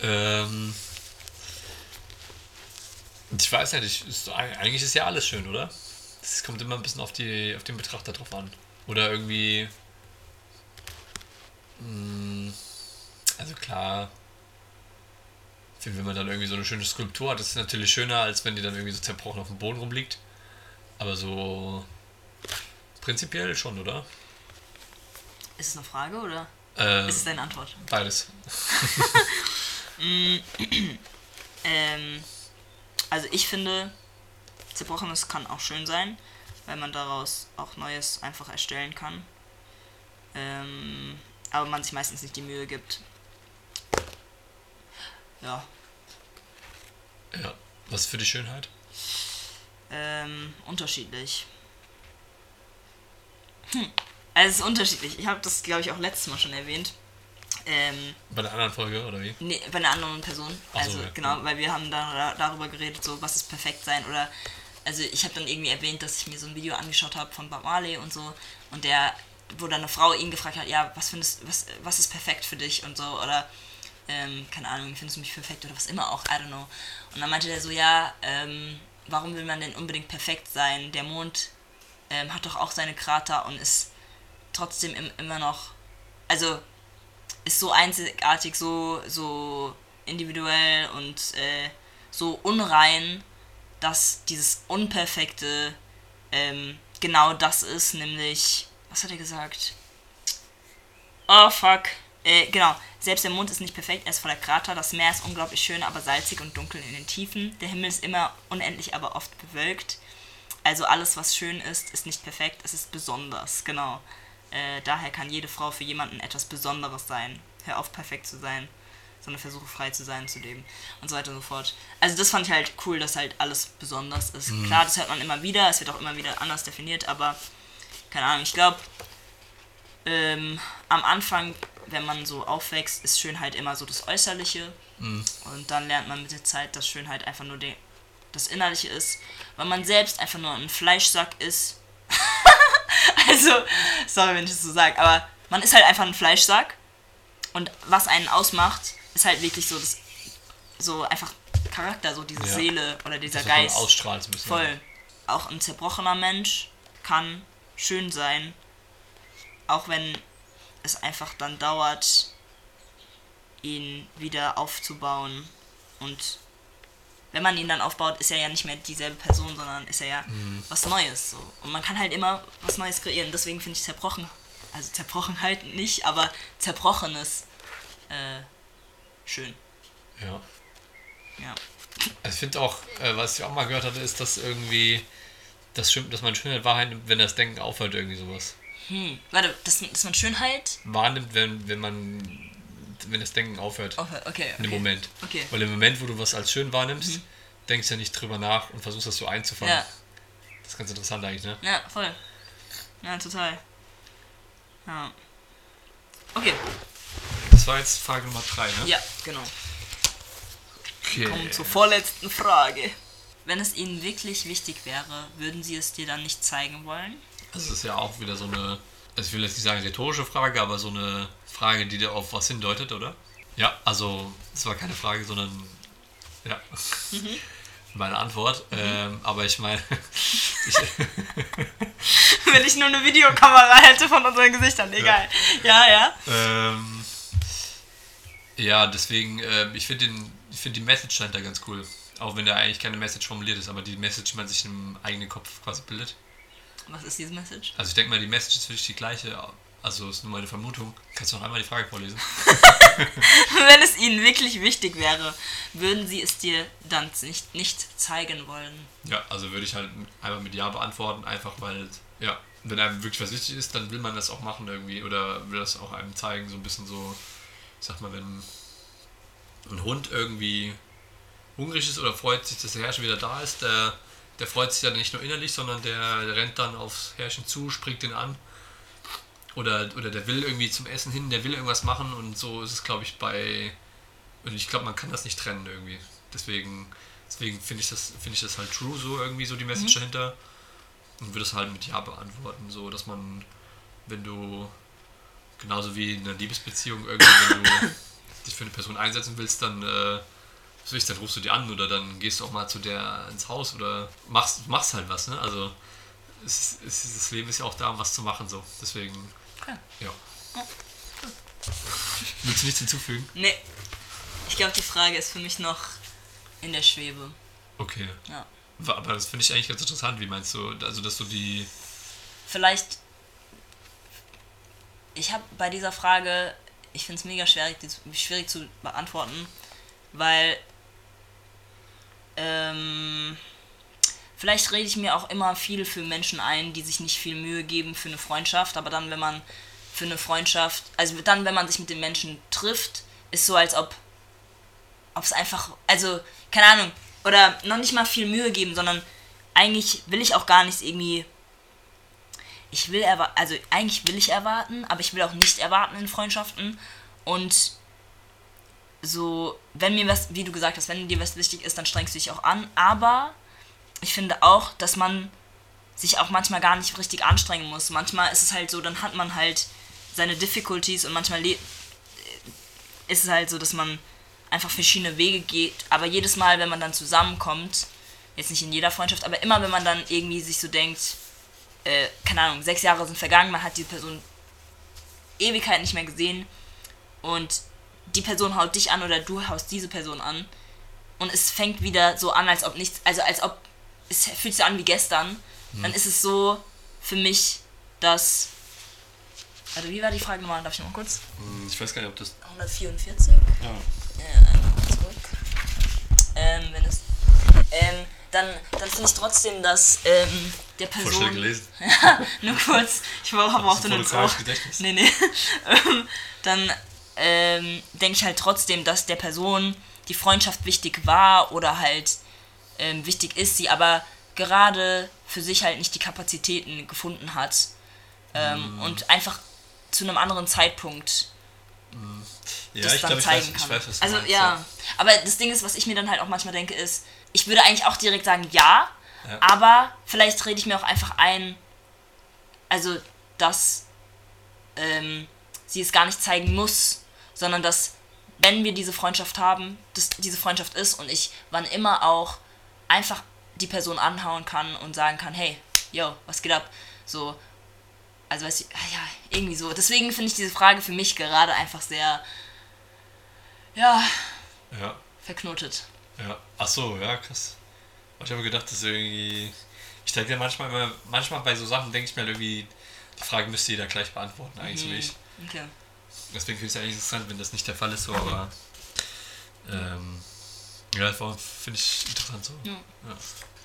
S2: Ähm, ich weiß nicht, ich, ist, eigentlich ist ja alles schön, oder? Es kommt immer ein bisschen auf, die, auf den Betrachter drauf an. Oder irgendwie. mh, Also klar. Wenn man dann irgendwie so eine schöne Skulptur hat, das ist natürlich schöner, als wenn die dann irgendwie so zerbrochen auf dem Boden rumliegt. Aber so. Prinzipiell schon, oder?
S1: Ist es eine Frage oder
S2: Ähm,
S1: ist es deine Antwort?
S2: beides.
S1: Ähm, also ich finde, Zerbrochenes kann auch schön sein, weil man daraus auch Neues einfach erstellen kann. Ähm, aber man sich meistens nicht die Mühe gibt. Ja,
S2: Ja. Was für die Schönheit?
S1: ähm, unterschiedlich. Hm. Also es ist unterschiedlich. Ich habe das, glaube ich, auch letztes Mal schon erwähnt. Ähm,
S2: Bei der anderen Folge, oder wie?
S1: Nee, bei einer anderen Person.
S2: Ach so,
S1: Also
S2: ja.
S1: genau, weil wir haben da, darüber geredet, so was ist perfekt sein oder also ich habe dann irgendwie erwähnt, dass ich mir so ein Video angeschaut habe von Bob Marley und so und der, wo dann eine Frau ihn gefragt hat, ja, was findest, was, was ist perfekt für dich und so oder ähm, keine Ahnung, findest du mich perfekt oder was immer auch, I don't know. Und dann meinte der so, ja, ähm, warum will man denn unbedingt perfekt sein? Der Mond ähm, hat doch auch seine Krater und ist trotzdem im, immer noch, also ist so einzigartig, so, so individuell und äh, so unrein, dass dieses Unperfekte ähm, genau das ist, nämlich, was hat er gesagt? Oh fuck. Äh, genau, selbst der Mond ist nicht perfekt, er ist voller Krater, das Meer ist unglaublich schön, aber salzig und dunkel in den Tiefen. Der Himmel ist immer unendlich, aber oft bewölkt. Also alles, was schön ist, ist nicht perfekt, es ist besonders, genau. Äh, daher kann jede Frau für jemanden etwas Besonderes sein. Hör auf, perfekt zu sein, sondern versuche frei zu sein zu leben und so weiter und so fort. Also das fand ich halt cool, dass halt alles besonders ist. Klar, das hört man immer wieder, es wird auch immer wieder anders definiert, aber keine Ahnung, ich glaube, ähm, am Anfang, wenn man so aufwächst, ist Schönheit immer so das Äußerliche
S2: Mhm.
S1: und dann lernt man mit der Zeit, dass Schönheit einfach nur das Innerliche ist, weil man selbst einfach nur ein Fleischsack ist. also, sorry, wenn ich das so sage, aber man ist halt einfach ein Fleischsack und was einen ausmacht, ist halt wirklich so das, so einfach Charakter, so diese
S2: Ja.
S1: Seele oder dieser
S2: Das,
S1: Geist.
S2: ausstrahlt, ein bisschen.
S1: Voll. Auch ein zerbrochener Mensch kann schön sein, auch wenn es einfach dann dauert, ihn wieder aufzubauen. Und wenn man ihn dann aufbaut, ist er ja nicht mehr dieselbe Person, sondern ist er ja was Neues. So. Und man kann halt immer was Neues kreieren. Deswegen finde ich zerbrochen, also Zerbrochenheit nicht, aber Zerbrochenes äh, schön.
S2: Ja.
S1: Ja.
S2: Also ich finde auch, äh, was ich auch mal gehört hatte, ist, dass irgendwie, das dass man Schönheit wahrnimmt, wenn das Denken aufhört, irgendwie sowas.
S1: Hm. Warte, dass, dass man Schönheit.
S2: Wahrnimmt, wenn, wenn man, wenn das Denken aufhört.
S1: Okay, okay.
S2: In dem Moment.
S1: Okay.
S2: Weil im Moment, wo du was als schön wahrnimmst, denkst du ja nicht drüber nach und versuchst das so einzufangen.
S1: Ja.
S2: Das ist ganz interessant eigentlich, ne?
S1: Ja, voll. Ja, total. Ja. Okay,
S2: Das war jetzt Frage Nummer 3, ne?
S1: ja, genau.
S2: Okay.
S1: Kommen zur vorletzten Frage. Wenn es Ihnen wirklich wichtig wäre, würden Sie es dir dann nicht zeigen wollen?
S2: Das ist ja auch wieder so eine, also ich will jetzt nicht sagen rhetorische Frage, aber so eine Frage, die dir auf was hindeutet, oder? Ja, also es war keine Frage, sondern ja, meine Antwort. Ähm, aber ich meine, ich,
S1: Wenn ich nur eine Videokamera hätte von unseren Gesichtern, egal. Ja, ja.
S2: ähm, ja, deswegen, ähm, ich finde find die Message dahinter ganz cool. Auch wenn da eigentlich keine Message formuliert ist, aber die Message man sich im eigenen Kopf quasi bildet.
S1: Was ist diese Message?
S2: Also ich denke mal, die Message ist für dich die gleiche. Also ist nur meine Vermutung. Kannst du noch einmal die Frage vorlesen?
S1: Wenn es ihnen wirklich wichtig wäre, würden sie es dir dann nicht, nicht zeigen wollen.
S2: Ja, also würde ich halt einfach mit Ja beantworten, einfach weil, ja, wenn einem wirklich was wichtig ist, dann will man das auch machen irgendwie oder will das auch einem zeigen, so ein bisschen so, ich sag mal, wenn ein Hund irgendwie hungrig ist oder freut sich, dass der Herrscher wieder da ist, der, der freut sich ja nicht nur innerlich, sondern der, rennt dann aufs Herrchen zu, springt den an oder, oder der will irgendwie zum Essen hin, der will irgendwas machen und so ist es, glaube ich, bei. Und ich glaube, man kann das nicht trennen irgendwie. Deswegen, deswegen finde ich, das, find ich das halt true, so irgendwie so die Message mhm. dahinter. Und würde es halt mit Ja beantworten, so dass man, wenn du, genauso wie in einer Liebesbeziehung, irgendwie, wenn du dich für eine Person einsetzen willst, dann. Äh, was willst, dann rufst du die an oder dann gehst du auch mal zu der ins Haus oder machst, machst halt was, ne? Also es, es, das Leben ist ja auch da, um was zu machen, so. Deswegen Okay. Ja. ja. Willst du nichts hinzufügen?
S1: Nee. Ich glaube, die Frage ist für mich noch in der Schwebe.
S2: Okay. Ja. Aber das finde ich eigentlich ganz interessant. Wie meinst du, also dass du die.
S1: Vielleicht. Ich habe bei dieser Frage, ich finde es mega schwierig, schwierig zu beantworten, weil. Ähm, Vielleicht rede ich mir auch immer viel für Menschen ein, die sich nicht viel Mühe geben für eine Freundschaft, aber dann, wenn man für eine Freundschaft, also dann, wenn man sich mit den Menschen trifft, ist so, als ob es einfach, also, keine Ahnung, oder noch nicht mal viel Mühe geben, sondern eigentlich will ich auch gar nichts irgendwie. Ich will erwarten, also eigentlich will ich erwarten, aber ich will auch nicht erwarten in Freundschaften. Und so, wenn mir was, wie du gesagt hast, wenn dir was wichtig ist, dann strengst du dich auch an, aber ich finde auch, dass man sich auch manchmal gar nicht richtig anstrengen muss. Manchmal ist es halt so, dann hat man halt seine Difficulties und manchmal ist es halt so, dass man einfach verschiedene Wege geht. Aber jedes Mal, wenn man dann zusammenkommt, jetzt nicht in jeder Freundschaft, aber immer wenn man dann irgendwie sich so denkt, äh, keine Ahnung, sechs Jahre sind vergangen, man hat die Person Ewigkeit nicht mehr gesehen und die Person haut dich an oder du haust diese Person an und es fängt wieder so an, als ob nichts, also als ob es fühlt sich an wie gestern, hm. dann ist es so für mich, dass. Also, wie war die Frage nochmal? Darf ich nochmal kurz?
S2: Hm, ich weiß gar nicht, ob das.
S1: 144? Ja. Ja, zurück. Ähm, wenn es. Ähm, dann, dann finde ich trotzdem, dass ähm, der Person. Voll gelesen. ja, nur kurz. Ich habe auch so eine Gedächtnis. Nee, nee. Ähm, dann ähm, denke ich halt trotzdem, dass der Person die Freundschaft wichtig war oder halt ähm, wichtig ist, sie aber gerade für sich halt nicht die Kapazitäten gefunden hat ähm, mm. und einfach zu einem anderen Zeitpunkt mm. ja, das dann glaub, zeigen weiß, kann. Weiß, also meinst, ja. ja, aber das Ding ist, was ich mir dann halt auch manchmal denke, ist, ich würde eigentlich auch direkt sagen ja, ja. aber vielleicht rede ich mir auch einfach ein, also dass ähm, sie es gar nicht zeigen muss, sondern dass wenn wir diese Freundschaft haben, dass diese Freundschaft ist und ich wann immer auch einfach die Person anhauen kann und sagen kann, hey, yo, was geht ab? So, also weiß ich, ah ja, irgendwie so. Deswegen finde ich diese Frage für mich gerade einfach sehr, ja,
S2: ja.
S1: verknotet.
S2: Ja, ach so, ja, krass. Ich habe gedacht, dass irgendwie, ich denke ja manchmal, immer, manchmal bei so Sachen denke ich mir halt irgendwie, die Frage müsste jeder gleich beantworten, eigentlich mhm. so wie ich. Okay. Deswegen finde ich es eigentlich interessant, wenn das nicht der Fall ist, so, aber ähm, ja, finde ich interessant so. Ja. Ja.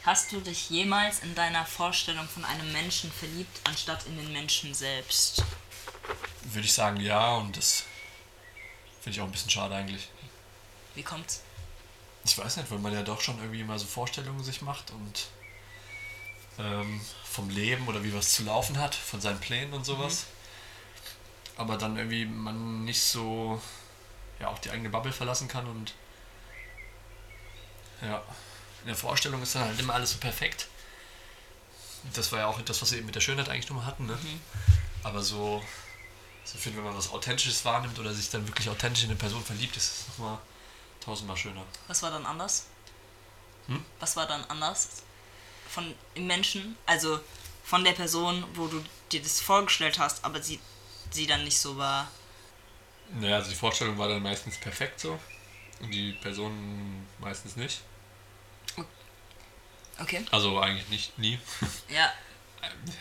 S1: Hast du dich jemals in deiner Vorstellung von einem Menschen verliebt, anstatt in den Menschen selbst?
S2: Würde ich sagen, ja, und das finde ich auch ein bisschen schade eigentlich.
S1: Wie kommt's?
S2: Ich weiß nicht, weil man ja doch schon irgendwie immer so Vorstellungen sich macht und ähm, vom Leben oder wie was zu laufen hat, von seinen Plänen und sowas. Mhm. Aber dann irgendwie man nicht so ja auch die eigene Bubble verlassen kann und ja. In der Vorstellung ist dann halt immer alles so perfekt. Das war ja auch das, was wir eben mit der Schönheit eigentlich nochmal hatten. Ne? Mhm. Aber so, so finde, wenn man was Authentisches wahrnimmt oder sich dann wirklich authentisch in eine Person verliebt, ist es nochmal tausendmal schöner.
S1: Was war dann anders? Hm? Was war dann anders von im Menschen? Also von der Person, wo du dir das vorgestellt hast, aber sie, sie dann nicht so war.
S2: Naja, also die Vorstellung war dann meistens perfekt so. Und die Person meistens nicht.
S1: Okay.
S2: Also eigentlich nicht, nie.
S1: Ja.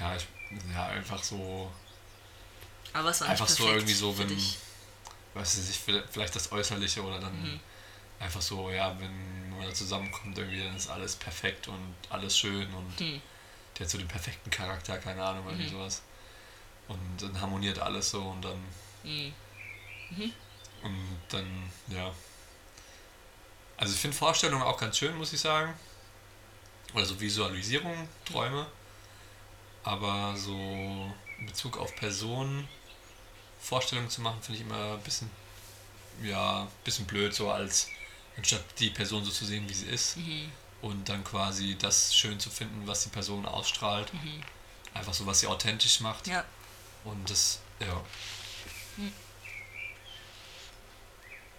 S2: Ja, ich, ja einfach so.
S1: Aber es war
S2: Einfach so irgendwie so, wenn.
S1: dich.
S2: Weiß ich nicht, vielleicht das Äußerliche oder dann
S1: Mhm.
S2: einfach so, ja, wenn man da zusammenkommt, irgendwie, dann ist alles perfekt und alles schön und
S1: Hm.
S2: der hat so den perfekten Charakter, keine Ahnung, irgendwie
S1: Mhm.
S2: sowas. Und dann harmoniert alles so und dann.
S1: Hm.
S2: Und dann, ja. Also ich finde Vorstellungen auch ganz schön, muss ich sagen. Oder so Visualisierung, Träume. Aber so in Bezug auf Personen Vorstellungen zu machen, finde ich immer ein bisschen, ja, ein bisschen blöd, so als anstatt die Person so zu sehen, wie sie ist.
S1: Mhm.
S2: Und dann quasi das schön zu finden, was die Person ausstrahlt.
S1: Mhm.
S2: Einfach so, was sie authentisch macht.
S1: Ja.
S2: Und das, ja.
S1: Hm.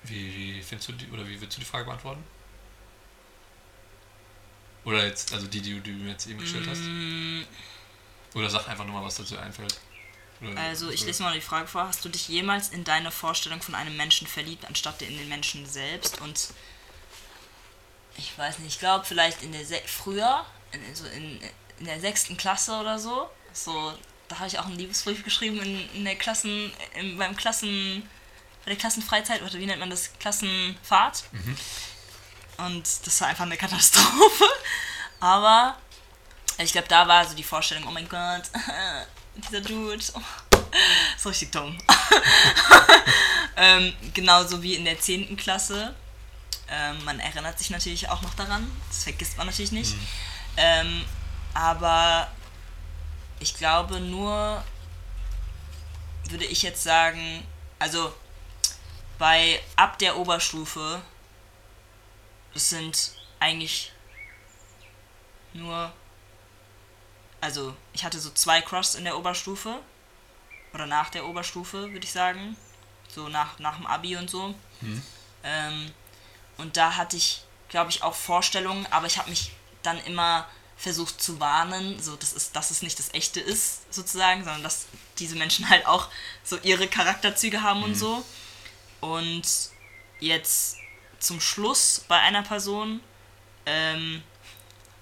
S2: Wie, wie findest du die, oder wie willst du die Frage beantworten? Oder jetzt, also die, die, du- die du mir jetzt eben gestellt hast?
S1: Mm,
S2: Oder sag einfach nochmal, was dazu einfällt. Oder,
S1: Also, ich lese mal die Frage vor. Hast du dich jemals in deine Vorstellung von einem Menschen verliebt, anstatt in den Menschen selbst? Und ich weiß nicht, ich glaube vielleicht in der Se früher, in, so in, in der sechsten Klasse oder so, so, da habe ich auch einen Liebesbrief geschrieben in, in der Klassen, in, beim Klassen, bei der Klassenfreizeit, oder wie nennt man das? Klassenfahrt.
S2: Mhm.
S1: Und das war einfach eine Katastrophe. Aber ich glaube, da war so die Vorstellung, oh mein Gott, dieser Dude, oh, ist richtig dumm. ähm, genauso wie in der 10. Klasse. Ähm, man erinnert sich natürlich auch noch daran, das vergisst man natürlich nicht.
S2: Mhm.
S1: Ähm, aber ich glaube nur, würde ich jetzt sagen, also bei ab der Oberstufe, das sind eigentlich nur, also ich hatte so zwei Cross in der Oberstufe oder nach der Oberstufe, würde ich sagen, so nach, nach dem Abi und so.
S2: Mhm.
S1: Ähm, und da hatte ich, glaube ich, auch Vorstellungen, aber ich habe mich dann immer versucht zu warnen, so dass es, dass es nicht das Echte ist, sozusagen, sondern dass diese Menschen halt auch so ihre Charakterzüge haben und
S2: Mhm.
S1: so. Und jetzt zum Schluss bei einer Person ähm,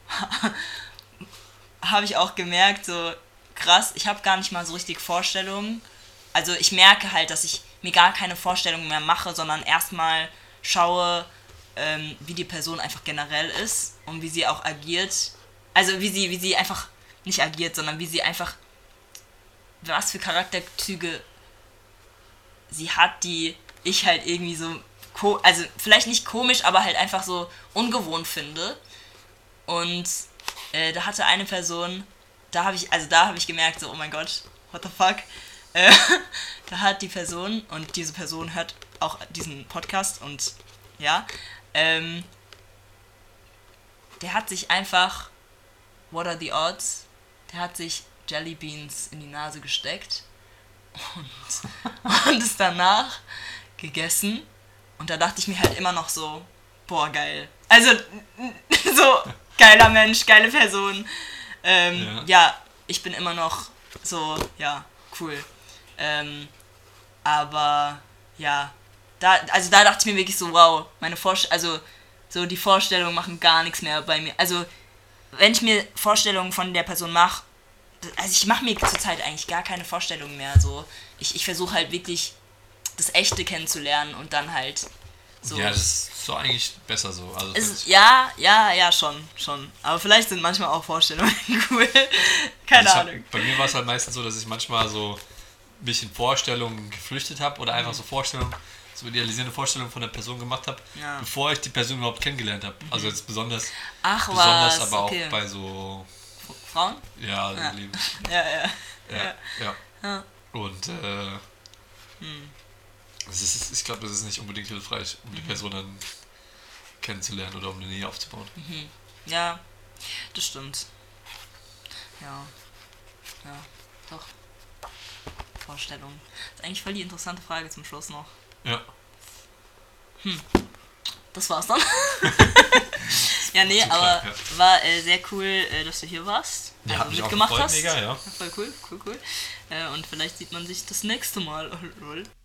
S1: habe ich auch gemerkt, so krass, ich habe gar nicht mal so richtig Vorstellungen. Also ich merke halt, dass ich mir gar keine Vorstellungen mehr mache, sondern erstmal schaue, ähm, wie die Person einfach generell ist und wie sie auch agiert. Also wie sie, wie sie einfach nicht agiert, sondern wie sie einfach, was für Charakterzüge sie hat, die ich halt irgendwie so, also vielleicht nicht komisch, aber halt einfach so ungewohnt finde. Und äh, da hatte eine Person, da habe ich, also da habe ich gemerkt, so, oh mein Gott, what the fuck. Äh, da hat die Person, und diese Person hört auch diesen Podcast und ja, ähm, der hat sich einfach, what are the odds, der hat sich Jelly Beans in die Nase gesteckt und, und es danach gegessen. Und da dachte ich mir halt immer noch so, boah, geil. Also, so, geiler Mensch, geile Person. Ähm,
S2: Ja.
S1: ja. ich bin immer noch so, ja, cool. Ähm, aber, ja, da, also da dachte ich mir wirklich so, wow, meine Vorstellung, also, so die Vorstellungen machen gar nichts mehr bei mir. Also, wenn ich mir Vorstellungen von der Person mache, also ich mache mir zurzeit eigentlich gar keine Vorstellungen mehr. So, ich, ich versuche halt wirklich das Echte kennenzulernen und dann halt so.
S2: Ja, das ist so eigentlich besser so. Also
S1: ist- ja, ja, ja, schon, schon. Aber vielleicht sind manchmal auch Vorstellungen cool. Keine
S2: Also ich hab,
S1: Ahnung.
S2: bei mir war es halt meistens so, dass ich manchmal so ein bisschen Vorstellungen geflüchtet habe oder einfach so Vorstellungen, so idealisierende Vorstellungen von der Person gemacht habe,
S1: Ja.
S2: bevor ich die Person überhaupt kennengelernt habe. Also jetzt besonders,
S1: Ach
S2: besonders
S1: was,
S2: aber
S1: okay.
S2: auch bei so,
S1: Frauen?
S2: ja,
S1: Ja. Ja, ja.
S2: Ja, ja.
S1: Ja.
S2: Und äh,
S1: Hm.
S2: Ist, ich glaube, das ist nicht unbedingt hilfreich, um die
S1: Mhm.
S2: Person dann kennenzulernen oder um eine Nähe aufzubauen.
S1: Ja, das stimmt. Ja. Ja, doch. Vorstellung. Das ist eigentlich voll die interessante Frage zum Schluss noch.
S2: Ja.
S1: Das war's dann. ja, nee, aber
S2: ja.
S1: war äh, sehr cool, äh, dass du hier warst.
S2: Ja, auch
S1: mitgemacht hast.
S2: mega. Ja,
S1: Voll cool, cool, cool. Äh, und vielleicht sieht man sich das nächste Mal.